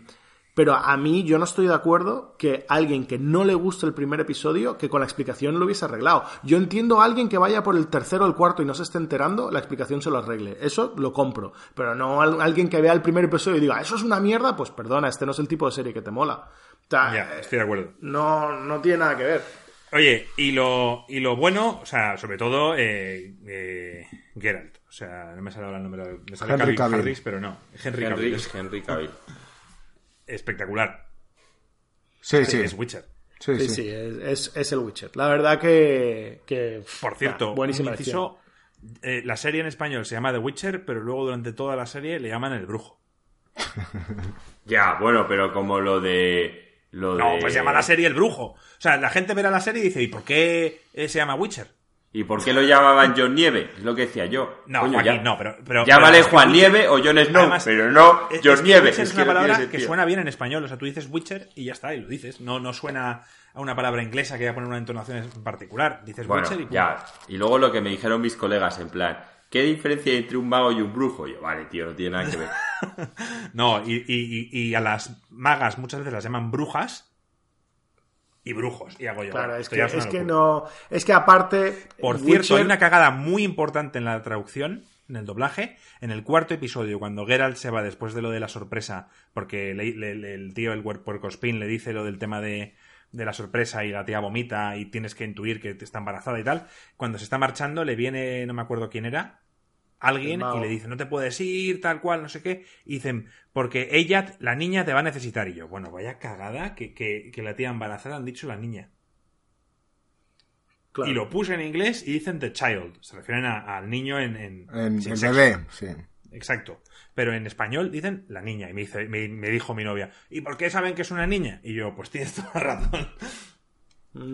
pero a mí yo no estoy de acuerdo que alguien que no le guste el primer episodio, que con la explicación lo hubiese arreglado. Yo entiendo a alguien que vaya por el tercero o el cuarto y no se esté enterando, la explicación se lo arregle. Eso lo compro. Pero no alguien que vea el primer episodio y diga, eso es una mierda, pues perdona, este no es el tipo de serie que te mola. ya, estoy de acuerdo. No, no tiene nada que ver. Oye, y lo, y lo bueno, o sea, sobre todo, eh, eh Geralt. O sea, no me sale ahora el nombre. Me sale Henry Cavill, pero no. Henry, Cavill. Henry Cavill espectacular. Sí, sí. Es Witcher. Sí, sí, es, el Witcher. La verdad que. Por cierto, buenísima eh, la serie en español se llama The Witcher, pero luego durante toda la serie le llaman El Brujo. ya, bueno, pero como lo de. Lo no, pues se llama la serie El Brujo. O sea, la gente verá la serie y dice, ¿y por qué se llama Witcher? ¿Y por qué lo llamaban John Nieve? Es lo que decía yo. No, no, pero, pero Llámale Juan Nieve o John Snow, pero no John Nieve. Es, una palabra que suena bien en español. O sea, tú dices Witcher y ya está, y lo dices. No, no suena a una palabra inglesa que vaya a poner una entonación en particular. Dices Witcher y ya. Y luego lo que me dijeron mis colegas, en plan, ¿qué diferencia hay entre un mago y un brujo? yo, vale, tío, no tiene nada que ver. no, y, y a las magas muchas veces las llaman brujas y brujos. Y hago yo. Claro, es, que, es, que, no. Es que aparte. Por cierto, hay una cagada muy importante en la traducción, en el doblaje. En el cuarto episodio, cuando Geralt se va después de lo de la sorpresa, porque el tío, el puercospín, le dice lo del tema de, de la sorpresa y la tía vomita y tienes que intuir que está embarazada y tal. Cuando se está marchando, le viene, no me acuerdo quién era, alguien y le dice, no te puedes ir, tal cual, no sé qué. Y dicen, porque ella, la niña, te va a necesitar. Y yo, bueno, vaya cagada que, que, la tía embarazada han dicho la niña. Y lo puse en inglés y dicen the child. Se refieren al niño en... En, el bebé, sí. Exacto. Pero en español dicen la niña. Y me, dice, me, dijo mi novia, ¿y por qué saben que es una niña? Y yo, pues tienes toda la razón.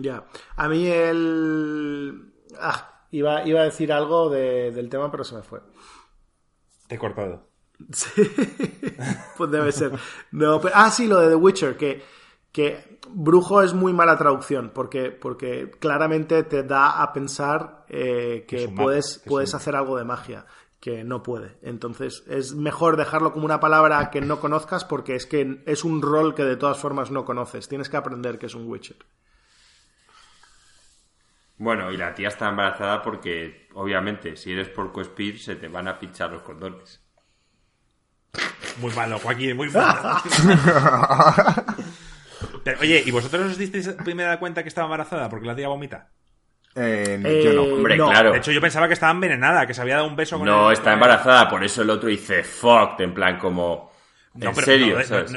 Ya. A mí el... Ah, Iba, iba a decir algo del tema, pero se me fue. Te he cortado. Sí, pues debe ser. No, ah, sí, lo de The Witcher, que, que brujo es muy mala traducción porque, porque claramente te da a pensar eh, que puedes, puedes hacer algo de magia que no puede. Entonces es mejor dejarlo como una palabra que no conozcas porque es que es un rol que de todas formas no conoces. Tienes que aprender que es un Witcher. Bueno, y la tía está embarazada porque, obviamente, si eres porco speed, se te van a pinchar los condones. Muy malo, Joaquín, muy malo. oye, ¿y vosotros os disteis primera cuenta que estaba embarazada porque la tía vomita? Eh, yo no. Eh, Hombre, claro. De hecho, yo pensaba que estaba envenenada, que se había dado un beso con No, está embarazada, por eso el otro dice fuck, en plan como. ¿En serio?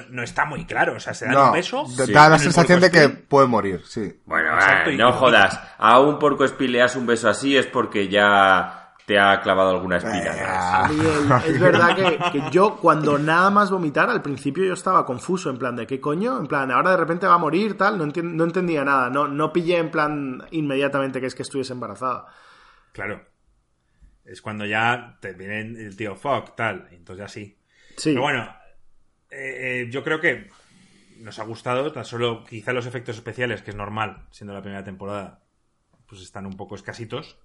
No, está muy claro, o sea, se da un beso. Da la sensación de que puede morir, sí. Bueno, no jodas. A un porco espileas un beso así es porque ya te ha clavado alguna espina. Eh, es verdad que, yo cuando nada más vomitar, al principio yo estaba confuso, en plan de qué coño, en plan, ahora de repente va a morir, tal, no, no entendía nada, no, no pillé en plan inmediatamente que es que estuviese embarazada. Claro. Es cuando ya te viene el tío fuck, tal, entonces así. Sí. Pero bueno, eh, eh, yo creo que nos ha gustado, tan solo quizá los efectos especiales, que es normal, siendo la primera temporada, pues están un poco escasitos.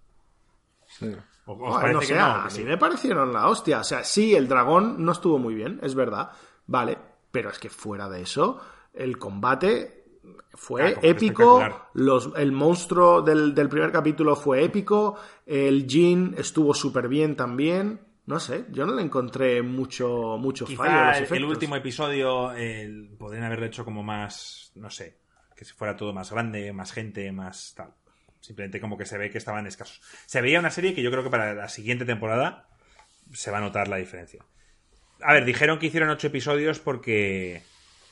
Sí. no sé, a mí me parecieron la hostia. O sea, sí, el dragón no estuvo muy bien, es verdad. Vale, pero es que fuera de eso, el combate fue ah, épico. Los, el monstruo del, primer capítulo fue épico. El Jin estuvo súper bien también. No sé, yo no le encontré mucho, mucho fallo. el, último episodio podrían haberlo hecho como más, no sé, que si fuera todo más grande, más gente, más tal. Simplemente como que se ve que estaban escasos. Se veía una serie que yo creo que para la siguiente temporada se va a notar la diferencia. A ver, dijeron que hicieron ocho episodios porque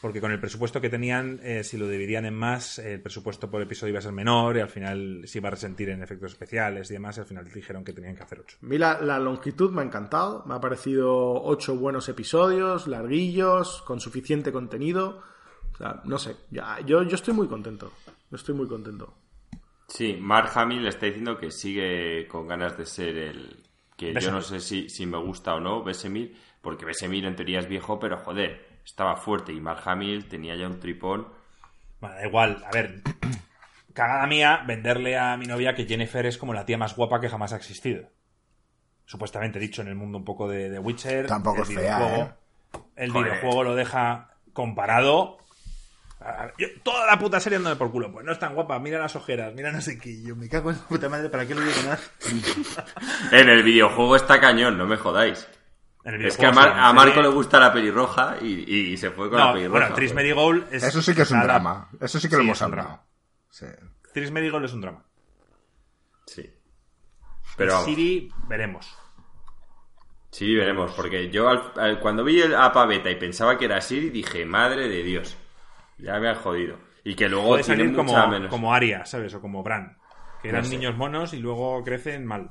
porque con el presupuesto que tenían, eh, si lo dividían en más, el presupuesto por episodio iba a ser menor y al final se iba a resentir en efectos especiales y demás. Y al final dijeron que tenían que hacer ocho. A mí la, la, longitud me ha encantado. Me ha parecido ocho buenos episodios, larguillos, con suficiente contenido. O sea, no sé. Ya, yo, yo estoy muy contento. Yo estoy muy contento. Sí, Mark Hamill le está diciendo que sigue con ganas de ser el. Que yo no sé si, si me gusta o no, Besemir, porque Besemir en teoría es viejo, pero joder, estaba fuerte y Mark Hamill tenía ya un tripón. Bueno, da igual, a ver. Cagada mía venderle a mi novia que Jennifer es como la tía más guapa que jamás ha existido. Supuestamente dicho en el mundo un poco de, Witcher. Tampoco es fea, ¿eh? El videojuego lo deja comparado toda la puta serie andando por culo. Pues no es tan guapa, mira las ojeras, mira no sé qué. Yo me cago en la puta madre, ¿para qué lo digo más? en el videojuego está cañón, no me jodáis. Es que a, Marco le gusta la pelirroja y, se fue con la pelirroja. Bueno, Tris Merigold es. Eso sí que es un drama. Eso sí que lo hemos hablado. Sí. Tris Merigold es un drama. Sí. Pero. Siri, veremos. Sí, veremos, porque yo cuando vi el APA beta y pensaba que era Siri, dije, madre de Dios. Ya me ha jodido. Y que luego Puede salir como, menos. como Aria, ¿sabes? O como Bran. Que eran niños monos y luego crecen mal.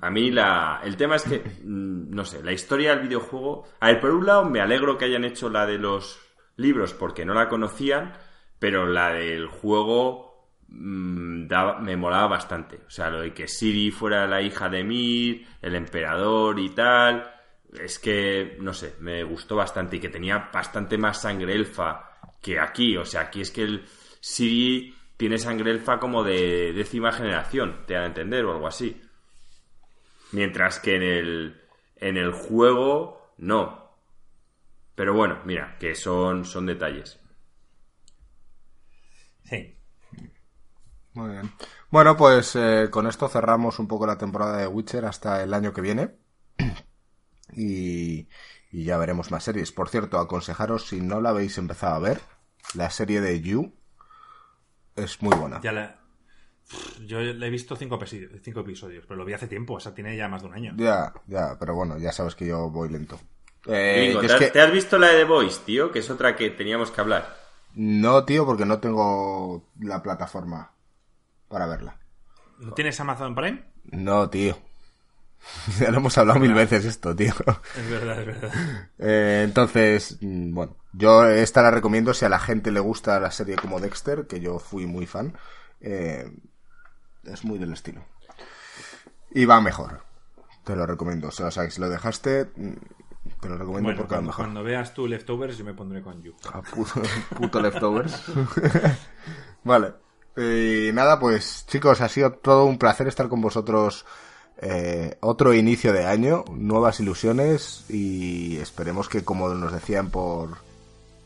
A mí la, el tema es que, mm, no sé, la historia del videojuego... A ver, por un lado me alegro que hayan hecho la de los libros porque no la conocían, pero la del juego mm, me molaba bastante. O sea, lo de que Siri fuera la hija de Mir, el emperador y tal, es que, no sé, me gustó bastante y que tenía bastante más sangre elfa que aquí. O sea, aquí es que el Siri tiene sangre elfa como de décima generación, te da a entender, o algo así. Mientras que en el, en el juego, no. Pero bueno, mira, que son, son detalles. Sí. Muy bien. Bueno, pues eh, con esto cerramos un poco la temporada de Witcher hasta el año que viene. Y, y ya veremos más series. Por cierto, aconsejaros si no la habéis empezado a ver, la serie de You es muy buena. Ya la... Yo le he visto cinco, episodios, pero lo vi hace tiempo, o sea, tiene ya más de un año. Ya, ya, pero bueno, ya sabes que yo voy lento. Eh, ¿te, has visto la de The Voice, tío? Que es otra que teníamos que hablar. No, tío, porque no tengo la plataforma para verla. ¿No tienes Amazon Prime? No, tío. ya lo hemos hablado mil veces esto, tío. Es verdad, es verdad. Eh, entonces, mm, bueno, yo esta la recomiendo si a la gente le gusta la serie como Dexter, que yo fui muy fan. Eh, es muy del estilo. Y va mejor. Te lo recomiendo. O sea, si lo dejaste, mm, Te lo recomiendo porque a lo mejor. Cuando veas tú Leftovers, yo me pondré con You. Ah, puto, Leftovers. vale. Y nada, pues chicos, ha sido todo un placer estar con vosotros. Eh, otro inicio de año, nuevas ilusiones y esperemos que, como nos decían por,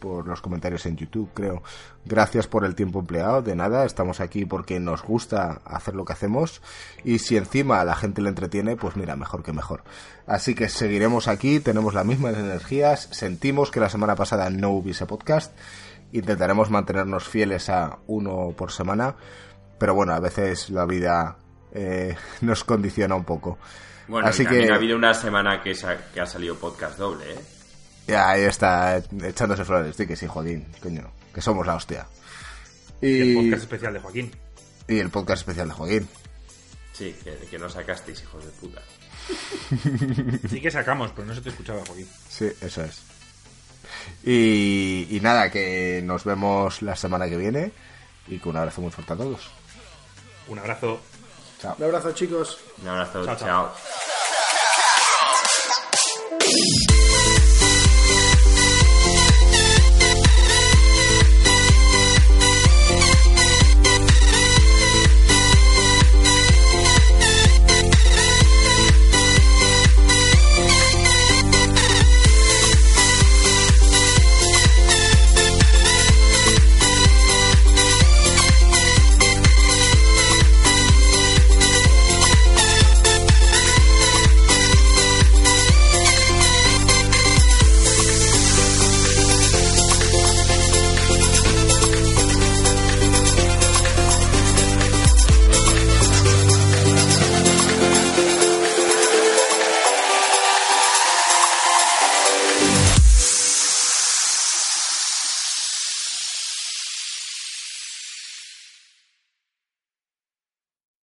por los comentarios en YouTube, creo. Gracias por el tiempo empleado, de nada, estamos aquí porque nos gusta hacer lo que hacemos y si encima a la gente le entretiene, pues mira, mejor que mejor. Así que seguiremos aquí, tenemos las mismas energías, sentimos que la semana pasada no hubiese podcast, intentaremos mantenernos fieles a uno por semana, pero bueno, a veces la vida eh, nos condiciona un poco. Bueno, Así que ha habido una semana que, que ha salido podcast doble, ¿eh? Ya, ahí está, echándose flores. Sí, que sí, Joaquín, coño, que somos la hostia. Y... el podcast especial de Joaquín. Y el podcast especial de Joaquín. Sí, que, no sacasteis, hijos de puta. sí que sacamos, pero no se te escuchaba, Joaquín. Sí, eso es. Y, y nada, que nos vemos la semana que viene y con un abrazo muy fuerte a todos. Un abrazo. Chao. Un abrazo, chicos. Un abrazo, chao. chao.